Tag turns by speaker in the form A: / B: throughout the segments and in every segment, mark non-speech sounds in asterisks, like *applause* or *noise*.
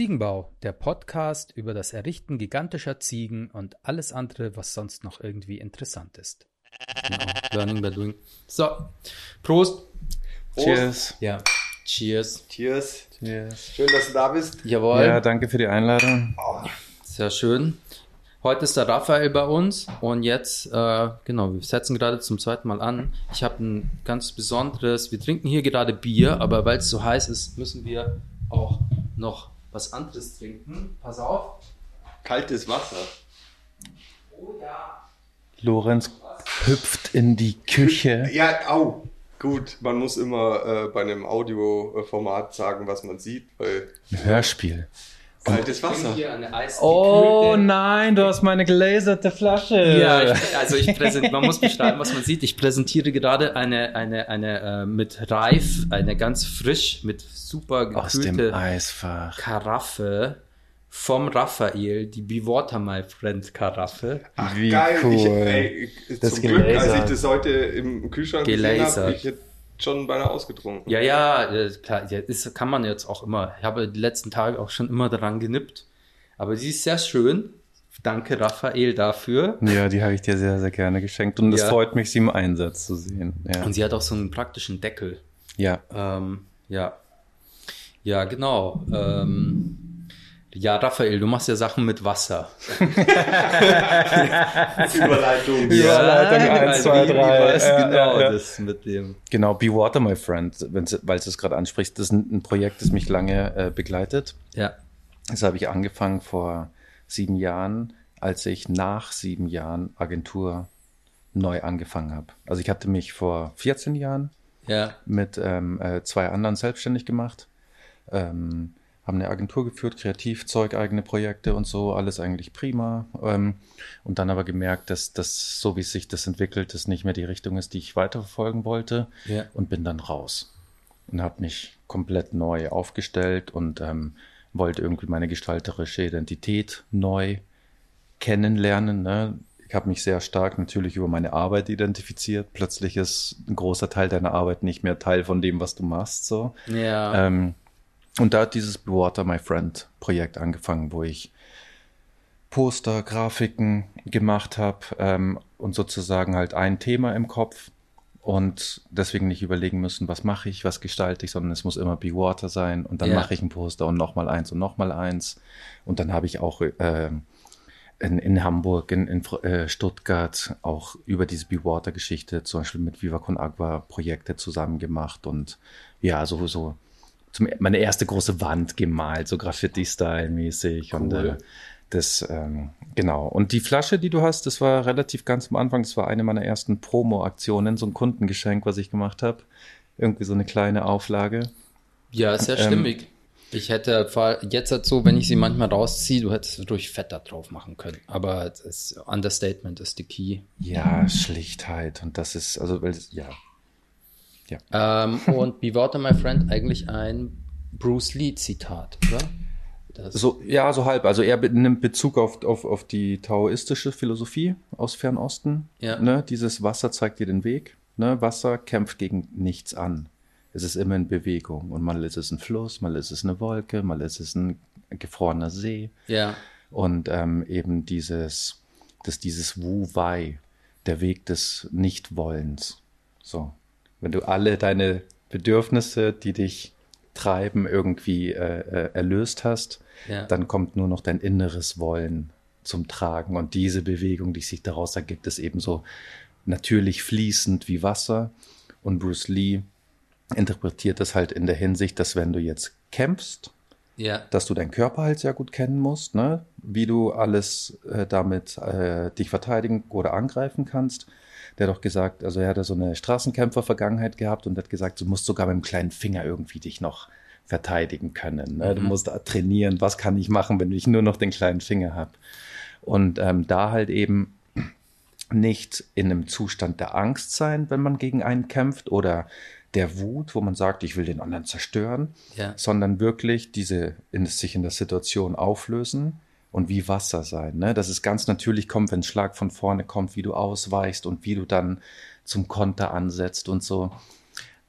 A: Ziegenbau, der Podcast über das Errichten gigantischer Ziegen und alles andere, was sonst noch irgendwie interessant ist. Genau. Learning by doing. So, Prost.
B: Prost.
C: Cheers.
A: Ja, cheers.
B: Cheers.
C: Cheers.
B: Schön, dass du da bist.
A: Jawohl,
C: Ja, danke für die Einladung.
A: sehr schön. Heute ist der Raphael bei uns und jetzt, äh, genau, wir setzen gerade zum zweiten Mal an. Ich habe ein ganz besonderes, wir trinken hier gerade Bier, aber weil es so heiß ist, müssen wir auch noch was anderes trinken. Pass auf.
B: Kaltes Wasser.
A: Oh ja.
C: Lorenz hüpft in die Küche. *laughs*
B: Ja, au. Gut, man muss immer äh, bei einem Audioformat sagen, was man sieht, weil
C: Ein Hörspiel.
B: Kaltes
A: Ich
B: Wasser.
C: Oh nein, du hast meine gelaserte Flasche.
A: Ja, ich, also ich präsent, man muss beschreiben, was man sieht. Ich präsentiere gerade eine, eine, eine äh, mit Reif, eine ganz frisch, mit super
C: Aus dem
A: gekühlte
C: Eisfach.
A: Karaffe vom Raphael, die Be Water My Friend Karaffe.
B: Ach,
C: Wie
B: geil.
C: cool.
B: Ich, ey,
C: Das
B: zum Glück, als ich das heute im Kühlschrank gesehen
A: Gelasert.
B: habe, ich hätte schon beinahe ausgetrunken.
A: Ja, ja, äh, klar, ja, ist, kann man jetzt auch immer. Ich habe die letzten Tage auch schon immer daran genippt. Aber sie ist sehr schön. Danke, Raphael, dafür.
C: Ja, die habe ich dir sehr, sehr gerne geschenkt. Und es
A: Ja.
C: freut mich, sie im Einsatz zu sehen. Ja.
A: Und sie hat auch so einen praktischen Deckel.
C: ja.
A: Ähm, ja. Ja, genau. Ähm, ja, Raphael, du machst ja Sachen mit Wasser.
B: Überleitung. *laughs*
C: Überleitung
A: Ja,
C: eins, zwei,
A: wie- wie
C: drei.
A: war's
C: Ja,
A: genau,
C: ja, ja.
A: das mit dem.
C: Genau, Be Water, my friend, weil es es gerade anspricht. Das ist ein, ein Projekt, das mich lange äh, begleitet.
A: Ja.
C: Das habe ich angefangen vor sieben Jahren, als ich nach sieben Jahren Agentur neu angefangen habe. Also ich hatte mich vor 14 Jahren
A: Ja.
C: mit ähm, äh, zwei anderen selbstständig gemacht, ähm, haben eine Agentur geführt, Kreativzeug, eigene Projekte und so, alles eigentlich prima. Ähm, und dann aber gemerkt, dass das, so wie sich das entwickelt, das nicht mehr die Richtung ist, die ich weiterverfolgen wollte
A: Ja.
C: und bin dann raus und habe mich komplett neu aufgestellt und ähm, wollte irgendwie meine gestalterische Identität neu kennenlernen. Ne? Ich habe mich sehr stark natürlich über meine Arbeit identifiziert. Plötzlich ist ein großer Teil deiner Arbeit nicht mehr Teil von dem, was du machst. So.
A: Ja.
C: Ähm, und da hat dieses Be Water My Friend Projekt angefangen, wo ich Poster, Grafiken gemacht habe ähm, und sozusagen halt ein Thema im Kopf und deswegen nicht überlegen müssen, was mache ich, was gestalte ich, sondern es muss immer Be Water sein und dann
A: Ja.
C: mache ich ein Poster und nochmal eins und nochmal eins und dann habe ich auch ähm, in, in Hamburg, in, in äh, Stuttgart auch über diese Be Water Geschichte zum Beispiel mit Viva Con Agua Projekte zusammen gemacht und ja, so, so zum, meine erste große Wand gemalt, so Graffiti-Style-mäßig. Und
A: Cool.
C: äh, das, ähm, genau. Und die Flasche, die du hast, das war relativ ganz am Anfang, das war eine meiner ersten Promo-Aktionen, so ein Kundengeschenk, was ich gemacht habe. Irgendwie so eine kleine Auflage.
A: ja, sehr
C: ähm,
A: stimmig. Ich hätte jetzt halt so, wenn ich sie manchmal rausziehe, du hättest durch Fett da drauf machen können. Aber das Understatement ist die Key.
C: Ja, Schlichtheit. Und das ist, also, weil, es- ja.
A: Ähm, *laughs* und Be Water My Friend eigentlich ein Bruce Lee Zitat, oder? Das,
C: So, ja, so halb. Also er be- nimmt Bezug auf, auf, auf die taoistische Philosophie aus Fernosten.
A: Ja.
C: Ne? Dieses Wasser zeigt dir den Weg. Ne? Wasser kämpft gegen nichts an. Es ist immer in Bewegung. Und mal ist es ein Fluss, mal ist es eine Wolke, mal ist es ein gefrorener See.
A: ja.
C: Und ähm, eben dieses, dass dieses Wu-Wei, der Weg des Nichtwollens. So. Wenn du alle deine Bedürfnisse, die dich treiben, irgendwie äh, äh, erlöst hast,
A: Ja.
C: dann kommt nur noch dein inneres Wollen zum Tragen. Und diese Bewegung, die sich daraus ergibt, ist eben so natürlich fließend wie Wasser. Und Bruce Lee interpretiert das halt in der Hinsicht, dass wenn du jetzt kämpfst,
A: Ja.
C: dass du deinen Körper halt sehr gut kennen musst, ne? wie du alles äh, damit äh, dich verteidigen oder angreifen kannst. Der hat doch gesagt, also er hat ja so eine Straßenkämpfer-Vergangenheit gehabt und hat gesagt, du musst sogar mit dem kleinen Finger irgendwie dich noch verteidigen können. Ne? Du musst da trainieren, was kann ich machen, wenn ich nur noch den kleinen Finger habe. Und ähm, da halt eben nicht in einem Zustand der Angst sein, wenn man gegen einen kämpft oder der Wut, wo man sagt, ich will den anderen zerstören,
A: Ja.
C: sondern wirklich diese in, sich in der Situation auflösen und wie Wasser sein. Ne? Dass es ganz natürlich kommt, wenn ein Schlag von vorne kommt, wie du ausweichst und wie du dann zum Konter ansetzt und so.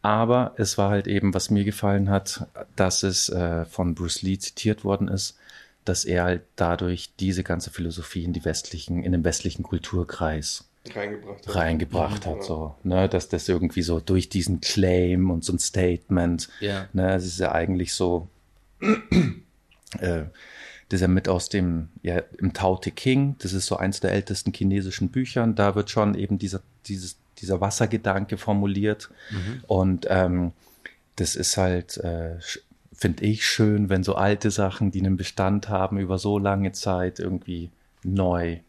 C: Aber es war halt eben, was mir gefallen hat, dass es äh, von Bruce Lee zitiert worden ist, dass er halt dadurch diese ganze Philosophie in die westlichen, in den westlichen Kulturkreis
B: reingebracht hat.
C: reingebracht hat,
B: ja.
C: so, ne, dass das irgendwie so durch diesen Claim und so ein Statement,
A: Ja.
C: ne, es ist ja eigentlich so, *clears throat* äh, das ist ja mit aus dem, ja, im Tao Te King, das ist so eins der ältesten chinesischen Büchern, da wird schon eben dieser, dieses, dieser Wassergedanke formuliert und ähm, das ist halt, äh, finde ich schön, wenn so alte Sachen, die einen Bestand haben, über so lange Zeit irgendwie neu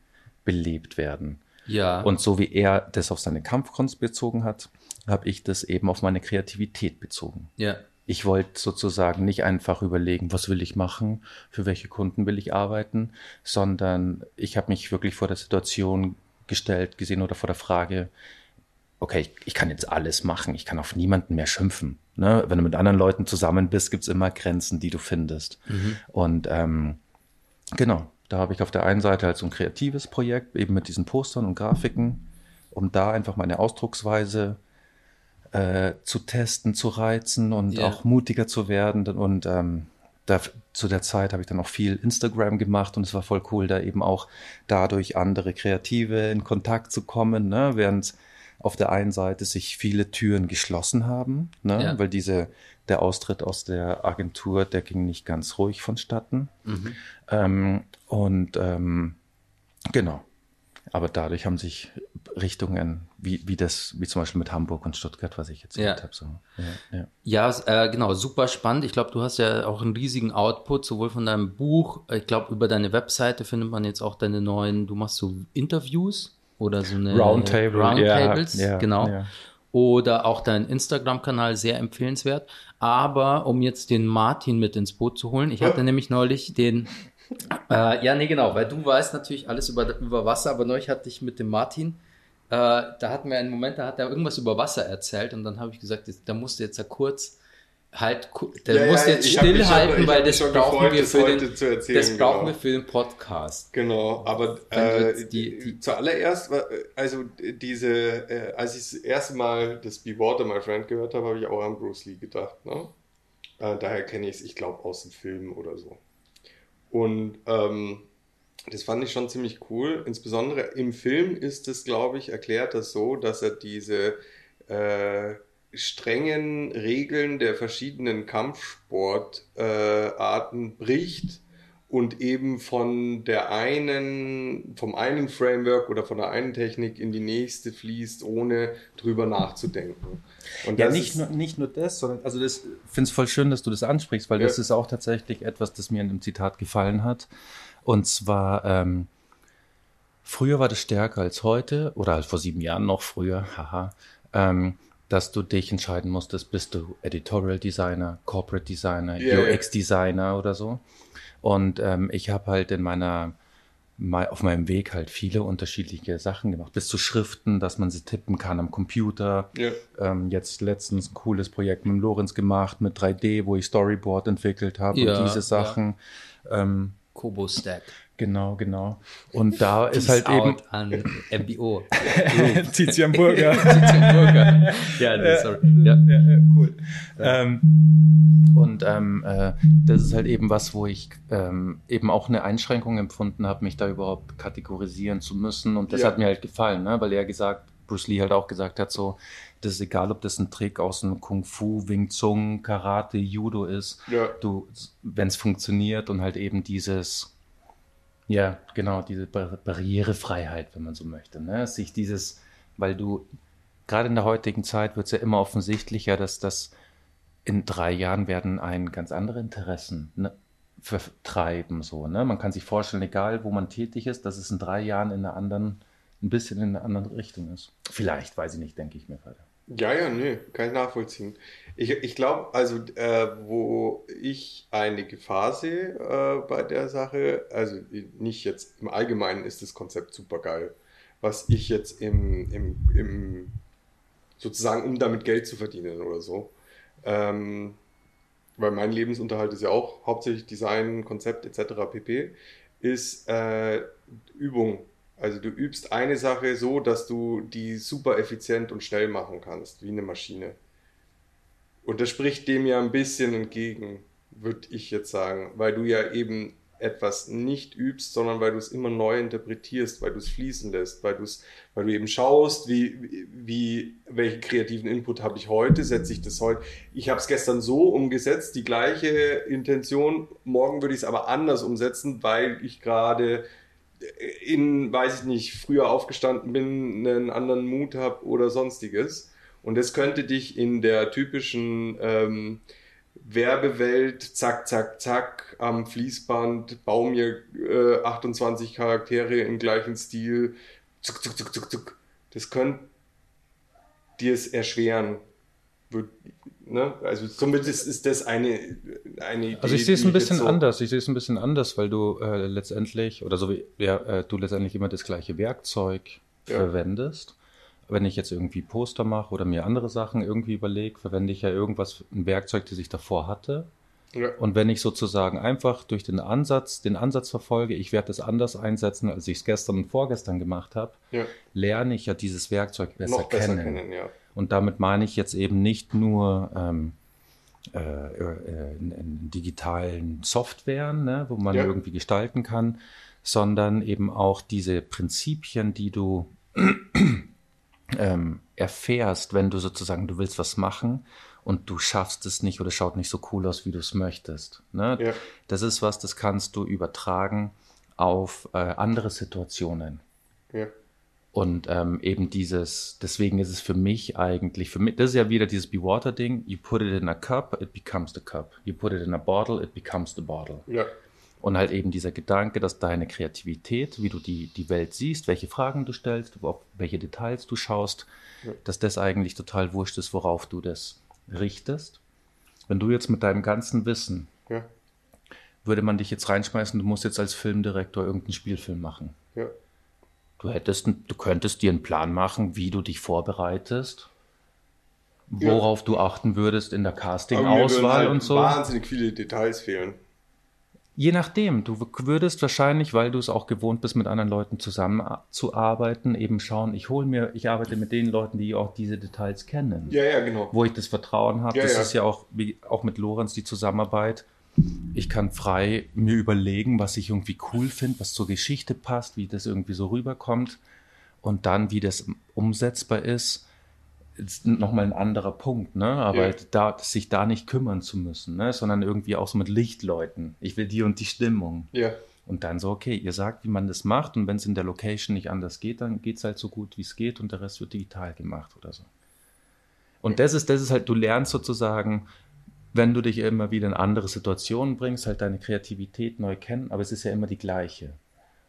C: belebt werden.
A: Ja.
C: Und so wie er das auf seine Kampfkunst bezogen hat, habe ich das eben auf meine Kreativität bezogen.
A: ja.
C: Ich wollte sozusagen nicht einfach überlegen, was will ich machen, für welche Kunden will ich arbeiten, sondern ich habe mich wirklich vor der Situation gestellt, gesehen oder vor der Frage, okay, ich, ich kann jetzt alles machen, ich kann auf niemanden mehr schimpfen. Ne? Wenn du mit anderen Leuten zusammen bist, gibt's immer Grenzen, die du findest. Und ähm, genau, da habe ich auf der einen Seite halt so ein kreatives Projekt, eben mit diesen Postern und Grafiken, um da einfach meine Ausdrucksweise äh, zu testen, zu reizen und
A: Ja.
C: auch mutiger zu werden. Und ähm, da, zu der Zeit habe ich dann auch viel Instagram gemacht und es war voll cool, da eben auch dadurch andere Kreative in Kontakt zu kommen, ne? während auf der einen Seite sich viele Türen geschlossen haben, ne?
A: Ja.
C: weil diese, der Austritt aus der Agentur, der ging nicht ganz ruhig vonstatten.
A: Mhm.
C: Ähm, und ähm, genau. Aber dadurch haben sich Richtungen, wie, wie das, wie zum Beispiel mit Hamburg und Stuttgart, was ich erzählt
A: Ja.
C: habe. So. Ja, ja.
A: Ja, äh, genau, super spannend. Ich glaube, du hast ja auch einen riesigen Output, sowohl von deinem Buch, ich glaube, über deine Webseite findet man jetzt auch deine neuen, du machst so Interviews oder so eine
C: Roundtable,
A: Roundtables,
C: ja, ja,
A: genau.
C: ja.
A: Oder auch dein Instagram-Kanal sehr empfehlenswert. Aber um jetzt den Martin mit ins Boot zu holen, ich hatte *laughs* nämlich neulich den, äh, ja, nee, genau, weil du weißt natürlich alles über, über Wasser, aber neulich hatte ich mit dem Martin, äh, da hatten wir einen Moment, da hat er irgendwas über Wasser erzählt und dann habe ich gesagt, jetzt, da musst du jetzt ja kurz halt, der
B: Ja, ja,
A: muss jetzt
B: mich schon-
A: stillhalten, weil das brauchen
B: gefreut,
A: wir für den,
B: zu erzählen,
A: das brauchen
B: genau.
A: wir für den Podcast.
B: Genau, aber äh,
A: jetzt die- die-
B: zuallererst, war, äh, also diese, äh, als ich das erste Mal das Be Water My Friend gehört habe, habe ich auch an Bruce Lee gedacht. Ne? Äh, daher kenne ich es, ich glaube, aus dem Film oder so. Und ähm, das fand ich schon ziemlich cool. Insbesondere im Film ist es, glaube ich, erklärt das so, dass er diese äh, strengen Regeln der verschiedenen Kampfsportarten äh, bricht und eben von der einen, vom einen Framework oder von der einen Technik in die nächste fließt, ohne drüber nachzudenken. Und
C: Ja, nicht nur, nicht nur das, sondern, also das finde ich voll schön, dass du das ansprichst, weil
B: Ja.
C: das ist auch tatsächlich etwas, das mir in dem Zitat gefallen hat. Und zwar, ähm, früher war das stärker als heute, oder halt vor sieben Jahren noch früher, haha, ähm, dass du dich entscheiden musstest, bist du Editorial Designer, Corporate Designer,
B: Ja, ja.
C: UX Designer oder so. Und ähm, ich habe halt in meiner mei- auf meinem Weg halt viele unterschiedliche Sachen gemacht, bis zu Schriften, dass man sie tippen kann am Computer.
B: Ja.
C: Ähm, jetzt letztens ein cooles Projekt mit Lorenz gemacht, mit 3D, wo ich Storyboard entwickelt habe
A: Ja,
C: und diese Sachen. Ähm,
A: Kobo Stack.
C: Genau, genau. Und da *laughs* ist
A: Peace
C: halt eben
A: an MBO. *laughs*
C: Tizian Burger. *laughs*
A: Burger. ja, nee, sorry. Ja.
C: ja, ja, cool. Ähm, und ähm, äh, das ist halt eben was, wo ich ähm, eben auch eine Einschränkung empfunden habe, mich da überhaupt kategorisieren zu müssen. Und das
B: Ja.
C: hat mir halt gefallen, ne? weil er gesagt, Bruce Lee halt auch gesagt hat, so, das ist egal, ob das ein Trick aus dem Kung Fu, Wing Chun, Karate, Judo ist.
B: Ja.
C: Du, wenn es funktioniert und halt eben dieses, ja, genau, diese Bar Barrierefreiheit, wenn man so möchte, ne? sich dieses, weil du gerade in der heutigen Zeit wird es ja immer offensichtlicher, dass das in drei Jahren werden einen ganz andere Interessen ne, vertreiben. So, ne? Man kann sich vorstellen, egal wo man tätig ist, dass es in drei Jahren in einer anderen, ein bisschen in einer anderen Richtung ist. Vielleicht, weiß ich nicht, denke ich mir gerade.
B: Ja, ja, nee, kann ich nachvollziehen. Ich, ich glaube, also, äh, wo ich eine Gefahr sehe äh, bei der Sache, also nicht jetzt im Allgemeinen ist das Konzept super geil. Was ich jetzt im, im, im sozusagen, um damit Geld zu verdienen oder so. Ähm, weil mein Lebensunterhalt ist ja auch hauptsächlich Design, Konzept etc. pp. ist äh, Übung. Also du übst eine Sache so, dass du die super effizient und schnell machen kannst, wie eine Maschine. Und das spricht dem ja ein bisschen entgegen, würde ich jetzt sagen, weil du ja eben etwas nicht übst, sondern weil du es immer neu interpretierst, weil du es fließen lässt, weil du es, weil du eben schaust, wie, wie, welchen kreativen Input habe ich heute, setze ich das heute. Ich habe es gestern so umgesetzt, die gleiche Intention, morgen würde ich es aber anders umsetzen, weil ich gerade in, weiß ich nicht, früher aufgestanden bin, einen anderen Mut habe oder sonstiges. Und das könnte dich in der typischen ähm, Werbewelt, zack, zack, zack, am Fließband, bau mir äh, 28 Charaktere im gleichen Stil, zuck, zuck, zuck, zuck, zuck. Das könnte dir es erschweren. Ne? Also zumindest ist das eine, eine
C: Idee. Also ich sehe es ein bisschen so anders. Ich sehe es ein bisschen anders, weil du äh, letztendlich, oder so wie ja, äh, du letztendlich immer das gleiche Werkzeug ja. verwendest wenn ich jetzt irgendwie Poster mache oder mir andere Sachen irgendwie überlege, verwende ich ja irgendwas, ein Werkzeug, das ich davor hatte. Ja. Und wenn ich sozusagen einfach durch den Ansatz, den Ansatz verfolge, ich werde es anders einsetzen, als ich es gestern und vorgestern gemacht habe, ja. lerne ich ja dieses Werkzeug besser, Noch besser kennen. kennen ja. Und damit meine ich jetzt eben nicht nur ähm, äh, äh, in, in, digitalen Softwaren, ne, wo man irgendwie gestalten kann, sondern eben auch diese Prinzipien, die du ähm, erfährst, wenn du sozusagen, du willst was machen und du schaffst es nicht oder schaut nicht so cool aus, wie du es möchtest. Ne? Ja. Das ist was, das kannst du übertragen auf äh, andere Situationen. Ja. Und ähm, eben dieses, deswegen ist es für mich eigentlich, für mich, das ist ja wieder dieses Be Water Ding, you put it in a cup, it becomes the cup. You put it in a bottle, it becomes the bottle. Ja. Und halt eben dieser Gedanke, dass deine Kreativität, wie du die, die Welt siehst, welche Fragen du stellst, auf welche Details du schaust, ja. dass das eigentlich total wurscht ist, worauf du das richtest. Wenn du jetzt mit deinem ganzen Wissen, ja. würde man dich jetzt reinschmeißen, du musst jetzt als Filmdirektor irgendeinen Spielfilm machen. Ja. Du hättest, du könntest dir einen Plan machen, wie du dich vorbereitest, worauf du achten würdest in der Casting-Auswahl halt und so.
B: Wahnsinnig viele Details fehlen.
C: Je nachdem, du würdest wahrscheinlich, weil du es auch gewohnt bist, mit anderen Leuten zusammenzuarbeiten, eben schauen, ich hole mir, ich arbeite mit den Leuten, die auch diese Details kennen.
B: Ja, ja, genau.
C: Wo ich das Vertrauen habe. Ja, das ja. ist ja auch, wie auch mit Lorenz die Zusammenarbeit. Ich kann frei mir überlegen, was ich irgendwie cool finde, was zur Geschichte passt, wie das irgendwie so rüberkommt und dann, wie das umsetzbar ist ist nochmal ein anderer Punkt, ne? Aber ja. da, sich da nicht kümmern zu müssen, ne? Sondern irgendwie auch so mit Lichtleuten. Ich will die und die Stimmung. Ja. Und dann so, okay, ihr sagt, wie man das macht und wenn es in der Location nicht anders geht, dann geht es halt so gut, wie es geht und der Rest wird digital gemacht oder so. Und das ist, das ist halt, du lernst sozusagen, wenn du dich immer wieder in andere Situationen bringst, halt deine Kreativität neu kennen, aber es ist ja immer die gleiche.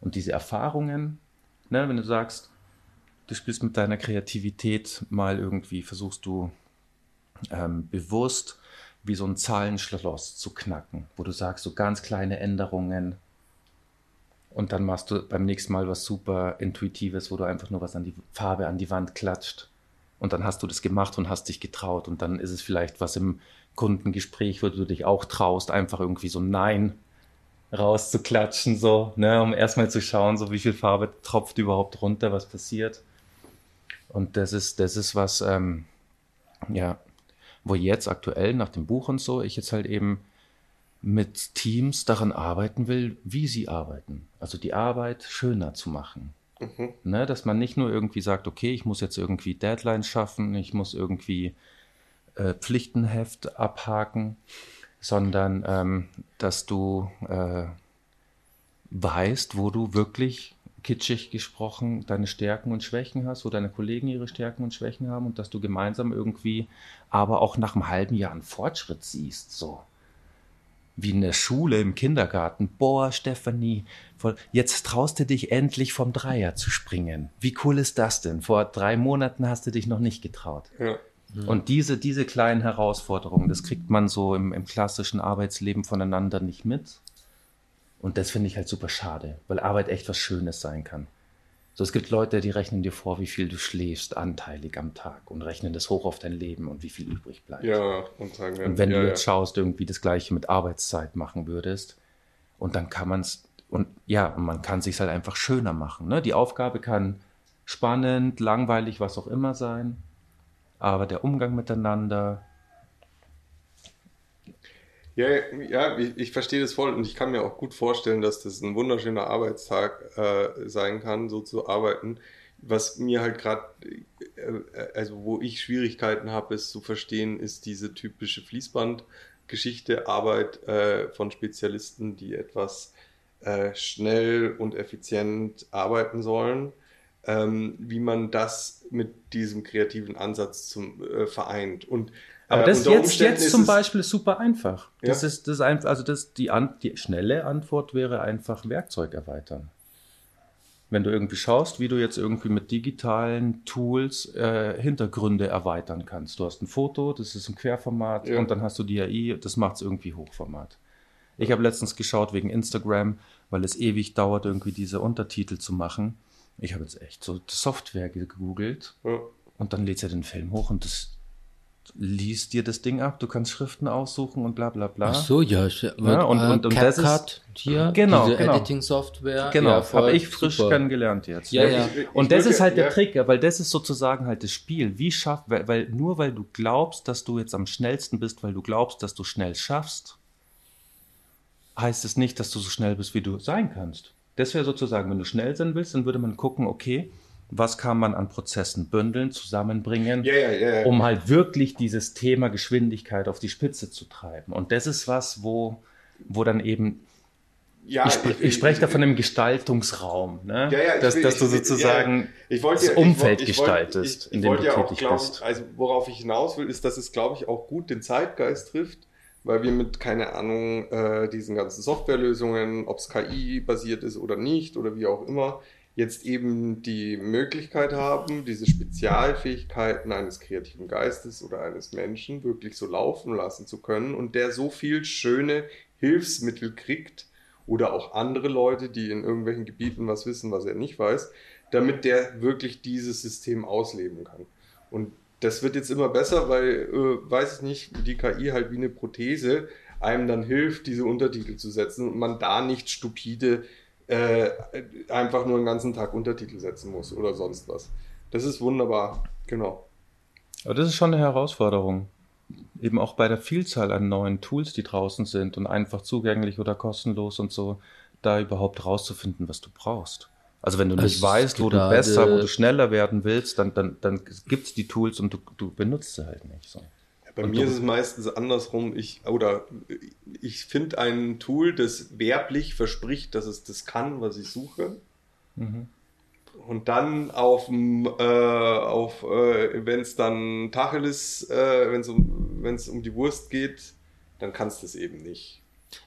C: Und diese Erfahrungen, ne, wenn du sagst, du spielst mit deiner Kreativität mal irgendwie, versuchst du ähm, bewusst wie so ein Zahlenschloss zu knacken, wo du sagst, so ganz kleine Änderungen und dann machst du beim nächsten Mal was super Intuitives, wo du einfach nur was an die Farbe an die Wand klatscht und dann hast du das gemacht und hast dich getraut und dann ist es vielleicht was im Kundengespräch, wo du dich auch traust, einfach irgendwie so Nein rauszuklatschen, so, ne, um erstmal zu schauen, so wie viel Farbe tropft überhaupt runter, was passiert. Und das ist, das ist was, ähm, ja, wo jetzt aktuell nach dem Buch und so, ich jetzt halt eben mit Teams daran arbeiten will, wie sie arbeiten. Also die Arbeit schöner zu machen. Mhm. Ne, dass man nicht nur irgendwie sagt, okay, ich muss jetzt irgendwie Deadlines schaffen, ich muss irgendwie äh, Pflichtenheft abhaken, sondern ähm, dass du äh, weißt, wo du wirklich kitschig gesprochen deine Stärken und Schwächen hast, wo deine Kollegen ihre Stärken und Schwächen haben und dass du gemeinsam irgendwie aber auch nach einem halben Jahr einen Fortschritt siehst, so. Wie in der Schule, im Kindergarten. Boah, Stefanie, jetzt traust du dich endlich vom Dreier zu springen. Wie cool ist das denn? Vor drei Monaten hast du dich noch nicht getraut. Ja. Und diese, diese kleinen Herausforderungen, das kriegt man so im, im klassischen Arbeitsleben voneinander nicht mit. Und das finde ich halt super schade, weil Arbeit echt was Schönes sein kann. So, es gibt Leute, die rechnen dir vor, wie viel du schläfst, anteilig am Tag und rechnen das hoch auf dein Leben und wie viel übrig bleibt.
B: Ja, und sagen
C: Und wenn
B: ja,
C: du jetzt ja. schaust, irgendwie das Gleiche mit Arbeitszeit machen würdest, und dann kann man es, und ja, man kann es sich halt einfach schöner machen. Ne? Die Aufgabe kann spannend, langweilig, was auch immer sein, aber der Umgang miteinander,
B: Ja, ja, ich, ich verstehe das voll und ich kann mir auch gut vorstellen, dass das ein wunderschöner Arbeitstag äh, sein kann, so zu arbeiten. Was mir halt gerade, äh, also wo ich Schwierigkeiten habe, es zu verstehen, ist diese typische Fließbandgeschichte, Arbeit äh, von Spezialisten, die etwas äh, schnell und effizient arbeiten sollen. Ähm, wie man das mit diesem kreativen Ansatz zum, äh, vereint. Und
C: aber
B: äh,
C: das jetzt, jetzt zum Beispiel ist super einfach. Das
B: Ja.
C: ist das einfach, also das die, an, die schnelle Antwort wäre einfach Werkzeug erweitern. Wenn du irgendwie schaust, wie du jetzt irgendwie mit digitalen Tools äh, Hintergründe erweitern kannst. Du hast ein Foto, das ist im Querformat
B: Ja.
C: und dann hast du die AI, das macht es irgendwie Hochformat. Ich habe letztens geschaut wegen Instagram, weil es ewig dauert, irgendwie diese Untertitel zu machen. Ich habe jetzt echt so Software gegoogelt
B: Ja.
C: und dann lädt er den Film hoch und das liest dir das Ding ab. Du kannst Schriften aussuchen und bla bla bla.
A: Ach so, ja. ich-
C: Ja, und-
A: äh,
C: und- und das ist-
A: hier,
C: Genau,
A: diese
C: genau.
A: Editing-Software.
C: Genau,
A: ja,
C: habe ich frisch
A: super.
C: kennengelernt jetzt.
A: Ja, ja.
B: Ich- ich
C: Und das ist halt der
B: ja.
C: Trick, weil das ist sozusagen halt das Spiel. Wie schafft, weil, weil nur weil du glaubst, dass du jetzt am schnellsten bist, weil du glaubst, dass du schnell schaffst, heißt es nicht, dass du so schnell bist, wie du sein kannst. Das wäre sozusagen, wenn du schnell sein willst, dann würde man gucken, okay, was kann man an Prozessen bündeln, zusammenbringen,
B: ja, ja, ja.
C: um halt wirklich dieses Thema Geschwindigkeit auf die Spitze zu treiben. Und das ist was, wo, wo dann eben
B: ja,
C: ich, spre ich spreche da von einem Gestaltungsraum, ne?
B: Ja, ja, ich
C: dass,
B: will-
C: dass du
B: ich
C: sozusagen
B: ja, ich wollte,
C: das Umfeld
B: ich,
C: gestaltest,
B: ich,
C: in
B: ich
C: dem du
B: ja
C: tätig
B: glauben,
C: bist.
B: Also worauf ich hinaus will, ist, dass es, glaube ich, auch gut den Zeitgeist trifft, weil wir mit, keine Ahnung, äh, diesen ganzen Softwarelösungen, ob es KI-basiert ist oder nicht oder wie auch immer, jetzt eben die Möglichkeit haben, diese Spezialfähigkeiten eines kreativen Geistes oder eines Menschen wirklich so laufen lassen zu können und der so viel schöne Hilfsmittel kriegt oder auch andere Leute, die in irgendwelchen Gebieten was wissen, was er nicht weiß, damit der wirklich dieses System ausleben kann. Und das wird jetzt immer besser, weil, äh, weiß ich nicht, die KI halt wie eine Prothese einem dann hilft, diese Untertitel zu setzen und man da nicht stupide äh, einfach nur den ganzen Tag Untertitel setzen muss oder sonst was. Das ist wunderbar, genau.
C: Aber das ist schon eine Herausforderung. Eben auch bei der Vielzahl an neuen Tools, die draußen sind und einfach zugänglich oder kostenlos und so, da überhaupt rauszufinden, was du brauchst. Also wenn du
A: Also
C: nicht weißt, wo du besser, wo du schneller werden willst, dann, dann, dann gibt es die Tools und du, du benutzt sie halt nicht so.
B: Bei
C: Und
B: mir
C: du-
B: ist es meistens andersrum. Ich, oder ich finde ein Tool, das werblich verspricht, dass es das kann, was ich suche.
C: Mhm.
B: Und dann auf, äh, auf äh, wenn es dann Tacheles, äh, wenn es um, wenn's um die Wurst geht, dann kannst du es eben nicht.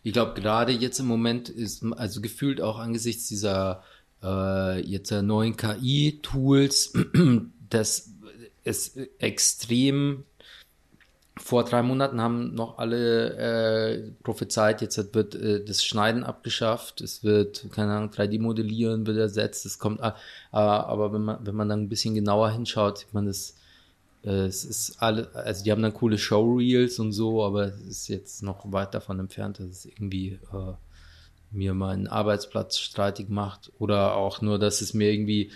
A: Ich glaube, gerade jetzt im Moment ist, also gefühlt auch angesichts dieser äh, jetzt neuen KI-Tools, *clears throat* das ist extrem. Vor drei Monaten haben noch alle äh, prophezeit, jetzt wird äh, das Schneiden abgeschafft, es wird, keine Ahnung, 3D-Modellieren wird ersetzt, es kommt, äh, aber wenn man, wenn man dann ein bisschen genauer hinschaut, sieht man das, äh, es ist alle, also die haben dann coole Showreels und so, aber es ist jetzt noch weit davon entfernt, dass es irgendwie äh, mir meinen Arbeitsplatz streitig macht oder auch nur, dass es mir irgendwie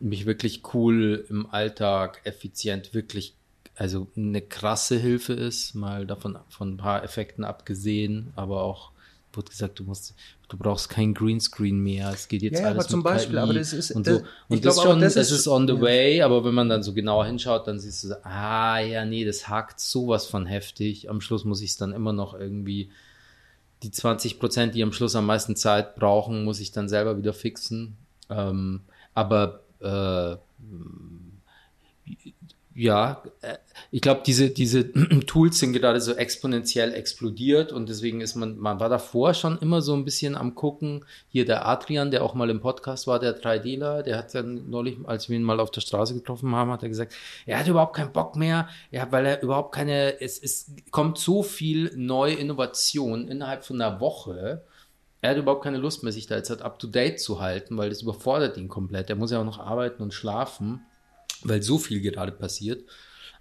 A: mich wirklich cool im Alltag effizient wirklich also eine krasse Hilfe ist, mal davon von ein paar Effekten abgesehen, aber auch wurde gesagt, du musst, du brauchst kein Greenscreen mehr. Es geht jetzt
C: Ja,
A: alles
C: aber zum Beispiel,
A: KI
C: aber das ist-
A: und
C: das-
A: so.
C: ich
A: Und das,
C: glaube aber,
A: schon,
C: das
A: das
C: ist-
A: ist on the
C: ja.
A: way, aber wenn man dann so genauer hinschaut, dann siehst du, so, ah ja, nee, das hakt sowas von heftig. Am Schluss muss ich es dann immer noch irgendwie die 20 Prozent, die am Schluss am meisten Zeit brauchen, muss ich dann selber wieder fixen. Ähm, aber äh, ja, äh, ich glaube, diese, diese *clears throat* Tools sind gerade so exponentiell explodiert und deswegen ist man, man war davor schon immer so ein bisschen am gucken. Hier der Adrian, der auch mal im Podcast war, der 3Dler, der hat dann neulich, als wir ihn mal auf der Straße getroffen haben, hat er gesagt, er hat überhaupt keinen Bock mehr, ja, weil er überhaupt keine, es, es kommt so viel neue Innovation innerhalb von einer Woche. Er hat überhaupt keine Lust mehr, sich da jetzt halt up to date zu halten, weil das überfordert ihn komplett. Er muss ja auch noch arbeiten und schlafen, weil so viel gerade passiert.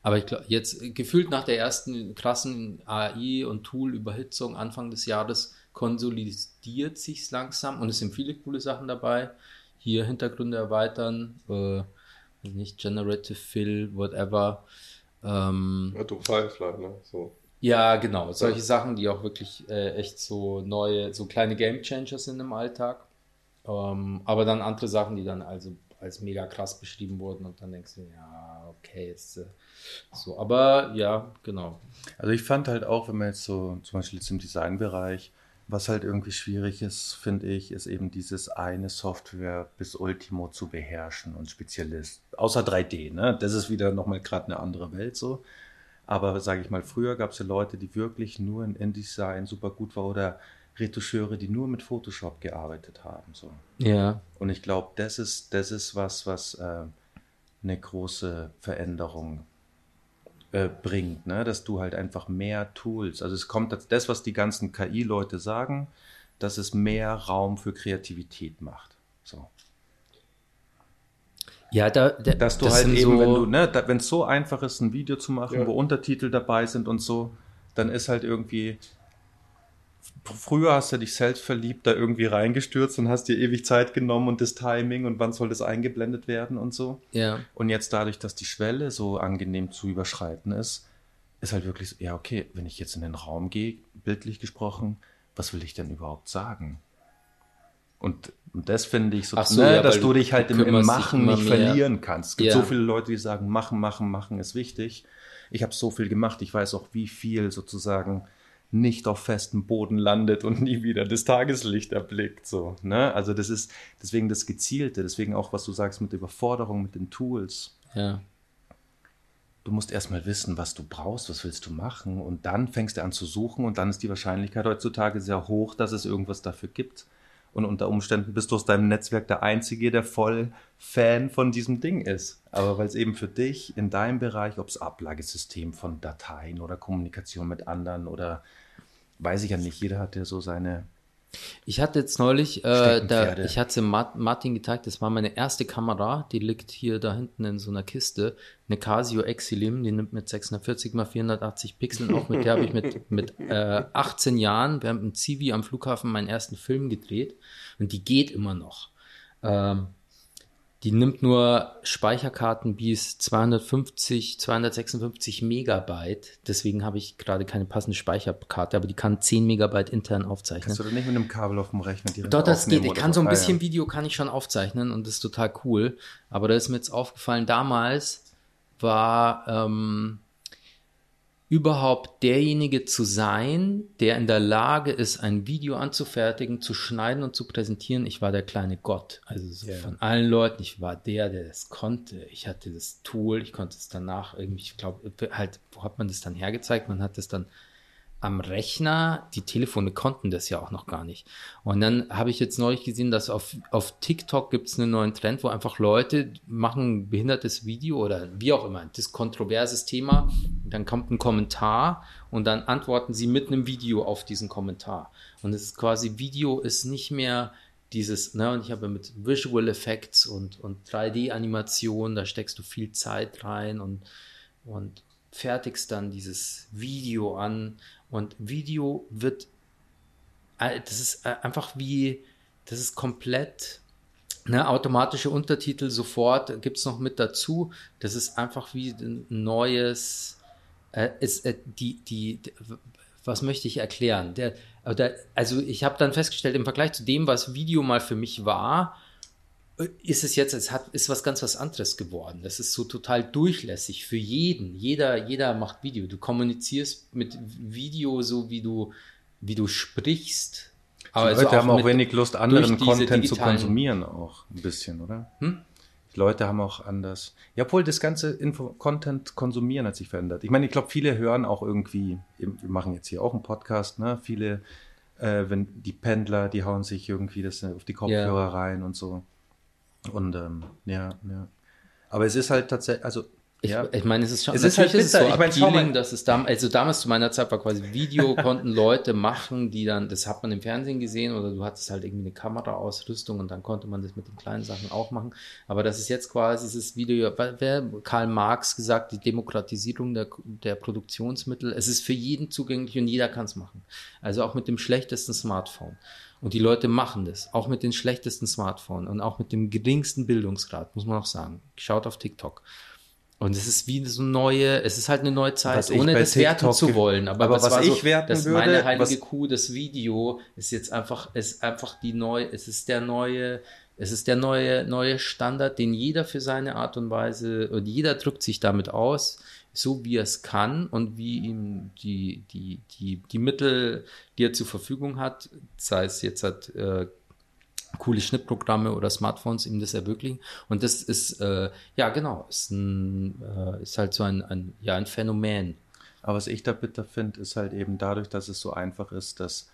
A: Aber ich glaube, jetzt gefühlt nach der ersten krassen AI- und Tool-Überhitzung Anfang des Jahres konsolidiert sich langsam und es sind viele coole Sachen dabei. Hier Hintergründe erweitern, äh, nicht Generative Fill, whatever. Ähm,
B: Ja, du Firefly, ne? So.
A: Ja, genau. Solche Sachen, die auch wirklich äh, echt so neue, so kleine Game Changer sind im Alltag. Ähm, aber dann andere Sachen, die dann also als mega krass beschrieben wurden und dann denkst du, ja, okay, ist äh, so. Aber ja, genau.
C: Also ich fand halt auch, wenn man jetzt so zum Beispiel jetzt im Designbereich, was halt irgendwie schwierig ist, finde ich, ist eben dieses eine Software bis Ultimo zu beherrschen und Spezialist. Außer 3D, ne? Das ist wieder nochmal gerade eine andere Welt so. Aber sage ich mal, früher gab es ja Leute, die wirklich nur in InDesign super gut waren oder Retoucheure, die nur mit Photoshop gearbeitet haben. So.
A: Ja.
C: Und ich glaube, das ist, das ist was, was äh, eine große Veränderung äh, bringt, ne? dass du halt einfach mehr Tools, also es kommt das, was die ganzen KI-Leute sagen, dass es mehr Raum für Kreativität macht. So.
A: Ja, da, da,
C: dass du
A: das
C: halt eben,
A: so,
C: wenn du, ne, wenn es so einfach ist, ein Video zu machen,
B: Ja.
C: wo Untertitel dabei sind und so, dann ist halt irgendwie. Früher hast du dich selbst verliebt, da irgendwie reingestürzt und hast dir ewig Zeit genommen und das Timing und wann soll das eingeblendet werden und so.
A: ja.
C: Und jetzt dadurch, dass die Schwelle so angenehm zu überschreiten ist, ist halt wirklich so, ja, okay, wenn ich jetzt in den Raum gehe, bildlich gesprochen, was will ich denn überhaupt sagen? Und, und das finde ich so,
A: so,
C: ne,
A: ja,
C: dass du dich halt
A: du
C: im, im Machen nicht
A: mehr.
C: verlieren kannst. Es gibt
A: Ja.
C: so viele Leute, die sagen, machen, machen, machen ist wichtig. Ich habe so viel gemacht, ich weiß auch, wie viel sozusagen nicht auf festem Boden landet und nie wieder das Tageslicht erblickt. So, ne? Also das ist deswegen das Gezielte, deswegen auch, was du sagst mit Überforderung, mit den Tools
A: ja.
C: du musst erstmal wissen, was du brauchst, was willst du machen und dann fängst du an zu suchen und dann ist die Wahrscheinlichkeit heutzutage sehr hoch, dass es irgendwas dafür gibt. Und unter Umständen bist du aus deinem Netzwerk der Einzige, der voll Fan von diesem Ding ist. Aber weil es eben für dich in deinem Bereich, ob es Ablagesystem von Dateien oder Kommunikation mit anderen oder weiß ich ja nicht, jeder hat ja so seine.
A: Ich hatte jetzt neulich, äh, da, ich hatte Mart- Martin gezeigt, das war meine erste Kamera, die liegt hier da hinten in so einer Kiste, eine Casio Exilim, die nimmt mit 640 x 480 Pixeln auf, mit der habe ich mit, mit äh, 18 Jahren, wir haben im Zivi am Flughafen meinen ersten Film gedreht und die geht immer noch. Ähm, die nimmt nur Speicherkarten bis 250, 256 Megabyte. Deswegen habe ich gerade keine passende Speicherkarte, aber die kann 10 Megabyte intern aufzeichnen.
C: Kannst du da nicht mit einem Kabel auf dem Rechner direkt
A: Doch, das geht. Ich kann so ein
C: Ah,
A: bisschen
C: ja.
A: Video kann ich schon aufzeichnen und das ist total cool. Aber da ist mir jetzt aufgefallen, damals war ähm, überhaupt derjenige zu sein, der in der Lage ist, ein Video anzufertigen, zu schneiden und zu präsentieren. Ich war der kleine Gott. Also so
C: Ja.
A: von allen Leuten. Ich war der, der das konnte. Ich hatte das Tool. Ich konnte es danach irgendwie, ich glaube, halt, wo hat man das dann hergezeigt? Man hat das dann am Rechner, die Telefone konnten das ja auch noch gar nicht. Und dann habe ich jetzt neulich gesehen, dass auf, auf TikTok gibt es einen neuen Trend, wo einfach Leute machen ein behindertes Video oder wie auch immer, das kontroverses Thema, dann kommt ein Kommentar und dann antworten sie mit einem Video auf diesen Kommentar. Und es ist quasi, Video ist nicht mehr dieses, ne, und ich habe mit Visual Effects und, und 3D-Animation, da steckst du viel Zeit rein und, und fertigst dann dieses Video an und Video wird, äh, das ist äh, einfach wie, das ist komplett, ne, automatische Untertitel sofort gibt es noch mit dazu. Das ist einfach wie ein neues, äh, ist, äh, die, die, die, was möchte ich erklären? Der, oder, also ich habe dann festgestellt, im Vergleich zu dem, was Video mal für mich war, ist es jetzt, es hat, ist was ganz was anderes geworden. Das ist so total durchlässig für jeden. Jeder, jeder macht Video. Du kommunizierst mit Video so, wie du, wie du sprichst.
C: Die
A: also
C: Leute haben auch wenig Lust, anderen Content zu konsumieren, auch ein bisschen, oder?
A: Hm?
C: Die Leute haben auch anders. Ja, obwohl das ganze Info Content konsumieren hat sich verändert. Ich meine, ich glaube, viele hören auch irgendwie, wir machen jetzt hier auch einen Podcast, ne? Viele, äh, wenn die Pendler, die hauen sich irgendwie das auf die Kopfhörer rein und so. Und ähm, ja, ja. Aber es ist halt tatsächlich, also
A: Ich,
C: ja,
A: ich meine, es ist schon,
C: Es ist halt bitter. Ich meine, schau mal.
A: dass es damals, also damals zu meiner Zeit war quasi Video, *laughs* konnten Leute machen, die dann, das hat man im Fernsehen gesehen oder du hattest halt irgendwie eine Kameraausrüstung und dann konnte man das mit den kleinen Sachen auch machen. Aber das ist jetzt quasi dieses Video, wer Karl Marx gesagt, die Demokratisierung der, der Produktionsmittel. Es ist für jeden zugänglich und jeder kann es machen. Also auch mit dem schlechtesten Smartphone. Und die Leute machen das, auch mit den schlechtesten Smartphones und auch mit dem geringsten Bildungsgrad, muss man auch sagen. Schaut auf TikTok Und es ist wie so neue, es ist halt eine neue Zeit,
C: Was ich
A: ohne das werten
C: TikTok
A: zu
C: ge-
A: wollen. Aber,
C: aber
A: das
C: was
A: war so,
C: ich werten
A: das
C: würde,
A: meine heilige
C: was-
A: Kuh, das Video ist jetzt einfach, ist einfach die neue, es ist der neue, es ist der neue, neue Standard, den jeder für seine Art und Weise, und jeder drückt sich damit aus, so wie er es kann und wie ihm die, die, die, die Mittel, die er zur Verfügung hat, sei es jetzt halt, äh, coole Schnittprogramme oder Smartphones ihm das ermöglichen. Und das ist, äh, ja genau, ist, ein, äh, ist halt so ein, ein, ja, ein Phänomen.
C: Aber was ich da bitter finde, ist halt eben dadurch, dass es so einfach ist, dass,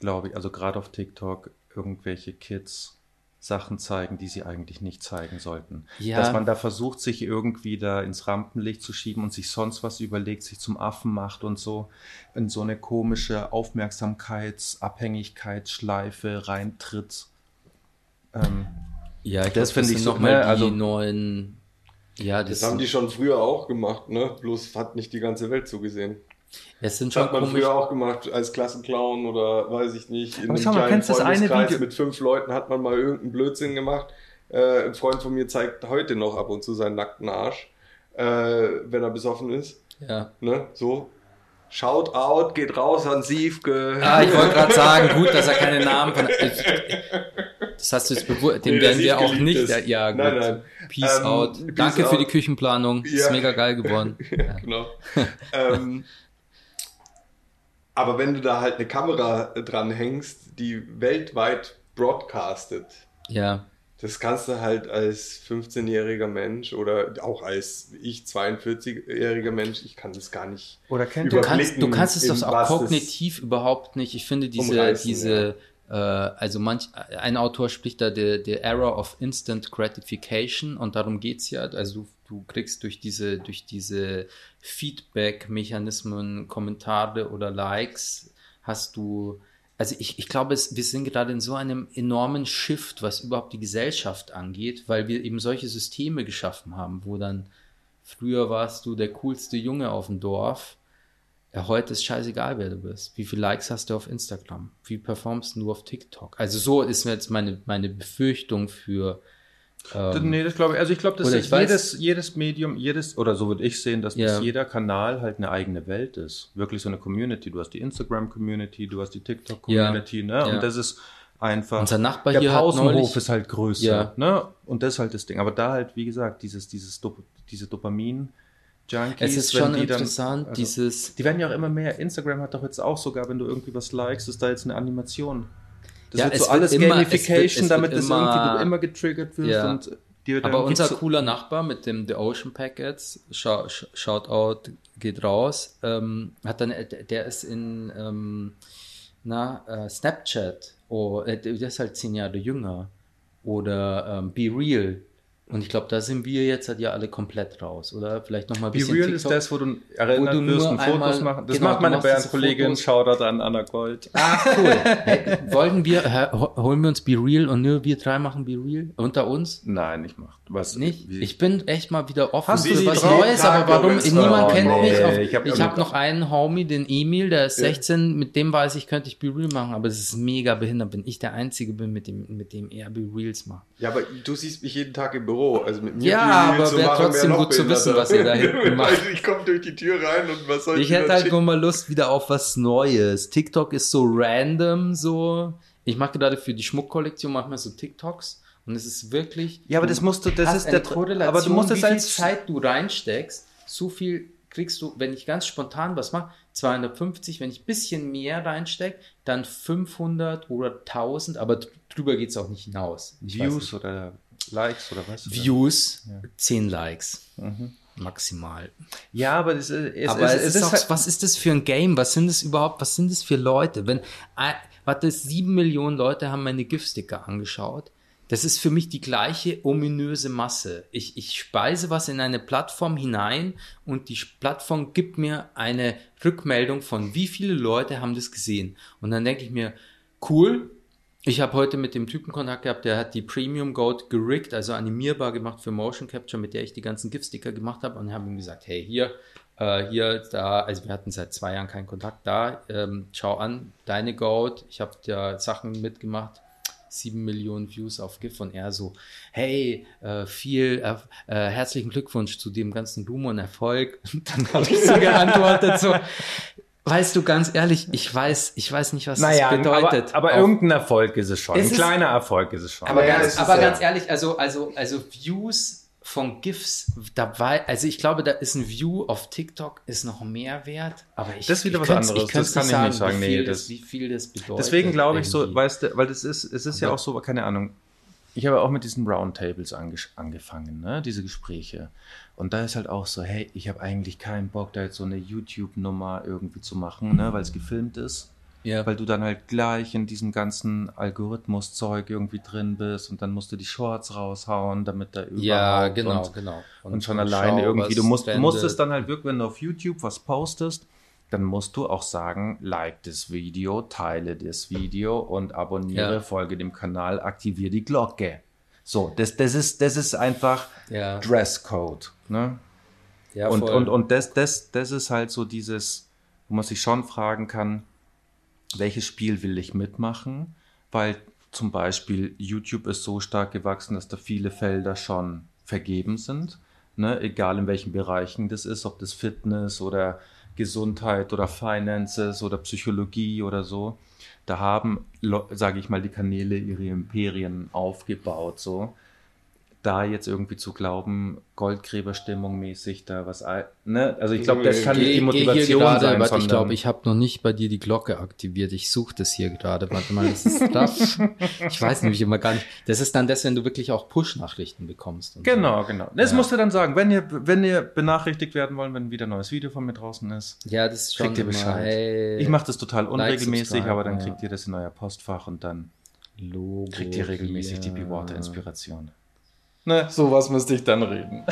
C: glaube ich, also gerade auf TikTok irgendwelche Kids Sachen zeigen, die sie eigentlich nicht zeigen sollten.
A: Ja.
C: Dass man da versucht, sich irgendwie da ins Rampenlicht zu schieben und sich sonst was überlegt, sich zum Affen macht und so in so eine komische Aufmerksamkeitsabhängigkeitsschleife reintritt. Ähm,
A: Ja, ich
C: Das finde ich
A: sind
C: so,
A: noch mal
C: ne,
A: die
C: also-
A: neuen. Ja,
B: Das
A: das,
B: haben die schon früher auch gemacht, ne? Bloß hat nicht die ganze Welt so gesehen.
A: es sind
B: Das
A: schon
B: hat man
A: komisch.
B: früher auch gemacht als Klassenclown oder weiß ich nicht. In
C: Aber
B: einem
C: schau mal, kennst das eine Video-
B: mit fünf Leuten hat man mal irgendeinen Blödsinn gemacht. Äh, ein Freund von mir zeigt heute noch ab und zu seinen nackten Arsch, äh, wenn er besoffen ist.
A: Ja.
B: Ne? So. Shout out, geht raus an Siefke.
A: Ah, ich wollte gerade sagen, gut, dass er keine *laughs* Namen von. *laughs* Das hast du jetzt bewusst. Den
B: Nee,
A: werden wir auch nicht.
B: es.
A: Ja, gut.
B: Nein, nein.
A: Peace
B: Ähm,
A: out.
B: peace
A: Danke für
B: out.
A: die Küchenplanung. Ist
B: Ja.
A: mega geil geworden. *laughs* Ja.
B: genau. *laughs* ähm, aber wenn du da halt eine Kamera dran hängst, die weltweit broadcastet,
A: ja.
B: das kannst du halt als 15-jähriger Mensch oder auch als ich 42-jähriger Mensch, ich kann das gar nicht.
C: oder kennt
A: Du kannst, du kannst es doch auch kognitiv überhaupt nicht. Ich finde diese, diese, äh, also manch, ein Autor spricht da der, der Error of Instant Gratification und darum geht's ja. Also du, du kriegst durch diese, durch diese Feedback-Mechanismen, Kommentare oder Likes, hast du, also ich, ich glaube, es, wir sind gerade in so einem enormen Shift, was überhaupt die Gesellschaft angeht, weil wir eben solche Systeme geschaffen haben, wo dann früher warst du der coolste Junge auf dem Dorf. Ja, heute ist scheißegal, wer du bist. Wie viele Likes hast du auf Instagram? Wie performst du auf TikTok? Also so ist jetzt meine, meine Befürchtung für ähm,
C: Nee, das glaube ich. Also ich glaube, dass
A: ich weiß-
C: jedes, jedes Medium, jedes, oder so würde ich sehen, dass das jeder Kanal halt eine eigene Welt ist. Wirklich so eine Community. Du hast die Instagram-Community, du hast die TikTok-Community, ne?
A: Ja.
C: Und das ist einfach.
A: Unser Nachbar
C: der
A: hier
C: Pausenhof
A: neulich-
C: ist halt größer, ne? Und das ist halt das Ding. Aber da halt, wie gesagt, dieses, dieses, Dop diese Dopamin-Junkies.
A: es ist schon
C: die dann-
A: interessant,
C: also-
A: dieses
C: Die werden ja auch immer mehr. Instagram hat doch jetzt auch sogar, wenn du irgendwie was likest, ist da jetzt eine Animation. Das
A: Ja,
C: wird
A: es
C: so
A: wird
C: alles
A: immer-
C: Gamification,
A: es wird- es wird
C: damit das
A: immer-
C: irgendwie du immer getriggert wirst
A: Ja.
C: und dann
A: Aber unser cooler Nachbar mit dem The Ocean Packets, Shou- Sh- Shoutout geht raus, ähm, hat dann, der der ist in ähm, na, äh, Snapchat, oh, äh, der ist halt zehn Jahre jünger. Oder ähm, Be Real. Und ich glaube, da sind wir jetzt halt ja alle komplett raus, oder? Vielleicht nochmal ein
C: Be
A: bisschen
C: Real ist das, wo du erinnert
A: Wo du
C: wirst und Fotos machen. Das
A: genau,
C: macht meine.
A: Fotos.
C: Shoutout an Anna Gold.
A: Ah, cool. Hey, wollen wir, holen wir uns Be Real und nur wir drei machen Be Real unter uns?
C: Nein, ich mach. Was?
A: Nicht?
C: Wie-
A: Ich bin echt mal wieder offen
C: Hast du
A: für was? Neues,
B: Tag,
A: aber warum? Niemand
C: Oh,
A: kennt
C: nee,
A: mich. Auf,
C: ich hab
A: habe
C: immer-
A: noch einen Homie, den Emil, der ist
B: Ja.
A: 16, mit dem weiß ich, könnte ich Be Real machen, aber das ist mega behindert, wenn ich der Einzige bin, mit dem, mit dem er Be Reals macht.
B: Ja, aber du siehst mich jeden Tag im Büro. Also mit mir
A: Ja, aber
B: zu
A: wär
B: machen,
A: trotzdem gut zu wissen, was ihr da hinten *laughs* macht.
B: Also ich komme durch die Tür rein und was soll ich
A: Ich hätte halt nur mal Lust wieder auf was Neues. TikTok ist so random, so. Ich mache gerade für die Schmuckkollektion manchmal so TikToks und es ist wirklich.
C: Ja, aber das musst du, das ist der
A: Korrelation,
C: aber du musst
A: wie
C: es
A: viel Zeit du reinsteckst, so viel kriegst du, wenn ich ganz spontan was mache, 250, wenn ich ein bisschen mehr reinstecke, dann 500 oder 1000, aber dr- drüber geht's auch nicht hinaus. Ich
C: Views oder Likes oder was?
A: Views,
C: Ja.
A: 10 Likes.
C: Mhm.
A: Maximal.
C: Ja, aber es, ist- es,
A: Aber
C: es,
A: es, ist auch,
C: halt,
A: was ist das für ein Game? Was sind das überhaupt? Was sind das für Leute? Wenn, äh, warte, sieben Millionen Leute haben meine GIF-Sticker angeschaut. Das ist für mich die gleiche ominöse Masse. Ich, ich speise was in eine Plattform hinein und die Plattform gibt mir eine Rückmeldung von wie viele Leute haben das gesehen. Und dann denke ich mir, cool, ich habe heute mit dem Typen Kontakt gehabt, der hat die Premium Goat geriggt, also animierbar gemacht für Motion Capture, mit der ich die ganzen GIF-Sticker gemacht habe und habe ihm gesagt, hey, hier, äh, hier, da, also wir hatten seit zwei Jahren keinen Kontakt da, ähm, schau an, deine Goat, ich habe da Sachen mitgemacht, sieben Millionen Views auf GIF und er so, hey, äh, viel äh, äh, herzlichen Glückwunsch zu dem ganzen Ruhm und Erfolg. Und *laughs* dann habe ich so geantwortet so, weißt du, ganz ehrlich, ich weiß, ich weiß nicht, was
C: Naja,
A: das bedeutet.
C: aber, aber irgendein Erfolg ist es schon.
A: Es
C: ein
A: ist-
C: kleiner Erfolg ist es schon.
A: aber
B: Ja,
A: ganz, aber ganz ehrlich, also, also, also Views von GIFs dabei, also ich glaube, da ist ein View auf TikTok ist noch mehr wert, aber ich,
C: Das ist wieder
A: ich
C: was anderes, das kann ich nicht sagen,
A: wie
C: nee,
A: viel
C: das-
A: das, wie viel das bedeutet.
C: Deswegen glaube ich so, weißt du, weil das ist, es ist ja auch so, keine Ahnung. Ich habe auch mit diesen Roundtables ange angefangen, ne, diese Gespräche. Und da ist halt auch so, hey, ich habe eigentlich keinen Bock, da jetzt so eine YouTube-Nummer irgendwie zu machen, ne, weil es gefilmt ist.
A: ja.
C: Weil du dann halt gleich in diesem ganzen Algorithmus-Zeug irgendwie drin bist und dann musst du die Shorts raushauen, damit da überhaupt
A: ja, genau,
C: und,
A: genau.
C: und, schon
A: schau,
C: alleine irgendwie, du musst, es dann halt wirklich, wenn du auf YouTube was postest, dann musst du auch sagen, like das Video, teile das Video und abonniere,
A: Ja.
C: folge dem Kanal, aktiviere die Glocke. So, das, das, ist, das ist einfach
A: Ja.
C: Dresscode. Ne?
A: ja,
C: und, und, und das, das, das ist halt so dieses, wo man sich schon fragen kann, welches Spiel will ich mitmachen? Weil zum Beispiel YouTube ist so stark gewachsen, dass da viele Felder schon vergeben sind. Ne? Egal in welchen Bereichen das ist, ob das Fitness oder Gesundheit oder Finances oder Psychologie oder so. Da haben, sage ich mal, die Kanäle ihre Imperien aufgebaut. So da jetzt irgendwie zu glauben, Goldgräberstimmung mäßig da was, ne? Also ich glaube, das kann nicht die Motivation
A: gerade,
C: sein,
A: warte, ich glaube, ich habe noch nicht bei dir die Glocke aktiviert. Ich suche das hier gerade. Warte mal, das ist das. ich weiß nämlich immer gar nicht. Das ist dann das, wenn du wirklich auch Push-Nachrichten bekommst.
C: Genau, genau. Das
A: Ja.
C: musst du dann sagen. Wenn ihr, wenn ihr benachrichtigt werden wollt, wenn wieder ein neues Video von mir draußen ist,
A: So. Ja, das ist schon
C: kriegt ihr Bescheid.
A: hey,
C: ich mache das total unregelmäßig, aber dann
A: ja.
C: kriegt ihr das in euer Postfach und dann
A: Logo
C: kriegt ihr regelmäßig die
A: hier.
C: Be Water Inspiration. Ne, sowas müsste ich dann reden.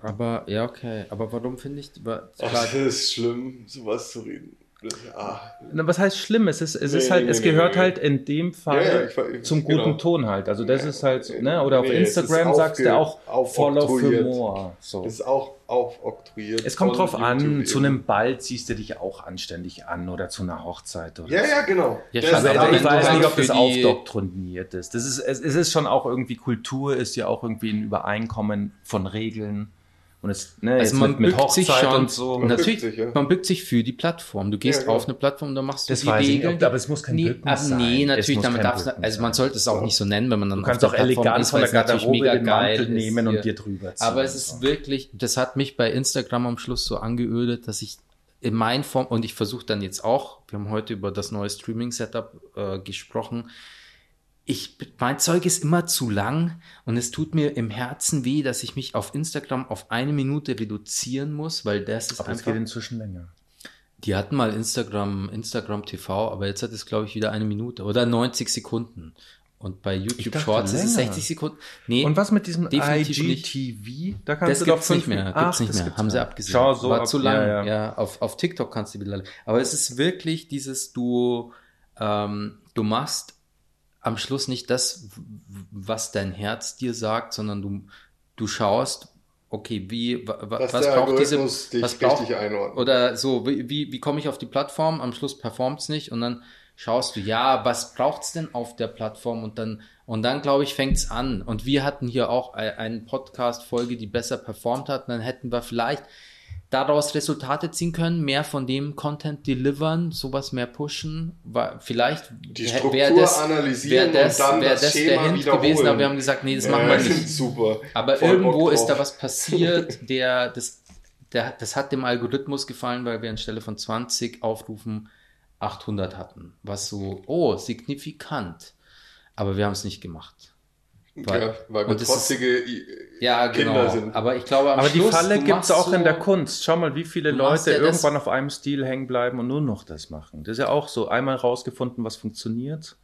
A: Aber, ja, okay. Aber warum finde ich,
B: Ach, das ist schlimm, sowas zu reden. Das, ah,
C: Na, was heißt schlimm? Es ist, es
B: Nee,
C: ist halt,
B: nee,
C: es
B: nee,
C: gehört
B: nee.
C: halt in dem Fall
B: Ja, ja, ich ich-
C: zum guten
B: genau.
C: Ton halt. Also das ist halt, ne? Oder auf Instagram sagst du auch Follow
B: aufoktroyiert.
C: more. So.
B: das ist auch aufoktroyiert.
C: Es kommt drauf an,
B: YouTube
C: zu einem Ball ziehst du dich auch anständig an oder zu einer Hochzeit oder
B: Ja,
C: so.
B: ja, genau.
A: Ja,
B: Das-
A: schon,
C: Also, ich weiß nicht, ob das aufdoktriniert ist. Das ist es, es ist schon auch irgendwie Kultur, ist ja auch irgendwie ein Übereinkommen von Regeln. Und es, ne,
A: Also man
C: mit, mit
A: bückt sich schon,
C: und so.
B: Man
A: natürlich,
B: bückt sich, ja.
A: man bückt sich für die Plattform. Du gehst
B: Ja, genau.
A: auf eine Plattform, da machst du
C: Das
A: die
C: nicht,
A: Regeln.
C: ob- aber es muss kein
A: nee,
C: Bücken
A: aber
C: sein.
A: Nee,
C: Es
A: natürlich,
C: muss
A: damit darfst du, also man sollte es auch nicht so nennen, wenn man dann
C: Du kannst
A: auf
C: auch
A: der Plattform
C: elegant
A: ist,
C: von
A: weil
C: der Garderobe
A: mega
C: den Mantel
A: geil ist
C: nehmen und dir drüber ziehen.
A: Aber es ist wirklich, das hat mich bei Instagram am Schluss so angeödet, dass ich in meinen Form, und ich versuche dann jetzt auch, wir haben heute über das neue Streaming-Setup äh, gesprochen, ich, mein Zeug ist immer zu lang und es tut mir im Herzen weh, dass ich mich auf Instagram auf eine Minute reduzieren muss, weil das ist
C: Aber es
A: einfach.
C: geht inzwischen länger.
A: Die hatten mal Instagram, Instagram TV, aber jetzt hat es, glaube ich, wieder eine Minute oder 90 Sekunden. Und bei YouTube
C: dachte
A: Shorts ist es
C: länger.
A: 60 Sekunden. Nee,
C: Und was mit diesem
A: nicht.
C: IGTV? Da
A: das
C: du doch
A: gibt's nicht
C: fünf-
A: mehr.
C: Ach,
A: Gibt's nicht mehr. Haben sie abgesehen.
C: Schau, so
A: War
C: ab-
A: zu lang.
C: Ja,
A: Ja,
C: ja.
A: auf, auf TikTok kannst du wieder. Aber es ist wirklich dieses, du, ähm, du machst am Schluss nicht das, was dein Herz dir sagt, sondern du, du schaust, okay, wie, wa, wa, was braucht diese, was braucht, oder so, wie, wie, wie komme ich auf die Plattform? Am Schluss performt's nicht und dann schaust du, ja, was braucht's denn auf der Plattform? Und dann, und dann glaube ich, fängt's an. Und wir hatten hier auch ein- eine Podcast-Folge, die besser performt hat. Und dann hätten wir vielleicht daraus Resultate ziehen können, mehr von dem Content delivern, sowas mehr pushen. Vielleicht
B: Die Struktur
A: wär das,
B: analysieren
A: wär das,
B: und dann
A: wär
B: das
A: das der Hint
B: wiederholen.
A: gewesen, aber wir haben gesagt, nee, das machen wir *laughs* nicht.
B: Super.
A: Aber
B: Voll
A: irgendwo ist da was passiert, *laughs* der, das, der, das hat dem Algorithmus gefallen, weil wir anstelle von 20 Aufrufen 800 hatten. Was so, oh, signifikant. Aber wir haben es nicht gemacht. Weil-
B: ja, weil wir
A: und das ist-
B: trotzige I-
A: Ja,
B: Kinder
A: genau.
B: sind.
A: Aber ich glaube, am
C: Aber die
A: Schluss,
C: Falle
A: du
C: gibt es auch in
A: so-
C: der Kunst. Schau mal, wie viele Leute
A: ja das-
C: irgendwann auf einem Stil hängen bleiben und nur noch das machen. Das ist ja auch so. Einmal rausgefunden, was funktioniert.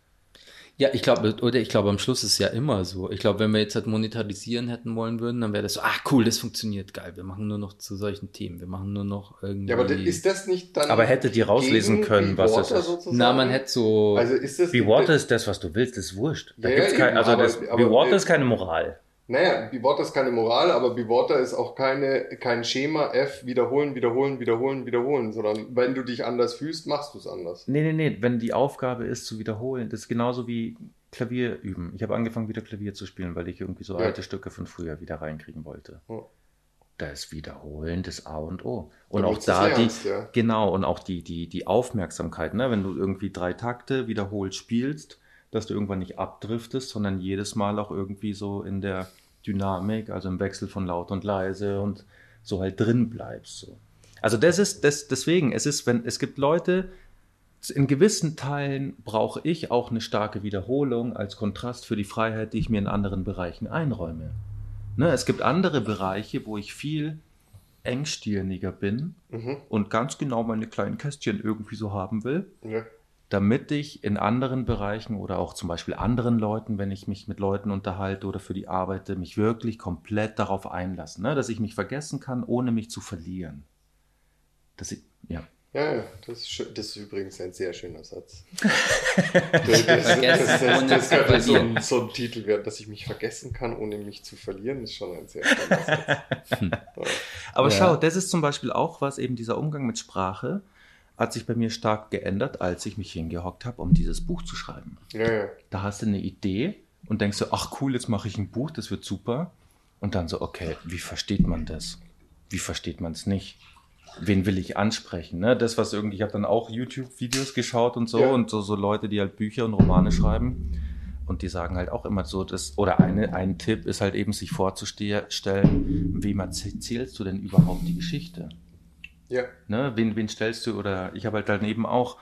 A: Ja, ich glaube, oder ich glaube, am Schluss ist es ja immer so. Ich glaube, wenn wir jetzt halt monetarisieren hätten wollen würden, dann wäre das so, ah, cool, das funktioniert geil. Wir machen nur noch zu solchen Themen. Wir machen nur noch irgendwie.
B: Ja, aber ist das nicht dann.
C: Aber hättet ihr rauslesen können, was es ist?
B: sozusagen?
A: Na, man hätte so.
B: Also ist das.
C: Be Water ist das, was du willst, ist wurscht. Da
B: Ja,
C: gibt's
B: ja,
C: kein, also
B: aber-
C: das,
B: aber-
C: Be Water ist keine Moral.
B: Naja, Water ist keine Moral, aber Be Water ist auch keine, kein Schema F, wiederholen, wiederholen, wiederholen, wiederholen, sondern wenn du dich anders fühlst, machst du es anders.
C: Nee, nee, nee. Wenn die Aufgabe ist, zu wiederholen, das ist genauso wie Klavier üben. Ich habe angefangen, wieder Klavier zu spielen, weil ich irgendwie so
B: Ja.
C: alte Stücke von früher wieder reinkriegen wollte.
B: Ja.
C: Das Wiederholen das A und O. Und
B: Du
C: auch da die,
B: ernst, ja.
C: genau, und auch die, die, die Aufmerksamkeit, ne? wenn du irgendwie drei Takte wiederholt spielst, dass du irgendwann nicht abdriftest, sondern jedes Mal auch irgendwie so in der Dynamik, also im Wechsel von laut und leise und so halt drin bleibst. So. Also das ist, das, deswegen, es ist, wenn, es gibt Leute, in gewissen Teilen brauche ich auch eine starke Wiederholung als Kontrast für die Freiheit, die ich mir in anderen Bereichen einräume. Ne, es gibt andere Bereiche, wo ich viel engstirniger bin
B: Mhm.
C: und ganz genau meine kleinen Kästchen irgendwie so haben will,
B: Ja.
C: Damit ich in anderen Bereichen oder auch zum Beispiel anderen Leuten, wenn ich mich mit Leuten unterhalte oder für die arbeite, mich wirklich komplett darauf einlasse, ne? dass ich mich vergessen kann, ohne mich zu verlieren. Dass ich, ja.
B: Ja, ja, das ist, das ist übrigens ein sehr schöner Satz. *laughs* das, das, das,
A: Vergessen,
B: das, das könnte so ein,
A: verlieren.
B: so ein Titel werden, dass ich mich vergessen kann, ohne mich zu verlieren, ist schon ein sehr schöner Satz. *laughs*
C: Aber
A: Ja.
C: schau, das ist zum Beispiel auch was, eben dieser Umgang mit Sprache hat sich bei mir stark geändert, als ich mich hingehockt habe, um dieses Buch zu schreiben.
B: Ja, ja.
C: Da hast du eine Idee und denkst so, ach cool, jetzt mache ich ein Buch, das wird super. Und dann so, okay, wie versteht man das? Wie versteht man es nicht? Wen will ich ansprechen? Ne? Das, was irgendwie, ich habe dann auch YouTube-Videos geschaut und so
B: Ja.
C: und so, so Leute, die halt Bücher und Romane schreiben. Und die sagen halt auch immer so, dass, oder eine, ein Tipp ist halt eben, sich vorzustellen, wem erzählst du denn überhaupt die Geschichte?
B: Ja,
C: Ne? Wen, wen stellst du? Oder ich habe halt dann eben auch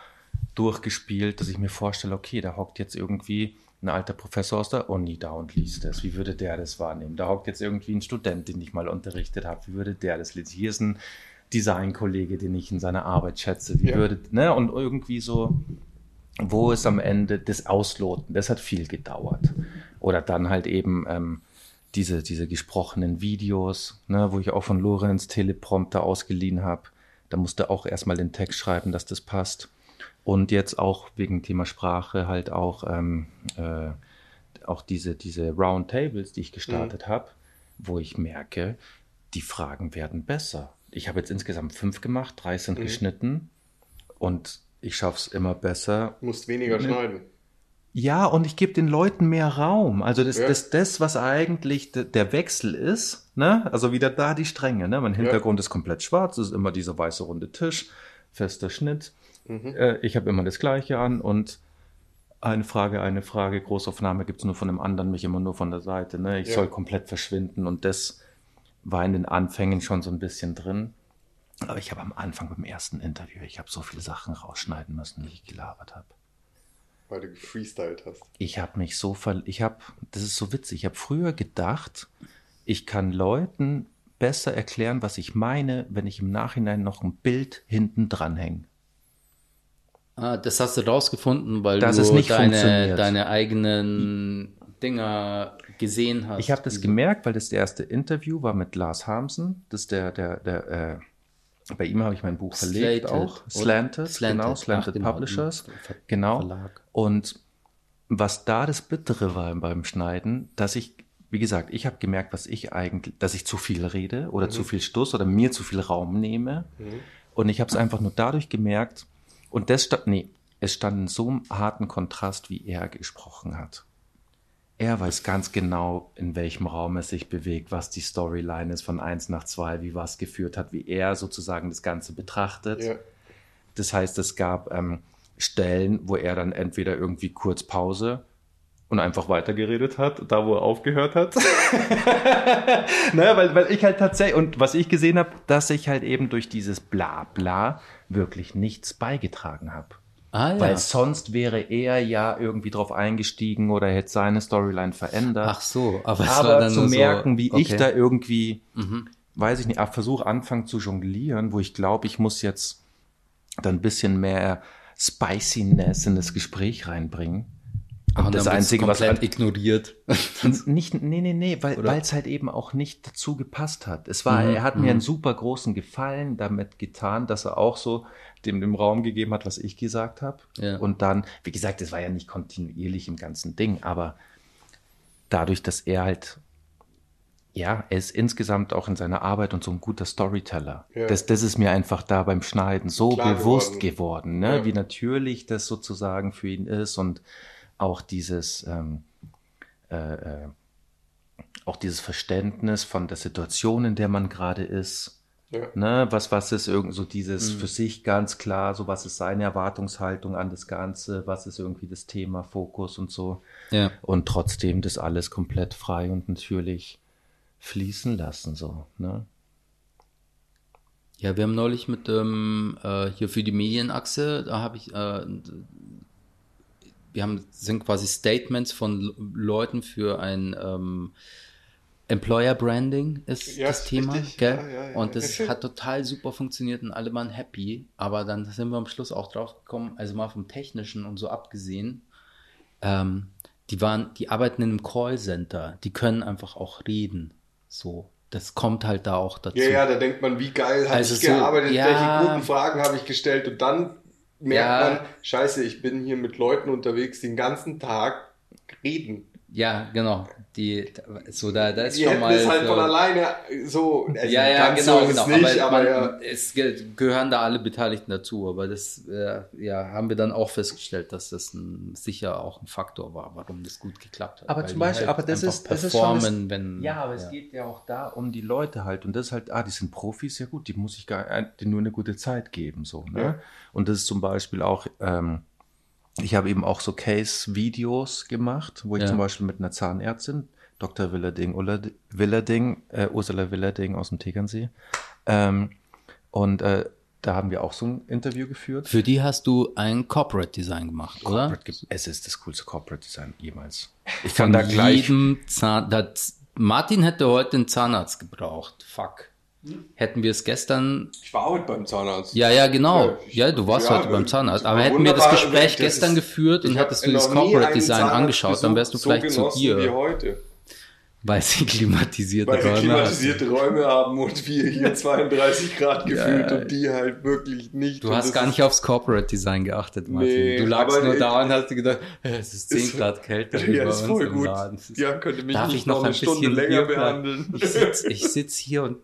C: durchgespielt, dass ich mir vorstelle, okay, da hockt jetzt irgendwie ein alter Professor aus der Uni da und liest das. Wie würde der das wahrnehmen? Da hockt jetzt irgendwie ein Student, den ich mal unterrichtet habe. Wie würde der das lesen? Hier ist ein Designkollege, den ich in seiner Arbeit schätze. Wie
B: Ja.
C: würde, ne? Und irgendwie so, wo ist am Ende das Ausloten? Das hat viel gedauert. Oder dann halt eben ähm, diese, diese gesprochenen Videos, ne, wo ich auch von Lorenz Teleprompter ausgeliehen habe. Da musste auch erstmal den Text schreiben, dass das passt. Und jetzt auch wegen Thema Sprache halt auch, ähm, äh, auch diese, diese Roundtables, die ich gestartet habe, wo ich merke, die Fragen werden besser. Ich habe jetzt insgesamt fünf gemacht, drei sind
B: Mhm.
C: geschnitten und ich schaffe es immer besser,
B: musst weniger
C: Ne.
B: schneiden.
C: Ja, und ich gebe den Leuten mehr Raum. Also das,
B: Ja.
C: das, das, was eigentlich de- der Wechsel ist, ne? Also wieder da die Stränge, ne? Mein Hintergrund ist komplett schwarz, es ist immer dieser weiße runde Tisch, fester Schnitt.
B: Mhm.
C: Äh, ich habe immer das Gleiche an und eine Frage, eine Frage, Großaufnahme gibt es nur von dem anderen, mich immer nur von der Seite. Ne? Ich
B: Ja.
C: soll komplett verschwinden und das war in den Anfängen schon so ein bisschen drin. Aber ich habe am Anfang beim ersten Interview, ich habe so viele Sachen rausschneiden müssen, die ich gelabert habe.
B: Weil du gefreestylt hast.
C: Ich habe mich so ver... Ich habe... Das ist so witzig. Ich habe früher gedacht, ich kann Leuten besser erklären, was ich meine, wenn ich im Nachhinein noch ein Bild hinten dranhänge.
A: Ah, das hast du rausgefunden, weil
C: Dass
A: du deine, deine eigenen Dinger gesehen hast.
C: Ich habe das gemerkt, weil das erste Interview war mit Lars Harmsen. Das ist der, der, der, äh, bei ihm habe ich mein Buch verlegt
A: Slated,
C: auch. Slanted,
A: Slanted,
C: genau, Slanted
A: ach, genau,
C: Publishers.
A: Ver-
C: Genau.
A: Verlag.
C: Und was da das Bittere war beim Schneiden, dass ich, wie gesagt, ich habe gemerkt, was ich eigentlich, dass ich zu viel rede oder zu viel Stuss oder mir zu viel Raum nehme.
B: Mhm.
C: Und ich habe es einfach nur dadurch gemerkt, und das stand, nee, es stand in so einem harten Kontrast, wie er gesprochen hat. Er weiß ganz genau, in welchem Raum er sich bewegt, was die Storyline ist von eins nach zwei, wie was geführt hat, wie er sozusagen das Ganze betrachtet.
B: Ja.
C: Das heißt, es gab ähm, Stellen, wo er dann entweder irgendwie kurz Pause und einfach weitergeredet hat, da wo er aufgehört hat. *laughs* ne, weil, weil ich halt tatsächlich, und was ich gesehen habe, dass ich halt eben durch dieses Blabla wirklich nichts beigetragen habe.
A: Ah, ja.
C: Weil sonst wäre er ja irgendwie drauf eingestiegen oder hätte seine Storyline verändert.
A: Ach so, aber
C: Aber zu
A: nur so-
C: merken, wie ich
A: okay.
C: da irgendwie,
A: Mhm.
C: weiß ich nicht, Versuch anfangen zu jonglieren, wo ich glaube, ich muss jetzt dann ein bisschen mehr Spiciness in das Gespräch reinbringen.
A: Ah, und
C: das Einzige, was an-
A: ignoriert.
C: Nicht, nee, nee, nee, weil es halt eben auch nicht dazu gepasst hat. Es war,
A: Mhm,
C: er hat mir
A: mhm.
C: einen super großen Gefallen damit getan, dass er auch so dem, dem Raum gegeben hat, was ich gesagt habe.
A: Ja.
C: Und dann, wie gesagt, es war ja nicht kontinuierlich im ganzen Ding, aber dadurch, dass er halt, ja, er ist insgesamt auch in seiner Arbeit und so ein guter Storyteller.
B: Ja.
C: Das, das ist mir einfach da beim Schneiden so
B: Klar
C: bewusst
B: geworden.
C: geworden, ne?
B: Ja.
C: wie natürlich das sozusagen für ihn ist und auch dieses, ähm, äh, äh, auch dieses Verständnis von der Situation, in der man gerade ist.
B: Ja.
C: Ne, was, was ist irgend so dieses für sich ganz klar, so was ist seine Erwartungshaltung an das Ganze, was ist irgendwie das Thema, Fokus und so.
A: Ja.
C: Und trotzdem das alles komplett frei und natürlich fließen lassen, so, ne?
A: Ja, wir haben neulich mit ähm, äh, hier für die Medienachse, da habe ich, äh, wir haben sind quasi Statements von Leuten für ein ähm, Employer Branding ist
B: Ja,
A: das
B: ist
A: Thema,
B: richtig.
A: gell?
B: Ja, ja.
A: Und das hat total super funktioniert und alle waren happy, aber dann sind wir am Schluss auch drauf gekommen, also mal vom Technischen und so abgesehen, ähm, die waren, die arbeiten in einem Callcenter, die können einfach auch reden, so. Das kommt halt da auch dazu.
B: Ja, ja, da denkt man, wie geil habe
A: Also
B: ich
A: so,
B: gearbeitet, welche guten Fragen habe ich gestellt und dann merkt man, scheiße, ich bin hier mit Leuten unterwegs, die den ganzen Tag reden.
A: Ja, genau. Die, so da, da ist
B: Die
A: schon
B: hätten
A: mal.
B: es halt von alleine so, also
A: ja, ja,
B: ganz
A: genau,
B: so ist
A: genau.
B: es nicht,
A: aber
B: aber,
A: man,
B: ja.
A: es ge- gehören da alle Beteiligten dazu. Aber das äh, ja, haben wir dann auch festgestellt, dass das ein, sicher auch ein Faktor war, warum das gut geklappt hat.
C: Aber
A: Weil
C: zum
A: die
C: Beispiel,
A: halt
C: aber das ist, das ist schon das,
A: wenn.
C: Ja, aber es geht ja auch da um die Leute halt. Und das ist halt, ah, die sind Profis, ja gut, die muss ich gar äh, denen nur eine gute Zeit geben. So, ne?
B: Ja.
C: Und das ist zum Beispiel auch, ähm, ich habe eben auch so Case-Videos gemacht, wo ich
A: Ja.
C: zum Beispiel mit einer Zahnärztin, Dr. Willerding, Willerding äh, Ursula Willerding aus dem Tegernsee, ähm, und äh, da haben wir auch so ein Interview geführt.
A: Für die hast du ein Corporate Design gemacht, oder?
C: Corporate, ge- es ist das coolste Corporate Design jemals. Ich
A: Von
C: kann da gleich
A: jedem Zahn. Das, Martin hätte heute einen Zahnarzt gebraucht. Fuck. Hätten wir es gestern
B: Ich war heute beim Zahnarzt.
A: Ja, ja, genau.
B: Ja,
A: Ja, du warst
B: ja,
A: heute beim Zahnarzt. Aber hätten wir das. Gespräch
B: Das
A: gestern
B: ist-
A: geführt und hättest du das Corporate Design
B: Zahnarzt
A: angeschaut, dann wärst du
B: so
A: vielleicht zu
B: genossen wie heute.
A: weil sie klimatisierte
B: Weil
A: Räume
B: klimatisierte Räume haben und wir hier *laughs* 32 Grad gefühlt
A: Ja.
B: und die halt wirklich nicht.
A: Du hast gar nicht aufs Corporate Design geachtet, Martin.
B: Nee,
A: du lagst nur da und hast dir gedacht, "Äh, *laughs* es ist 10
B: Ist-
A: Grad kälter
B: Ja, ist voll gut.
A: Laden.
B: Ja, könnte mich
A: Darf
B: nicht
A: ich noch
B: noch
A: ein
B: eine Stunde
A: bisschen
B: länger
A: hier
B: behandeln.
A: Ich sitze ich *laughs* sitz hier und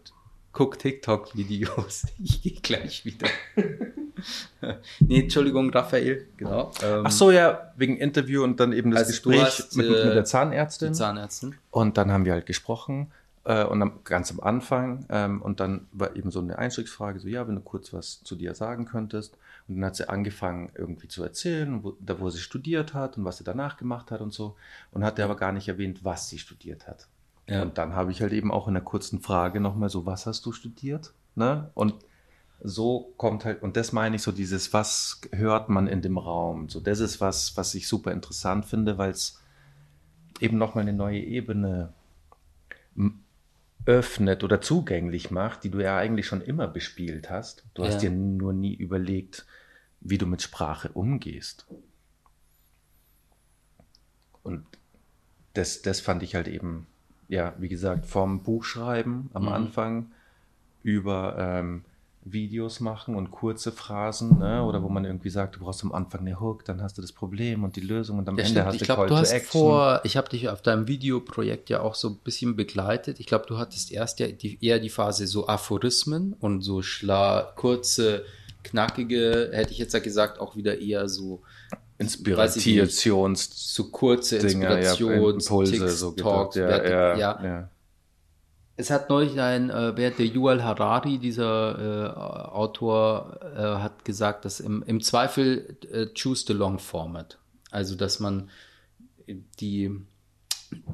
A: guck TikTok-Videos. *laughs* Ich gehe gleich wieder. *laughs* nee, Entschuldigung, Raphael. Genau. Ähm,
C: Ach so, ja, wegen Interview und dann eben das
A: Also
C: Gespräch
A: hast,
C: mit,
A: äh,
C: mit der Zahnärztin.
A: Zahnärztin.
C: und dann haben wir halt gesprochen äh, und am, ganz am Anfang ähm, und dann war eben so eine Einstiegsfrage, so ja, wenn du kurz was zu dir sagen könntest. Und dann hat sie angefangen irgendwie zu erzählen, wo, da wo sie studiert hat und was sie danach gemacht hat und so. Und hatte aber gar nicht erwähnt, was sie studiert hat.
A: Ja.
C: Und dann habe ich halt eben auch in einer kurzen Frage nochmal so, was hast du studiert? Ne? Und so kommt halt, und das meine ich so, dieses, was hört man in dem Raum? So, das ist was, was ich super interessant finde, weil es eben nochmal eine neue Ebene öffnet oder zugänglich macht, die du ja eigentlich schon immer bespielt hast. Du
A: Ja.
C: hast dir nur nie überlegt, wie du mit Sprache umgehst. Und das, das fand ich halt eben, ja, wie gesagt, vom Buchschreiben am
A: Mhm.
C: Anfang über ähm, Videos machen und kurze Phrasen, ne? oder wo man irgendwie sagt, du brauchst am Anfang eine Hook, dann hast du das Problem und die Lösung und am
A: Ja,
C: Ende
A: stimmt.
C: hast
A: Ich
C: du
A: glaube,
C: Call
A: du hast
C: Action.
A: vor, ich habe dich auf deinem Videoprojekt ja auch so ein bisschen begleitet. Ich glaube, du hattest erst ja die, eher die Phase so Aphorismen und so schla kurze, knackige, hätte ich jetzt ja gesagt, auch wieder eher so nicht,
C: Inspirations
A: so kurze
C: Dinger, ja,
A: Inspirations,
C: Impulse so gedacht, ja,
A: wer-
C: ja,
A: ja.
C: ja.
A: Es hat neulich ein, äh, wer der Yuval Harari, dieser äh, Autor, äh, hat gesagt, dass im, im Zweifel äh, choose the long format. Also, dass man die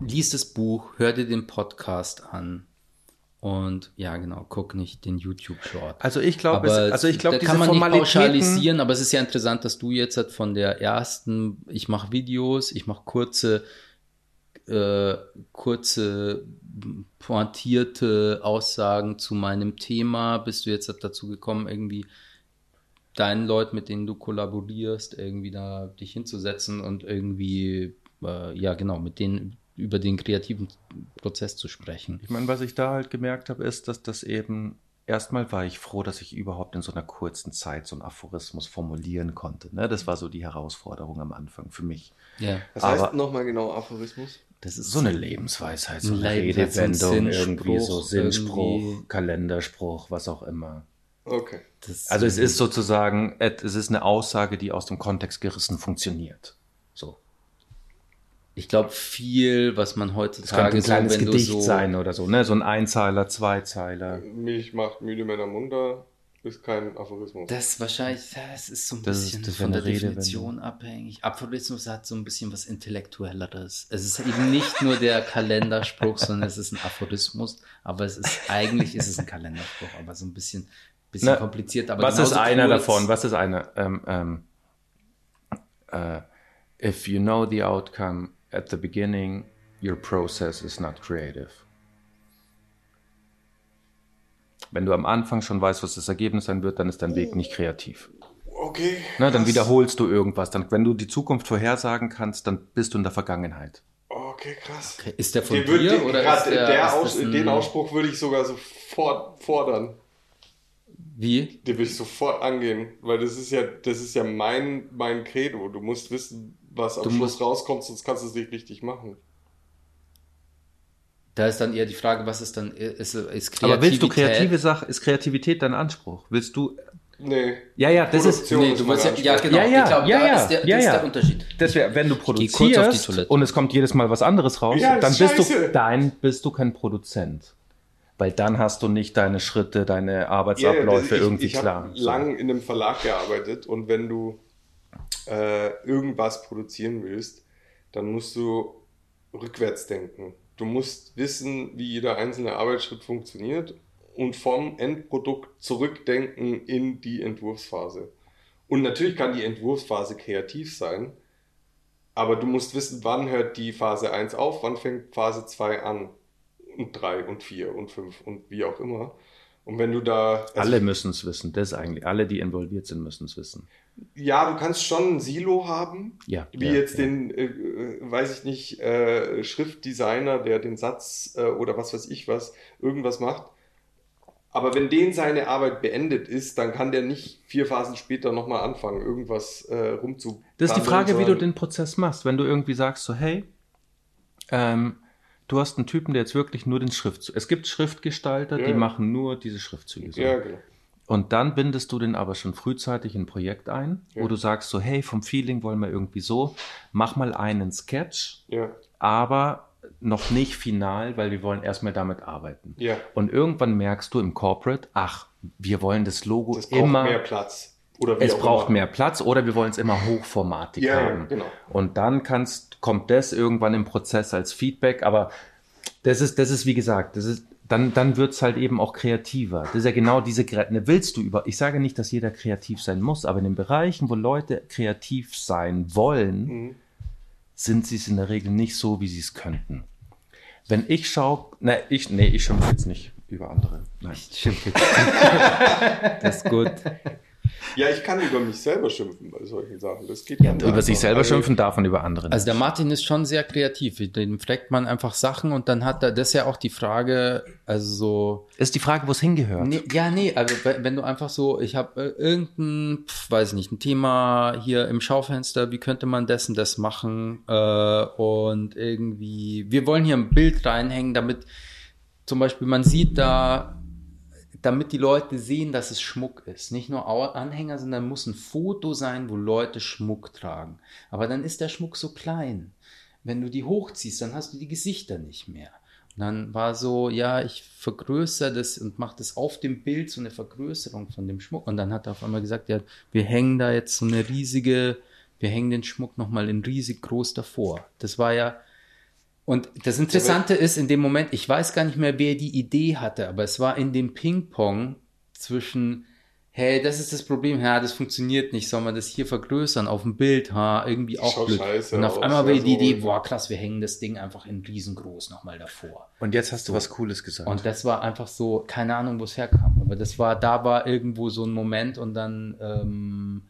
A: liest das Buch, hör dir den Podcast an und ja, genau, guck nicht den YouTube-Short.
C: Also ich glaube, also ich glaube,
A: kann man nicht
C: Formalitäten,
A: pauschalisieren, aber es ist ja interessant, dass du jetzt halt von der ersten, ich mache Videos, ich mache kurze, äh, kurze pointierte Aussagen zu meinem Thema, bist du jetzt halt dazu gekommen, irgendwie deinen Leuten, mit denen du kollaborierst, irgendwie da dich hinzusetzen und irgendwie, äh, ja genau, mit denen über den kreativen Prozess zu sprechen.
C: Ich meine, was ich da halt gemerkt habe, ist, dass das eben erstmal war ich froh, dass ich überhaupt in so einer kurzen Zeit so einen Aphorismus formulieren konnte. Ne? Das war so die Herausforderung am Anfang für mich.
A: Ja.
B: Was
C: Aber-
B: heißt nochmal genau Aphorismus?
A: Das ist
C: So eine Lebensweisheit, so
A: Ein
C: eine
A: ein
C: Redewendung, irgendwie so
A: Sinnspruch,
C: Sinnspruch,
A: irgendwie.
C: Kalenderspruch, was auch immer.
B: Okay.
A: Das,
C: Also es ist sozusagen, es ist eine Aussage, die aus dem Kontext gerissen funktioniert.
A: Ich glaube, viel, was man
C: Es
A: heutzutage
C: könnte ein
A: so,
C: kleines Gedicht
A: so,
C: sein oder so, ne? So ein Einzeiler, Zweizeiler.
B: Milch macht müde Männer munter, ist kein Aphorismus.
A: Das wahrscheinlich, das ist so ein
C: Das ist-
A: bisschen
C: das wär
A: von der
C: Redewendung.
A: Definition abhängig. Aphorismus hat so ein bisschen was Intellektuelleres. Es ist eben nicht nur der Kalenderspruch, *laughs* sondern es ist ein Aphorismus. Aber es ist, eigentlich ist es ein Kalenderspruch, aber so ein bisschen, bisschen
C: Na,
A: kompliziert. Aber
C: Was ist einer
A: kurz.
C: davon? Was ist einer? Ähm, ähm, äh, if you know the outcome at the beginning, your process is not creative. Wenn du am Anfang schon weißt, was das Ergebnis sein wird, dann ist dein Weg nicht kreativ.
B: Okay.
C: Ne, dann wiederholst du irgendwas. Dann, wenn du die Zukunft vorhersagen kannst, dann bist du in der Vergangenheit.
B: Okay, krass.
A: Okay, Ist der von
B: Den,
A: dir
B: den,
A: oder ist der,
B: der
A: ist
B: Aus, den Ausspruch würde ich sogar sofort fordern.
A: Wie?
B: Den würde ich sofort angehen, weil das ist ja, das ist ja mein, mein Credo. Du musst wissen, was am
A: Du
B: Schluss
A: musst-
B: rauskommt, sonst kannst du es nicht richtig machen.
A: Da ist dann eher die Frage, was ist dann, ist, ist
C: Aber willst du
A: Kreativität-
C: kreative Sache? Ist Kreativität dein Anspruch? Willst du?
B: Nee.
C: Ja, ja, das ist.
B: Produktion
A: Nee,
B: ist
A: du
B: mein
A: willst ja, ja, genau.
C: Ja, ja,
A: ich glaube,
C: ja,
A: da
C: ja,
A: ist der,
C: ja,
A: das ist
C: ja.
A: der Unterschied.
C: Das wäre, wenn du produzierst und es kommt jedes Mal was anderes raus,
B: Ja,
C: dann bist
B: ist
C: du, dann bist du kein Produzent. Weil dann hast du nicht deine Schritte, deine
B: Ja, ja,
C: Arbeitsabläufe
B: das- ich,
C: irgendwie
B: ich
C: klar.
B: habe lang in einem Verlag gearbeitet und wenn du äh, irgendwas produzieren willst, dann musst du rückwärts denken. Du musst wissen, wie jeder einzelne Arbeitsschritt funktioniert und vom Endprodukt zurückdenken in die Entwurfsphase. Und natürlich kann die Entwurfsphase kreativ sein, aber du musst wissen, wann hört die Phase 1 auf, wann fängt Phase 2 an. Und 3 und 4 und 5 und wie auch immer. Und wenn du da. also
C: Alle müssen es wissen. Das eigentlich. Alle, die involviert sind, müssen es wissen.
B: Ja, du kannst schon ein Silo haben,
C: Ja.
B: wie
C: ja,
B: jetzt
C: ja.
B: den, äh, äh, weiß ich nicht, äh, Schriftdesigner, der den Satz äh, oder was weiß ich was, irgendwas macht. Aber wenn den seine Arbeit beendet ist, dann kann der nicht vier Phasen später nochmal anfangen, irgendwas äh, rumzu.
C: Das ist die Frage, wie du den Prozess machst. Wenn du irgendwie sagst, so, hey, ähm, du hast einen Typen, der jetzt wirklich nur den Schriftzug. Es gibt Schriftgestalter, die
B: Ja.
C: machen nur diese Schriftzüge. So.
B: Ja, genau.
C: Und dann bindest du den aber schon frühzeitig in ein Projekt ein,
B: Ja.
C: wo du sagst so, hey, vom Feeling wollen wir irgendwie so, mach mal einen Sketch,
B: Ja,
C: aber noch nicht final, weil wir wollen erstmal damit arbeiten.
B: ja.
C: Und irgendwann merkst du im Corporate, ach, wir wollen das Logo
B: Das braucht
C: immer,
B: mehr Platz. Oder
C: es
B: auch
C: braucht
B: immer.
C: mehr Platz oder wir wollen es immer hochformatig
B: Ja, ja,
C: haben.
B: genau.
C: Und dann kannst, kommt das irgendwann im Prozess als Feedback, aber das ist, das ist wie gesagt, das ist, dann, dann wird's halt eben auch kreativer. Das ist ja genau diese, ne, willst du über, ich sage nicht, dass jeder kreativ sein muss, aber in den Bereichen, wo Leute kreativ sein wollen,
B: Mhm.
C: sind sie es in der Regel nicht so, wie sie es könnten. Wenn ich schaue, ne, ich, nee, ich schimpfe jetzt nicht über andere. Nein.
A: Schimpfe. *laughs* das ist gut.
B: Ja, ich kann über mich selber schimpfen bei solchen Sachen. Das geht
C: Ja, über sich selber
B: Also,
C: schimpfen darf man über andere nicht.
A: Also der Martin ist schon sehr kreativ. Dem fragt man einfach Sachen und dann hat er, das ist ja auch die Frage, also so,
C: ist die Frage, wo es hingehört.
A: Nee, ja, nee, also wenn du einfach so, ich habe äh, irgendein, pf, weiß ich nicht, ein Thema hier im Schaufenster, wie könnte man das und das machen äh, und irgendwie, wir wollen hier ein Bild reinhängen, damit zum Beispiel man sieht da, damit die Leute sehen, dass es Schmuck ist. Nicht nur Anhänger, sondern muss ein Foto sein, wo Leute Schmuck tragen. Aber dann ist der Schmuck so klein. Wenn du die hochziehst, dann hast du die Gesichter nicht mehr. Und dann war so, ja, ich vergrößere das und mache das auf dem Bild so eine Vergrößerung von dem Schmuck. Und dann hat er auf einmal gesagt, ja, wir hängen da jetzt so eine riesige, wir hängen den Schmuck nochmal in riesig groß davor. Das war ja, und das Interessante ist, in dem Moment, ich weiß gar nicht mehr, wer die Idee hatte, aber es war in dem Ping-Pong zwischen, hey, das ist das Problem, ja, das funktioniert nicht, soll man das hier vergrößern auf dem Bild, ha, irgendwie auch
B: Schaut
A: blöd.
B: scheiße
A: Und auf einmal war die
B: so.
A: Idee, boah, krass, wir hängen das Ding einfach in riesengroß nochmal davor.
C: Und jetzt hast du was Cooles gesagt.
A: Und das war einfach so, keine Ahnung, wo es herkam, aber das war, da war irgendwo so ein Moment und dann, ähm,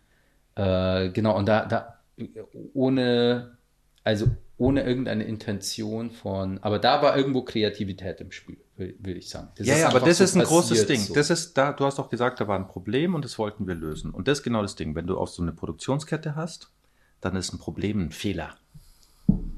A: äh, genau, und da, da, ohne, also ohne irgendeine Intention von, aber da war irgendwo Kreativität im Spiel, will, will ich sagen. Das
C: ja, ja, aber das
A: so
C: ist ein großes Ding.
A: so.
C: Das ist da, du hast auch gesagt, da war ein Problem und das wollten wir lösen. Und das ist genau das Ding. Wenn du auch so eine Produktionskette hast, dann ist ein Problem ein Fehler.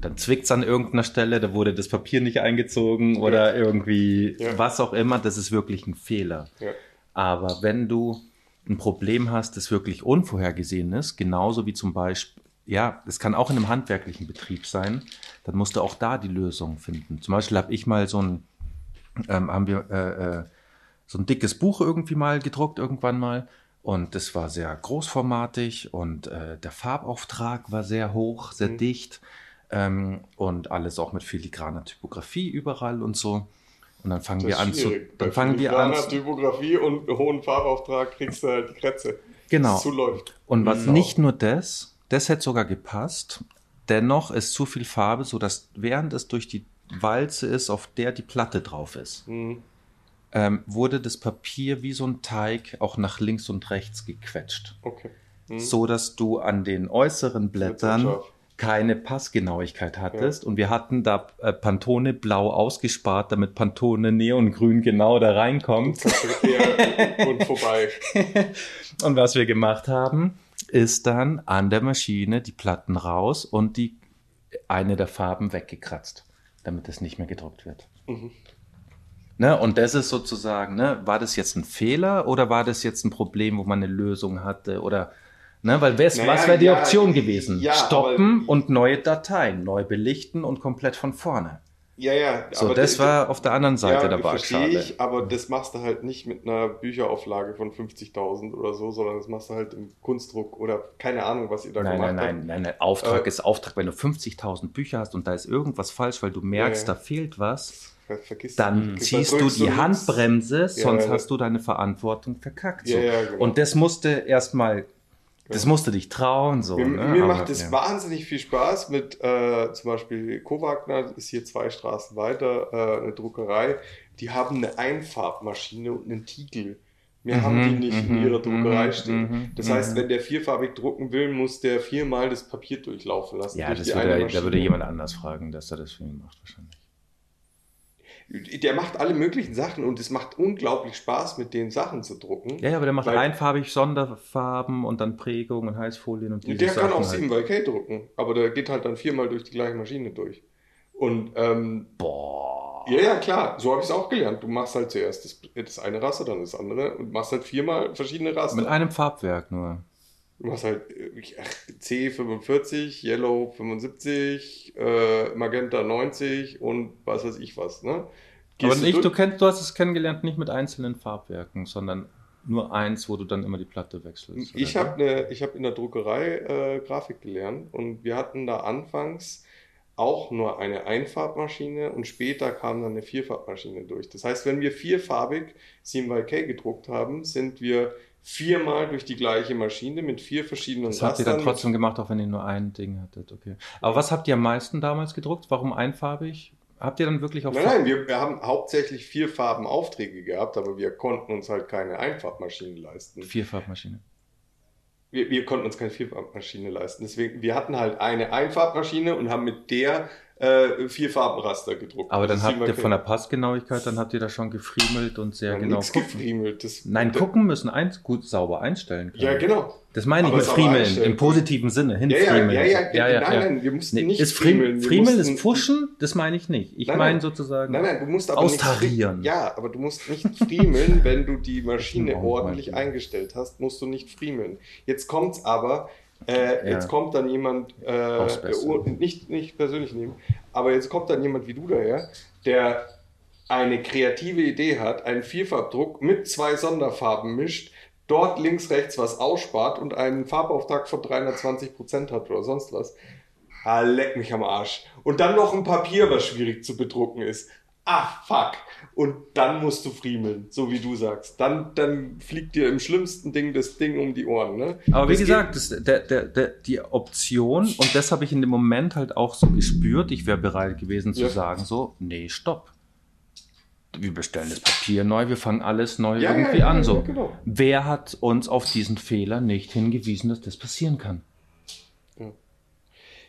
C: Dann zwickt es an irgendeiner Stelle, da wurde das Papier nicht eingezogen oder irgendwie
B: Ja.
C: was auch immer. Das ist wirklich ein Fehler.
B: Ja.
C: Aber wenn du ein Problem hast, das wirklich unvorhergesehen ist, genauso wie zum Beispiel, ja, es kann auch in einem handwerklichen Betrieb sein, dann musst du auch da die Lösung finden. Zum Beispiel habe ich mal so ein, ähm, haben wir äh, äh, so ein dickes Buch irgendwie mal gedruckt, irgendwann mal. Und das war sehr großformatig und äh, der Farbauftrag war sehr hoch, sehr
B: Mhm.
C: dicht ähm, und alles auch mit filigraner Typografie überall und so. Und dann fangen
B: Das
C: wir an zu,
B: schwierig.
C: dann
B: Bei
C: fangen wir an,
B: filigraner Typografie und hohen Farbauftrag kriegst du halt die Krätze.
C: genau.
B: Zuläuft.
C: Und was
B: Mhm.
C: nicht nur das, das hätte sogar gepasst. Dennoch ist zu viel Farbe, so dass während es durch die Walze ist, auf der die Platte drauf ist,
B: Mhm.
C: ähm, wurde das Papier wie so ein Teig auch nach links und rechts gequetscht.
B: Okay. Mhm.
C: So dass du an den äußeren Blättern keine Passgenauigkeit hattest. Und wir hatten da äh, Pantone blau ausgespart, damit Pantone neongrün genau da reinkommt.
B: Ja, und vorbei. *laughs*
C: Und was wir gemacht haben, ist dann an der Maschine die Platten raus und die eine der Farben weggekratzt, damit es nicht mehr gedruckt wird.
B: Mhm.
C: Ne, und das ist sozusagen, ne, war das jetzt ein Fehler oder war das jetzt ein Problem, wo man eine Lösung hatte? Oder, ne, weil wes,
B: Naja,
C: was wäre die
B: ja,
C: Option gewesen?
B: ja,
C: Stoppen und neue Dateien, neu belichten und komplett von vorne.
B: Ja, ja.
C: So,
B: aber
C: das
B: d-
C: war auf der anderen Seite
B: ja,
C: der
B: verstehe
C: Waagschale.
B: ich, aber das machst du halt nicht mit einer Bücherauflage von 50.000 oder so, sondern das machst du halt im Kunstdruck oder keine Ahnung, was ihr da
C: Nein,
B: gemacht
C: nein, nein, nein, nein. Auftrag
B: Äh,
C: ist Auftrag. Wenn du 50.000 Bücher hast und da ist irgendwas falsch, weil du merkst,
B: Ja,
C: da fehlt was,
B: habt. Ver vergiss
C: dann
B: da
C: ziehst du die. Handbremse, sonst
B: ja.
C: hast du deine Verantwortung verkackt. So.
B: Ja, ja, genau.
C: Und das musste erstmal, das
B: Ja.
C: musste dich trauen. So,
B: Mir,
C: ne?
B: mir
C: Aber,
B: macht es
C: ja.
B: wahnsinnig viel Spaß mit äh, zum Beispiel Kowagner, ist hier zwei Straßen weiter, äh, eine Druckerei. Die haben eine Einfarbmaschine und einen Tiegel. Mehr
C: Mhm,
B: haben die nicht in
C: mhm,
B: ihrer Druckerei
C: mhm,
B: stehen.
C: mhm,
B: Das heißt,
C: mhm.
B: wenn der vierfarbig drucken will, muss der viermal das Papier durchlaufen lassen.
C: Ja, das würde, da würde jemand anders fragen, dass er das für ihn macht, wahrscheinlich.
B: Der macht alle möglichen Sachen und es macht unglaublich Spaß, mit den Sachen zu drucken.
C: Ja, ja, aber der macht einfarbig Sonderfarben und dann Prägung und Heißfolien und diese
B: Der kann
C: Sachen
B: auch
C: halt.
B: 7 drucken, aber der geht halt dann viermal durch die gleiche Maschine durch. Und ähm,
C: Boah.
B: Ja, ja, klar. So habe ich es auch gelernt. Du machst halt zuerst das, das eine Raster, dann das andere und machst halt viermal verschiedene Raster.
C: Mit einem Farbwerk nur.
B: Du machst halt äh, ach, C45, Yellow 75, äh, Magenta 90 und was weiß ich was. Ne? Gehst
C: Aber nicht, du,
B: durch-
C: kennst, du hast es kennengelernt nicht mit einzelnen Farbwerken, sondern nur eins, wo du dann immer die Platte wechselst.
B: Ich habe ne, ich hab in der Druckerei äh, Grafik gelernt und wir hatten da anfangs auch nur eine Einfarbmaschine und später kam dann eine Vierfarbmaschine durch. Das heißt, wenn wir vierfarbig 7YK gedruckt haben, sind wir viermal durch die gleiche Maschine mit vier verschiedenen
C: Das habt ihr dann trotzdem gemacht, auch wenn ihr nur ein Ding hattet, okay. Aber was habt ihr am meisten damals gedruckt? Warum einfarbig? Habt ihr dann wirklich auf
B: Nein, nein, wir, wir haben hauptsächlich vier Farben Aufträge gehabt, aber wir konnten uns halt keine Einfarbmaschine leisten.
C: Vierfarbmaschine?
B: Wir, wir konnten uns keine Vierfarbmaschine leisten. Deswegen, wir hatten halt eine Einfarbmaschine und haben mit der äh, vier Farbenraster gedruckt.
C: Aber dann habt ihr von der Passgenauigkeit, dann habt ihr da schon gefriemelt und sehr
B: Ja,
C: genau gucken.
B: gefriemelt. Das,
C: Nein, gucken müssen, eins gut sauber einstellen können.
B: Ja, genau.
C: Das meine ich
B: Aber
C: mit
B: sauber
C: Friemeln, im positiven Sinne,
B: Ja, ja,
C: hinfriemeln.
B: ja, ja,
C: ja, ja,
B: nein, nein, wir mussten
C: Nee,
B: nicht
C: ist Friemeln,
B: friemeln.
C: Ist Fuschen? Das meine ich nicht. Ich
B: Nein,
C: meine sozusagen
B: Nein, nein, du musst aber
C: austarieren.
B: Nicht, ja, aber du musst nicht friemeln, wenn du die *laughs* Maschine ordentlich eingestellt hast, musst du nicht friemeln. Jetzt kommt's aber, äh,
C: Ja.
B: jetzt kommt dann jemand, äh, oh, nicht, nicht persönlich nehmen, aber jetzt kommt dann jemand wie du daher, der eine kreative Idee hat, einen Vierfarbdruck mit zwei Sonderfarben mischt, dort links, rechts was ausspart und einen Farbauftrag von 320 Prozent hat oder sonst was. Ah, leck mich am Arsch. Und dann noch ein Papier, was schwierig zu bedrucken ist. Ah, fuck. Und dann musst du friemeln, so wie du sagst. Dann, dann fliegt dir im schlimmsten Ding das Ding um die Ohren, ne?
C: Aber wie
B: Das
C: gesagt, das, der, der, der, die Option, und das habe ich in dem Moment halt auch so gespürt, ich wäre bereit gewesen zu
B: Ja.
C: sagen, so, nee, stopp. Wir bestellen das Papier neu, wir fangen alles neu
B: Ja,
C: irgendwie
B: ja,
C: an. So.
B: genau.
C: Wer hat uns auf diesen Fehler nicht hingewiesen, dass das passieren kann?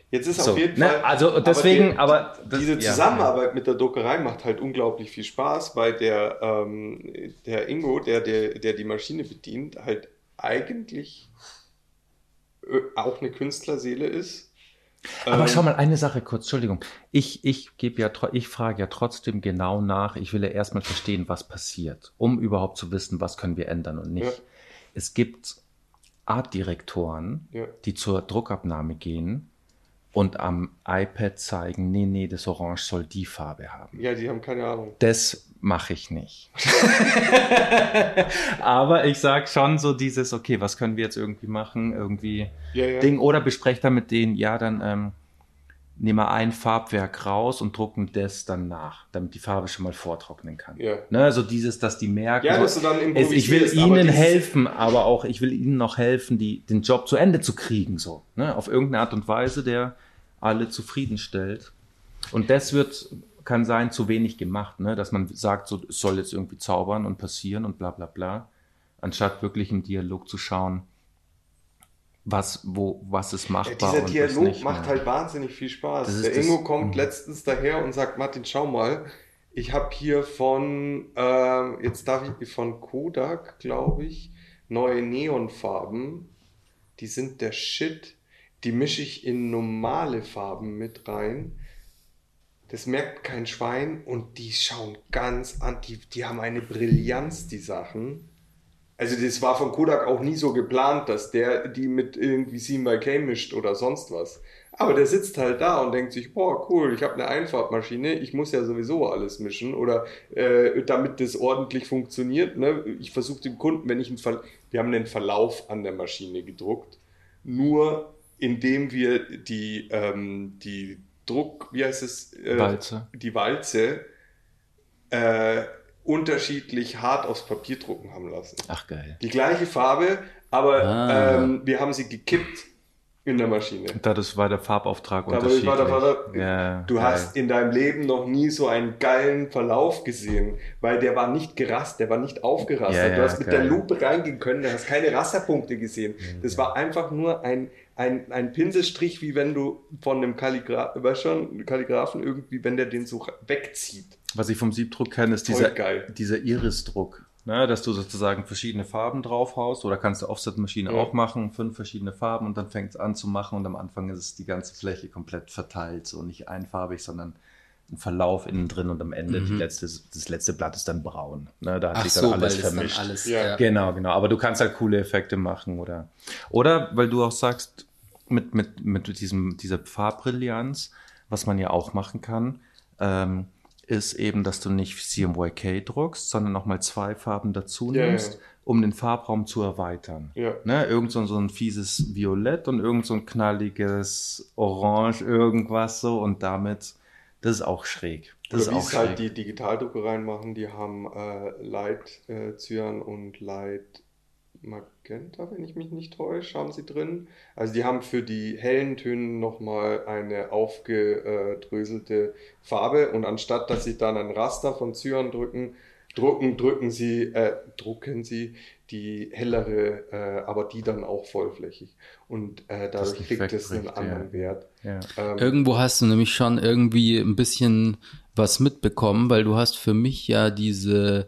B: Jetzt ist
C: So,
B: auf jeden
C: ne,
B: Fall.
C: also deswegen,
B: der-
C: aber das-
B: diese
C: ja,
B: Zusammenarbeit mit der Druckerei macht halt unglaublich viel Spaß, weil der, ähm, der Ingo, der, der, der die Maschine bedient, halt eigentlich äh, auch eine Künstlerseele ist.
C: Aber
B: Ähm,
C: schau mal, eine Sache kurz, Entschuldigung. Ich, ich gebe ja, ich frage ja trotzdem genau nach. Ich will ja erstmal verstehen, was passiert, um überhaupt zu wissen, was können wir ändern und nicht.
B: Ja.
C: Es gibt Artdirektoren,
B: Ja.
C: die zur Druckabnahme gehen und am iPad zeigen, nee, nee, das Orange soll die Farbe haben.
B: Ja, die haben keine Ahnung.
C: Das mache ich nicht. *laughs* Aber ich sag schon so dieses, okay, was können wir jetzt irgendwie machen? Irgendwie
B: Ja, ja.
C: Ding. Oder besprecht dann mit denen, ja, dann ähm, nehmen wir ein Farbwerk raus und drucken das dann nach, damit die Farbe schon mal vortrocknen kann.
B: Ja.
C: Ne, also dieses, dass die merken,
B: Ja, dass dann
C: es, ich will
B: aber
C: ihnen
B: dieses-
C: helfen, aber auch, ich will ihnen noch helfen, die, den Job zu Ende zu kriegen, so. Ne, auf irgendeine Art und Weise, der alle zufriedenstellt. Und das wird, kann sein, zu wenig gemacht, ne, dass man sagt, so, es soll jetzt irgendwie zaubern und passieren und bla, bla, bla. Anstatt wirklich im Dialog zu schauen, was, wo, was ist
B: Ja,
C: machbar
B: dieser
C: und was
B: Dialog
C: nicht
B: macht
C: mehr.
B: halt wahnsinnig viel Spaß. Der Ingo kommt
C: Mhm.
B: letztens daher und sagt, Martin, schau mal, ich habe hier von, ähm, jetzt darf ich, von Kodak, glaube ich, neue Neonfarben. Die sind der Shit. Die mische ich in normale Farben mit rein. Das merkt kein Schwein und die schauen ganz an, die, die haben eine Brillanz, die Sachen. Also das war von Kodak auch nie so geplant, dass der die mit irgendwie 7x mischt oder sonst was. Aber der sitzt halt da und denkt sich, boah, cool, ich habe eine Einfahrtmaschine, ich muss ja sowieso alles mischen oder äh, damit das ordentlich funktioniert. Ne? Ich versuche dem Kunden, wenn ich einen Ver wir haben einen Verlauf an der Maschine gedruckt, nur indem wir die, ähm, die Druck, wie heißt es? Äh,
C: Walze.
B: Die Walze äh, unterschiedlich hart aufs Papier drucken haben lassen.
C: Ach, geil.
B: Die gleiche Farbe, aber
A: Ah.
B: ähm, wir haben sie gekippt in der Maschine.
C: Dadurch war der Farbauftrag
B: Dadurch
C: unterschiedlich.
B: war der Farb-
C: ja,
B: Du
C: geil.
B: hast in deinem Leben noch nie so einen geilen Verlauf gesehen, weil der war nicht gerast, der war nicht aufgerastet.
C: Ja, ja,
B: du hast mit
C: geil.
B: der Lupe reingehen können, du hast keine Rasterpunkte gesehen. Das war einfach nur ein, ein, ein Pinselstrich, wie wenn du von einem Kalligra weißt schon, Kalligraphen irgendwie, wenn der den so wegzieht.
C: Was ich vom Siebdruck kenne, ist dieser, dieser Iris-Druck. Ne, dass du sozusagen verschiedene Farben draufhaust oder kannst du Offset-Maschine
B: Ja.
C: auch machen, fünf verschiedene Farben und dann fängt es an zu machen und am Anfang ist es die ganze Fläche komplett verteilt, so nicht einfarbig, sondern ein Verlauf innen drin und am Ende die letzte, das letzte Blatt ist dann braun. Ne, da hat
A: Ach
C: sich
A: so,
C: dann
A: weil
C: alles
A: es dann
C: vermischt.
A: alles.
B: Ja.
A: Ja.
C: Genau, genau. Aber du kannst halt coole Effekte machen oder, oder weil du auch sagst, mit, mit, mit diesem, dieser Farbbrillanz, was man ja auch machen kann, ähm, ist eben, dass du nicht CMYK druckst, sondern nochmal zwei Farben dazu nimmst,
B: ja.
C: um den Farbraum zu erweitern.
B: Ja.
C: Ne, irgend so, so ein fieses Violett und irgend so ein knalliges Orange, irgendwas so und damit, das ist auch schräg. Das ist
B: Oder wie
C: auch
B: halt
C: schräg.
B: die Digitaldruckereien machen, die haben äh, Light äh, Cyan und Light Magenta, wenn ich mich nicht täusche, haben sie drin. Also die haben für die hellen Töne nochmal eine aufgedröselte Farbe und anstatt dass sie dann ein Raster von Cyan drücken, drucken, drücken sie, äh, drucken sie die hellere, äh, aber die dann auch vollflächig. Und äh, dadurch kriegt es einen anderen
C: ja.
B: Wert.
C: ja.
B: Ähm,
A: Irgendwo hast du nämlich schon irgendwie ein bisschen was mitbekommen, weil du hast für mich ja diese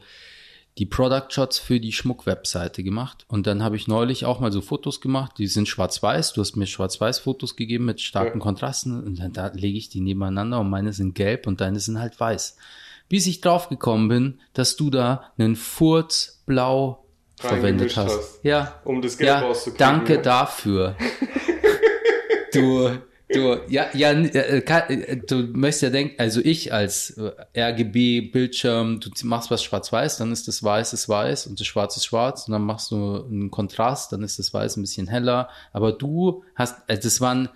A: die Product Shots für die Schmuck-Webseite gemacht. Und dann habe ich neulich auch mal so Fotos gemacht, die sind schwarz-weiß. Du hast mir schwarz-weiß-Fotos gegeben mit starken
B: Ja.
A: Kontrasten. Und dann da lege ich die nebeneinander und meine sind gelb und deine sind halt weiß. Bis ich drauf gekommen bin, dass du da einen Furzblau verwendet hast.
B: hast.
A: Ja,
B: um das Geld
A: ja,
B: rauszukriegen.
A: danke
B: ne?
A: dafür. *laughs* du, du, ja, ja, äh, kann- äh, du möchtest ja denken, also ich als äh, RGB-Bildschirm, du machst was schwarz-weiß, dann ist das Weiß ist weiß und das Schwarz ist schwarz und dann machst du einen Kontrast, dann ist das Weiß ein bisschen heller. Aber du hast, also das waren,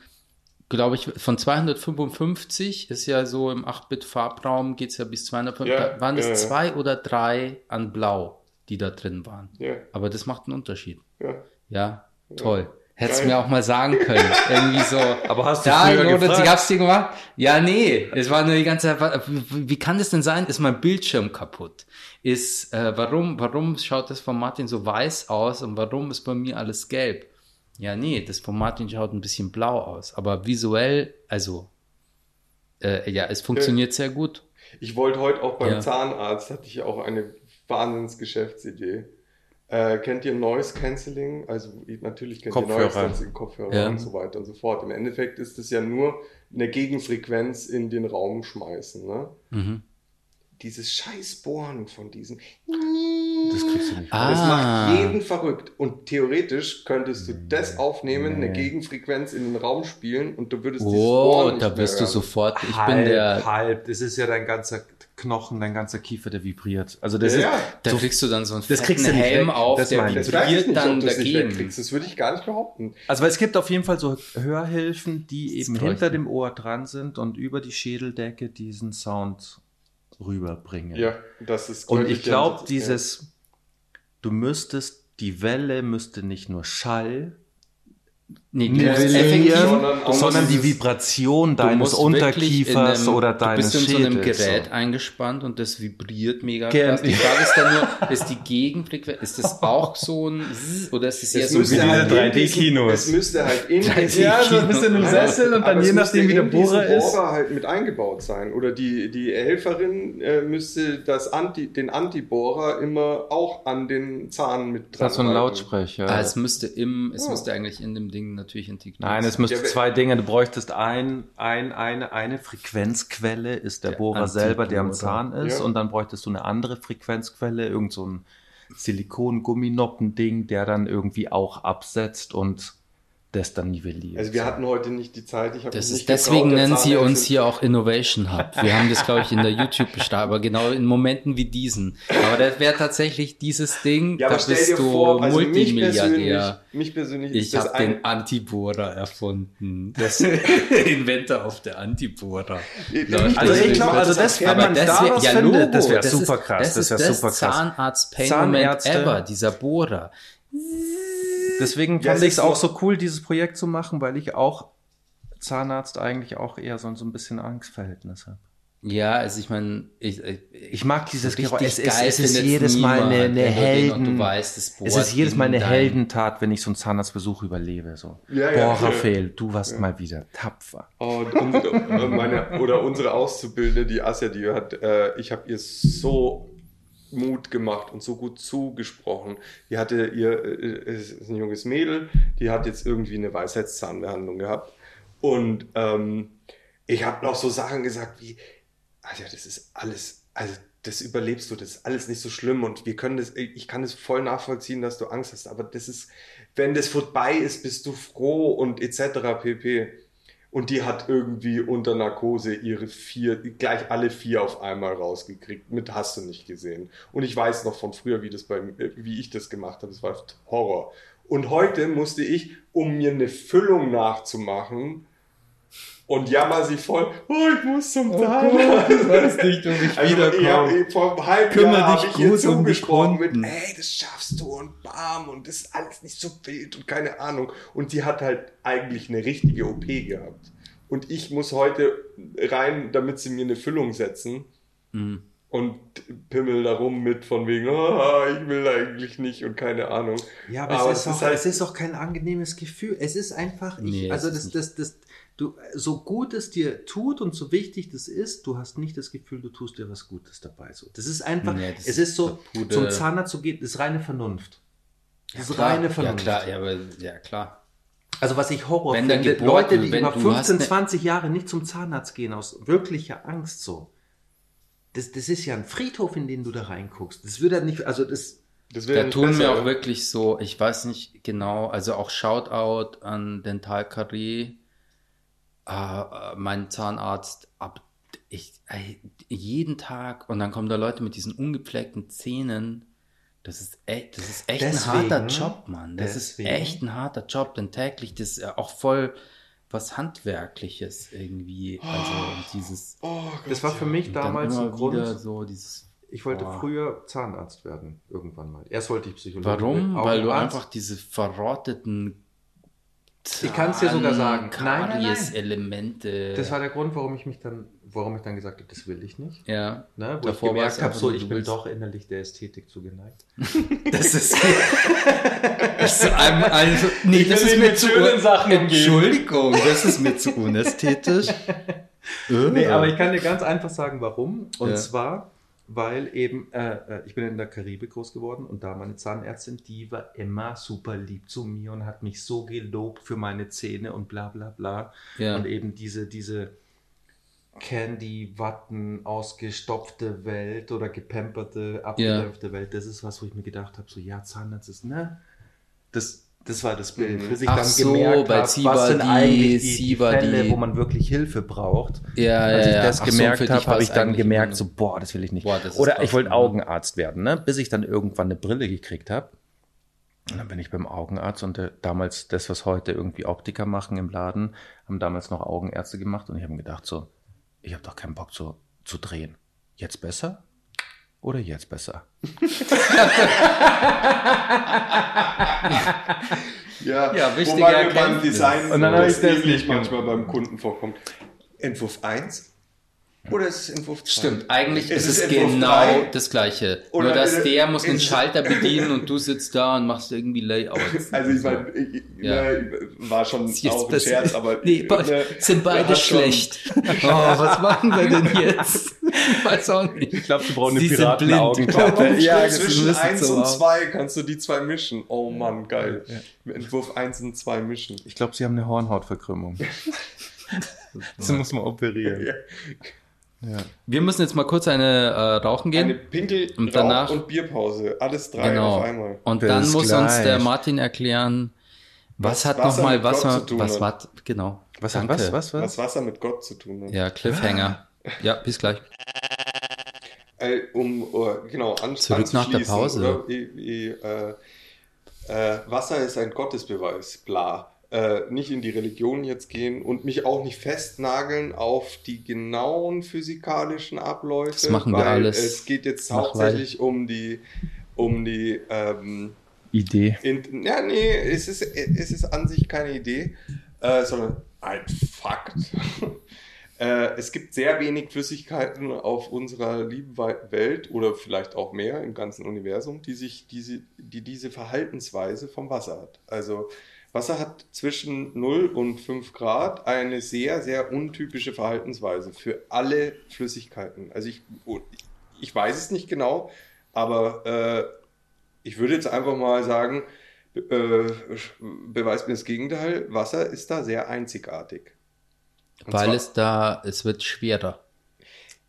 A: glaube ich, von 255 ist ja so im 8-Bit-Farbraum geht's ja bis 250,
B: Ja,
A: waren es
B: ja.
A: zwei oder drei an Blau, die da drin waren.
B: Ja,
A: Aber das macht einen Unterschied.
B: ja.
A: Ja, toll. Hättest mir auch mal sagen können. *laughs* Irgendwie so.
C: Aber hast du
A: ja,
C: früher
A: oder
C: gefragt?
A: hab's dir gemacht. Ja, nee. Es war nur die ganze Zeit. Wie kann das denn sein? Ist mein Bildschirm kaputt? Ist, äh, warum, warum schaut das von Martin so weiß aus und warum ist bei mir alles gelb? Ja, nee, das von Martin schaut ein bisschen blau aus. Aber visuell, also, äh, ja, es funktioniert sehr gut.
B: Ich wollte heute auch beim
A: Ja.
B: Zahnarzt, hatte ich auch eine Wahnsinnsgeschäftsidee. Äh, kennt ihr Noise Cancelling? Also natürlich kennt
C: Kopfhörer.
B: ihr Noise Cancelling, Kopfhörer
A: Ja.
B: und so weiter und so fort. Im Endeffekt ist es ja nur eine Gegenfrequenz in den Raum schmeißen. Ne?
A: Mhm.
B: Dieses scheiß Bohren von diesem
C: Das kriegst du nicht.
A: Ah.
B: Das macht jeden verrückt. Und theoretisch könntest du das aufnehmen, eine Gegenfrequenz in den Raum spielen und du würdest dieses Ohr
A: Oh,
B: nicht
A: da bist du sofort. Ich
C: halb,
A: bin der.
C: halb. Das ist ja dein ganzer Knochen, dein ganzer Kiefer, der vibriert. Also das
B: Ja,
C: ist
B: ja.
A: Da
C: so-
A: kriegst du dann so einen
C: Das kriegst du
A: Helm
C: weg.
A: auf,
C: Das
A: der.
B: Das
A: vibriert
B: nicht,
A: dann
B: nicht
A: dagegen.
B: Das würde ich gar nicht behaupten.
C: Also weil es gibt auf jeden Fall so Hörhilfen, die eben hinter dem Ohr dran sind und über die Schädeldecke diesen Sound rüberbringen.
B: Ja, das ist
C: Und ich glaube,
B: ja.
C: dieses, du müsstest, die Welle müsste nicht nur Schall
A: Nee, du effektiv,
B: sondern
C: sondern die Vibration deines Unterkiefers
A: einem-
C: oder deines
A: Du bist in so einem
C: Schädels.
A: Gerät
C: so.
A: eingespannt und das vibriert mega krass. Die Frage ist dann nur, ist die Gegenfrequenz, ist das auch so ein oder ist es eher so
B: müsste, halt in
C: 3D-Kinos.
B: diesen- es müsste halt in
A: Ja, so ein bisschen
C: im Sessel und dann je nachdem, wie der Bohrer ist.
B: Bohrer halt mit eingebaut sein. Oder die, die Helferin äh, müsste das Anti, den Antibohrer immer auch an den Zahn mit dran
C: Das ist so ein. Lautsprecher.
A: Ah, es müsste im, es
B: Ja.
A: müsste eigentlich in dem Ding natürlich integriert
C: Nein, es müsste
B: Ja,
C: zwei Dinge. Du bräuchtest ein, ein, eine, eine Frequenzquelle, ist der,
A: Der
C: Bohrer selber, der am
A: Antibohrer.
C: Zahn ist.
B: Ja.
C: Und dann bräuchtest du eine andere Frequenzquelle, irgend so ein Silikon-Gumminoppen-Ding, der dann irgendwie auch absetzt und das dann nivelliert.
B: Also wir hatten heute nicht die Zeit. Ich
A: Das ist, deswegen
B: getraut,
A: nennen sie uns hier auch Innovation Hub. Wir haben das, glaube ich, in der YouTube bestimmt, aber genau in Momenten wie diesen. Aber das wäre tatsächlich dieses Ding,
B: Ja,
A: da bist du
B: vor, also mich persönlich,
A: Multimilliardär.
B: mich persönlich
A: Ich habe den Antibohrer erfunden. *laughs* Das Inventor auf der Antibohrer.
C: Also ich
A: das
C: glaube, also das, wenn
A: aber
C: man
A: das
C: da
A: wär- ja,
C: findet,
A: Logo,
C: das wäre super krass.
A: Das,
C: Das
A: ist
C: wäre super krass.
A: Zahnarzt-Pain-Moment ever, dieser Bohrer.
C: Deswegen
B: Ja,
C: fand
B: es
C: ich es auch so cool, dieses Projekt zu machen, weil ich auch Zahnarzt eigentlich auch eher so, so ein bisschen Angstverhältnis habe.
A: Ja, also ich meine, ich, ich,
C: Ich mag dieses Geräusch. Es ist, es ist jedes Mal eine, eine Helden.
A: Weißt, es,
C: ist jedes Mal
A: in
C: eine Heldentat, wenn ich so einen Zahnarztbesuch überlebe. So.
B: Ja, ja,
C: Boah,
B: klar.
C: Raphael, du warst mal wieder tapfer.
B: Und, und, und meine, oder unsere Auszubildende, die Asja, die hat, äh, ich habe ihr so Mut gemacht und so gut zugesprochen. Die hatte ihr, äh, es ist ein junges Mädel, die hat jetzt irgendwie eine Weisheitszahnbehandlung gehabt. Und ähm, ich habe noch so Sachen gesagt wie, Alter, das ist alles, also das überlebst du, das ist alles nicht so schlimm und wir können das, ich kann es voll nachvollziehen, dass du Angst hast, aber das ist, wenn das vorbei ist, bist du froh und etc. pp. Und die hat irgendwie unter Narkose ihre vier, gleich alle vier auf einmal rausgekriegt. Mit hast du nicht gesehen. Und ich weiß noch von früher, wie das bei, wie ich das gemacht habe. Es war Horror. Und heute musste ich, um mir eine Füllung nachzumachen, und jammer sie voll, oh, ich muss zum Zahnarzt.
A: ich weiß nicht, ob ich *laughs*
B: Also, hab, ich, vor einem halben
A: Kümmer
B: Jahr
A: dich
B: habe ich ihr
A: um
B: zugesprochen mit, ey, das schaffst du und bam und das ist alles nicht so wild und keine Ahnung. Und die hat halt eigentlich eine richtige OP gehabt. Und ich muss heute rein, damit sie mir eine Füllung setzen
A: Mhm.
B: und pimmel da rum mit von wegen, ah, ich will eigentlich nicht und keine Ahnung.
D: Ja, aber,
B: Aber
D: es,
B: es
D: ist
B: ist
D: auch,
B: halt-
D: es ist auch kein angenehmes Gefühl. Es ist einfach, ich,
A: Nee,
D: also das, das, das, du, so gut es dir tut und so wichtig das ist, du hast nicht das Gefühl, du tust dir was Gutes dabei. So, das ist einfach,
A: Nee, das
D: es
A: ist
D: ist so,
A: der Pude-
D: zum Zahnarzt zu gehen, das ist reine Vernunft. Das ist
A: Klar,
D: reine
A: ja
D: Vernunft.
A: klar, ja, aber, ja klar.
D: Also was ich Horror
A: Wenn
D: finde,
A: Geburt-
D: Leute, die
A: wenn
D: über
A: du
D: 15,
A: hast eine-
D: 20 Jahre nicht zum Zahnarzt gehen, aus wirklicher Angst so. Das, das ist ja ein Friedhof, in den du da reinguckst. Das würde nicht, also das,
A: Da tun
B: besser,
A: mir auch
B: oder?
A: wirklich so, ich weiß nicht genau, also auch Shoutout an Dental Carré, äh, mein Zahnarzt, ab, ich, ey, jeden Tag und dann kommen da Leute mit diesen ungepflegten Zähnen. Das ist echt, das ist echt
D: Deswegen-
A: ein harter Job, Mann. Das
D: deswegen-
A: ist echt ein harter Job, denn täglich das ist ja auch voll was Handwerkliches irgendwie. Also dieses
B: Oh Gott,
D: das war für mich damals ein Grund.
A: so dieses.
D: Ich wollte
A: Boah.
D: früher Zahnarzt werden, irgendwann mal. Erst wollte ich Psychologe
A: Warum? Weil du einfach diese verrotteten
D: Ich kann's dir sogar sagen. Nein, nein, nein.
A: Karies-Elemente.
D: Das war der Grund, warum ich mich dann, warum ich dann gesagt habe, das will ich nicht.
A: ja.
D: Ne? Wo
A: Davor
D: ich gemerkt habe, so, ich bin
A: willst-
D: doch innerlich der Ästhetik zugeneigt. *laughs*
A: Das ist. das ist einem, also, nee,
B: Ich
A: das ist mir zu.
B: schönen Sachen.
A: Entschuldigung, das ist mir zu *laughs* unästhetisch.
D: Nee, aber ich kann dir ganz einfach sagen, warum. Und
A: Ja.
D: zwar, weil eben, äh, äh, ich bin in der Karibik groß geworden und da meine Zahnärztin, die war immer super lieb zu mir und hat mich so gelobt für meine Zähne und bla bla bla.
A: Ja.
D: Und eben diese, diese, Candy, Watten, ausgestopfte Welt oder gepamperte, abgedämpfte Welt. Das ist was, wo ich mir gedacht habe, so ja, Zahnarzt ist, ne? Das, das war das Bild.
B: Mhm.
D: Bis ich
A: Ach
D: dann
A: so,
D: gemerkt habe, was sind
A: die-
D: eigentlich die, die
A: Ziba
D: Fälle,
A: die-
D: wo man wirklich Hilfe braucht.
A: Ja,
C: Als ich
A: ja,
C: das
A: so,
C: gemerkt
A: dich
C: habe, habe ich dann gemerkt, so, boah, das will ich nicht.
A: Boah, das ist
C: Oder ich wollte
A: ja.
C: Augenarzt werden, ne? bis ich dann irgendwann eine Brille gekriegt habe. Und dann bin ich beim Augenarzt und der, damals das, was heute irgendwie Optiker machen im Laden, haben damals noch Augenärzte gemacht und ich habe mir gedacht, so, ich habe doch keinen Bock zu, zu drehen. Jetzt besser oder jetzt besser? *laughs*
B: Ja,
A: Ja, wichtige
B: wobei mir beim. Design
C: Und dann habe
B: das
C: ich das nicht
B: manchmal beim Kunden vorkommt. Entwurf 1 oder ist es Entwurf 2?
A: Stimmt, eigentlich ist, es
B: Entwurf
A: genau
B: 3?
A: das Gleiche.
B: Oder
A: Nur, dass
B: ist-
A: der muss den
B: ist-
A: Schalter *laughs* bedienen und du sitzt da und machst irgendwie Layouts.
B: Also ich meine, ich-
A: Ja.
B: ne, war schon
A: Ist jetzt
B: auch ein. Scherz, aber *laughs*
A: nee,
B: ne,
A: sind beide
B: hat schon-
A: schlecht. *laughs* Oh, was machen wir denn jetzt? Weiß auch nicht.
C: Ich glaube, sie brauchen
A: blind.
B: Warum
A: Ja,
B: ja, zwischen
A: müssen
B: 1
A: so
B: und
A: auf.
B: 2 kannst du die zwei mischen. Oh Mann, geil. Entwurf 1 und 2 mischen.
C: Ich glaube, sie haben eine Hornhautverkrümmung. das muss man operieren.
B: Ja.
A: Wir müssen jetzt mal kurz eine äh, rauchen gehen.
B: Eine Pinkel,
A: Und
B: und
A: danach-
B: und Bierpause. Alles drei
A: genau.
B: auf einmal.
A: Und
C: Bis
A: dann muss uns
C: gleich.
A: der Martin erklären, was,
B: Was
A: hat
B: Wasser
A: nochmal Wasser,
B: zu tun
A: was
B: hat.
A: war, genau.
C: Was hat was? Was?
B: Was
C: Was?
B: Wasser mit Gott zu tun hat.
A: Ja, Cliffhanger. Ja, bis gleich.
B: Äh, um, uh, genau, an,
A: Zurück nach der Pause.
B: Oder, äh, äh, Wasser ist ein Gottesbeweis, bla. Äh, nicht in die Religion jetzt gehen und mich auch nicht festnageln auf die genauen physikalischen Abläufe.
A: Das machen wir alles
B: Es geht jetzt
A: nach
B: hauptsächlich um die, um die ähm,
C: Idee.
B: in, ja, nee, es ist, es ist an sich keine Idee, äh, sondern ein Fakt. *laughs* äh, es gibt sehr wenig Flüssigkeiten auf unserer lieben Welt oder vielleicht auch mehr im ganzen Universum, die, sich diese, die diese Verhaltensweise vom Wasser hat. Also Wasser hat zwischen 0 und 5 Grad eine sehr, sehr untypische Verhaltensweise für alle Flüssigkeiten. Also ich, ich weiß es nicht genau, aber äh, ich würde jetzt einfach mal sagen, äh, beweist mir das Gegenteil, Wasser ist da sehr einzigartig. Und
A: Weil es da, es wird schwerer.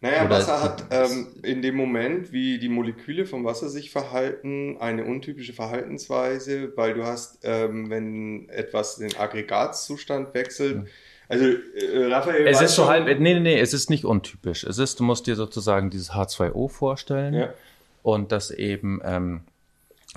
B: Naja,
A: oder-
B: Wasser hat ähm, in dem Moment, wie die Moleküle vom Wasser sich verhalten, eine untypische Verhaltensweise, weil du hast, ähm, wenn etwas den Aggregatzustand wechselt, also äh, Raphael
C: Es ist so
B: schon-
C: halb, nee, nee, nee, es ist nicht untypisch. Es ist, du musst dir sozusagen dieses H2O vorstellen
B: Ja.
C: und das eben, ähm,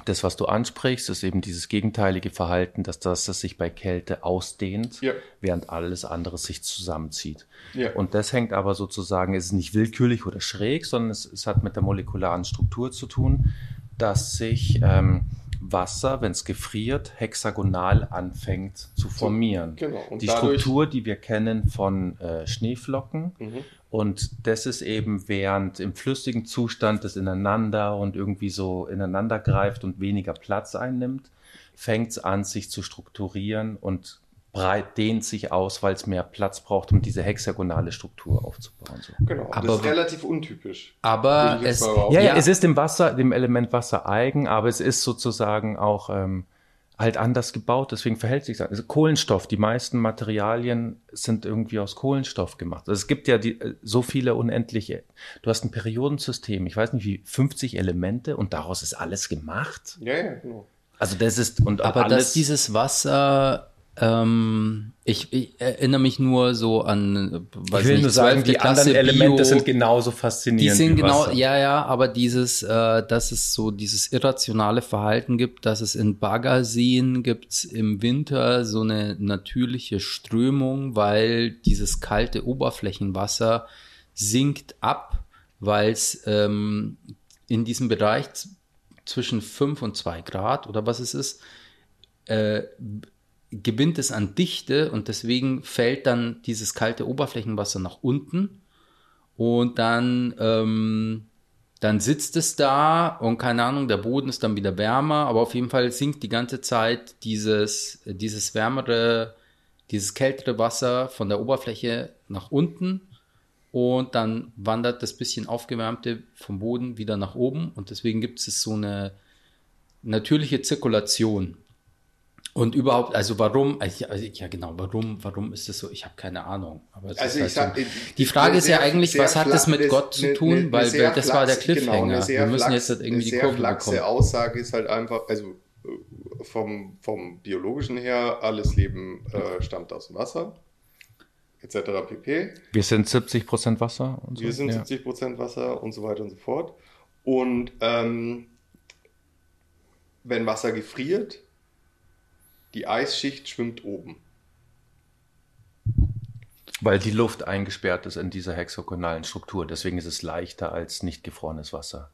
C: das, was du ansprichst, ist eben dieses gegenteilige Verhalten, dass das, das sich bei Kälte ausdehnt,
B: Ja.
C: während alles andere sich zusammenzieht.
B: Ja.
C: Und das hängt aber sozusagen, es ist nicht willkürlich oder schräg, sondern es, es hat mit der molekularen Struktur zu tun, dass sich ähm, Wasser, wenn es gefriert, hexagonal anfängt zu formieren.
B: genau.
C: Die
B: dadurch-
C: Struktur, die wir kennen von äh, Schneeflocken.
B: Mhm.
C: Und das ist eben während im flüssigen Zustand das ineinander und irgendwie so ineinander greift und weniger Platz einnimmt, fängt es an, sich zu strukturieren und breit dehnt sich aus, weil es mehr Platz braucht, um diese hexagonale Struktur aufzubauen. So.
B: Genau,
A: Aber-
B: das ist relativ untypisch.
A: Aber es,
C: ja, Ja. es ist dem Wasser, dem Element Wasser eigen, aber es ist sozusagen auch ähm, halt anders gebaut, deswegen verhält sich das. Also Kohlenstoff, die meisten Materialien sind irgendwie aus Kohlenstoff gemacht. Also es gibt ja die, äh, so viele unendliche. Du hast ein Periodensystem, ich weiß nicht wie 50 Elemente und daraus ist alles gemacht.
B: Ja, ja, genau.
C: Also das ist und
A: aber
C: alles,
A: dass dieses Wasser, ähm, ich, ich erinnere mich nur so an, weiß
C: ich will
A: nicht,
C: nur sagen,
A: 12.
C: die
A: Klasse
C: anderen Elemente
A: Bio.
C: sind genauso
A: Die
C: faszinierend.
A: sind
C: wie
A: genau,
C: Wasser.
A: ja, ja, aber dieses, äh, dass es so dieses irrationale Verhalten gibt, dass es in Baggerseen gibt's im Winter so eine natürliche Strömung, weil dieses kalte Oberflächenwasser sinkt ab, weil es ähm, in diesem Bereich zwischen 5 und 2 Grad oder was es ist, äh, gewinnt es an Dichte und deswegen fällt dann dieses kalte Oberflächenwasser nach unten und dann, ähm, dann sitzt es da und keine Ahnung, der Boden ist dann wieder wärmer, aber auf jeden Fall sinkt die ganze Zeit dieses, dieses wärmere, dieses kältere Wasser von der Oberfläche nach unten und dann wandert das bisschen aufgewärmte vom Boden wieder nach oben und deswegen gibt es so eine natürliche Zirkulation. Und überhaupt, also warum, also ja genau, warum, warum ist das so? Ich habe keine Ahnung. Aber
B: Also
A: ist
B: ich
A: halt
B: sag,
A: so. Die Frage ist ja eigentlich, was hat das mit Gott zu tun?
B: eine- eine
A: weil
B: sehr
A: das war der
B: genau,
A: Cliffhanger.
B: sehr
A: Wir müssen
B: flachs-
A: jetzt halt irgendwie
B: eine
A: die
B: sehr
A: Kurve bekommen.
B: Aussage ist halt einfach, also äh, vom, vom biologischen her, alles Leben äh, stammt aus dem Wasser, etc. pp.
C: Wir sind 70% Wasser und so.
B: Wir sind
C: ja.
B: 70% Wasser und so weiter und so fort. Und ähm, wenn Wasser gefriert, die Eisschicht schwimmt oben.
C: Weil die Luft eingesperrt ist in dieser hexagonalen Struktur. Deswegen ist es leichter als nicht gefrorenes Wasser.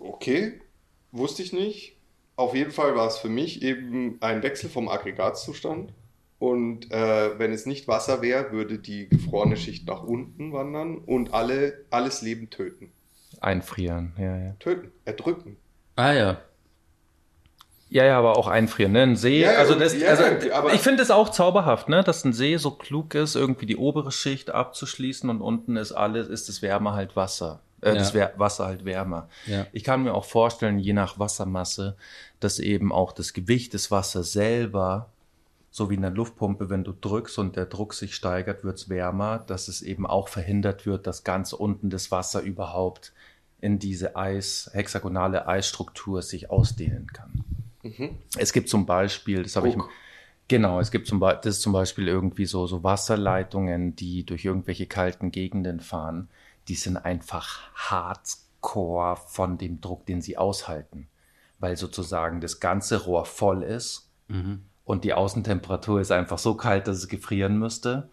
B: Okay, wusste ich nicht. Auf jeden Fall war es für mich eben ein Wechsel vom Aggregatzustand. Und äh, wenn es nicht Wasser wäre, würde die gefrorene Schicht nach unten wandern und alle, alles Leben töten.
C: Einfrieren, ja, ja.
B: Töten, erdrücken.
A: Ah ja.
C: Ja, ja, aber auch einfrieren, ne? Ein See,
B: Ja,
C: also, das,
B: ja,
C: also
B: aber-
C: ich finde es auch zauberhaft, ne? Dass ein See so klug ist, irgendwie die obere Schicht abzuschließen und unten ist alles, ist das Wärme halt Wasser. Äh, Das
A: Ja.
C: Wär- Wasser halt wärmer.
A: Ja.
C: Ich kann mir auch vorstellen, je nach Wassermasse, dass eben auch das Gewicht des Wassers selber, so wie in der Luftpumpe, wenn du drückst und der Druck sich steigert, wird es wärmer, dass es eben auch verhindert wird, dass ganz unten das Wasser überhaupt in diese Eis, hexagonale Eisstruktur sich ausdehnen kann. Es gibt zum Beispiel, das habe ich, genau, es gibt zum Beispiel, das ist zum Beispiel irgendwie so, so Wasserleitungen, die durch irgendwelche kalten Gegenden fahren, die sind einfach hardcore von dem Druck, den sie aushalten, weil sozusagen das ganze Rohr voll ist und die Außentemperatur ist einfach so kalt, dass es gefrieren müsste.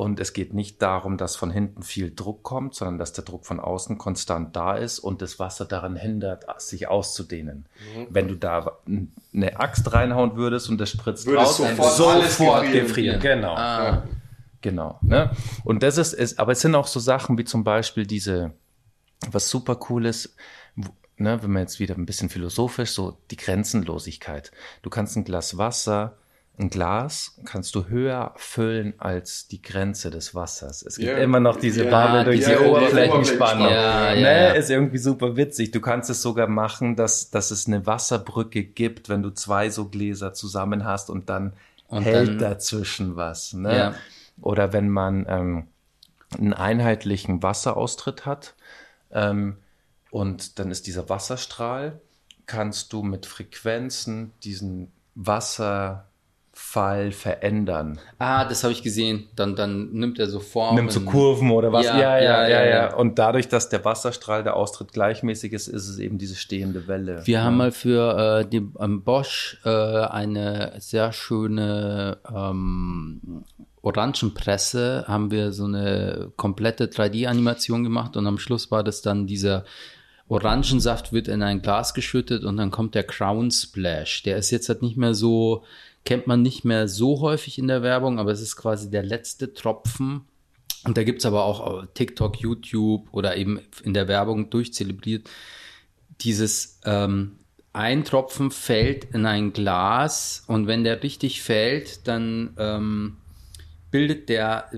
C: Und es geht nicht darum, dass von hinten viel Druck kommt, sondern dass der Druck von außen konstant da ist und das Wasser daran hindert, sich auszudehnen. Wenn du da eine Axt reinhauen würdest und das spritzt
B: Würde
C: raus,
B: sofort
C: dann
B: alles gefrieren.
C: Genau.
A: Ah,
C: Genau. Ne? Und das ist, ist, aber es sind auch so Sachen wie zum Beispiel diese, was super cool ist, ne, wenn man jetzt wieder ein bisschen philosophisch, so die Grenzenlosigkeit. Du kannst ein Glas Wasser, ein Glas kannst du höher füllen als die Grenze des Wassers. Es gibt
B: Ja.
C: immer noch diese
B: Ja,
C: Bubble durch
A: diese
C: die
A: Oberflächenspannung.
C: Oberflächenspannung.
A: Ja, ja,
C: ne? Ist irgendwie super witzig. Du kannst es sogar machen, dass, dass es eine Wasserbrücke gibt, wenn du zwei so Gläser zusammen hast und dann
A: Und
C: hält
A: dann-
C: dazwischen was. Ne? Oder wenn man ähm, einen einheitlichen Wasseraustritt hat ähm, und dann ist dieser Wasserstrahl, kannst du mit Frequenzen diesen Wasserfall verändern.
A: ah, das habe ich gesehen. Dann, dann nimmt er so Formen.
C: Nimmt so Kurven oder was.
A: Ja, ja, ja, ja.
C: Und dadurch, dass der Wasserstrahl, der Austritt gleichmäßig ist, ist es eben diese stehende Welle.
A: Wir haben mal für äh, die ähm, Bosch äh, eine sehr schöne ähm, Orangenpresse, haben wir so eine komplette 3D-Animation gemacht und am Schluss war das dann dieser Orangensaft wird in ein Glas geschüttet und dann kommt der Crown Splash. Der ist jetzt halt nicht mehr so, kennt man nicht mehr so häufig in der Werbung, aber es ist quasi der letzte Tropfen. Und da gibt's aber auch auf TikTok, YouTube oder eben in der Werbung durchzelebriert dieses ähm, ein Tropfen fällt in ein Glas und wenn der richtig fällt, dann ähm, bildet der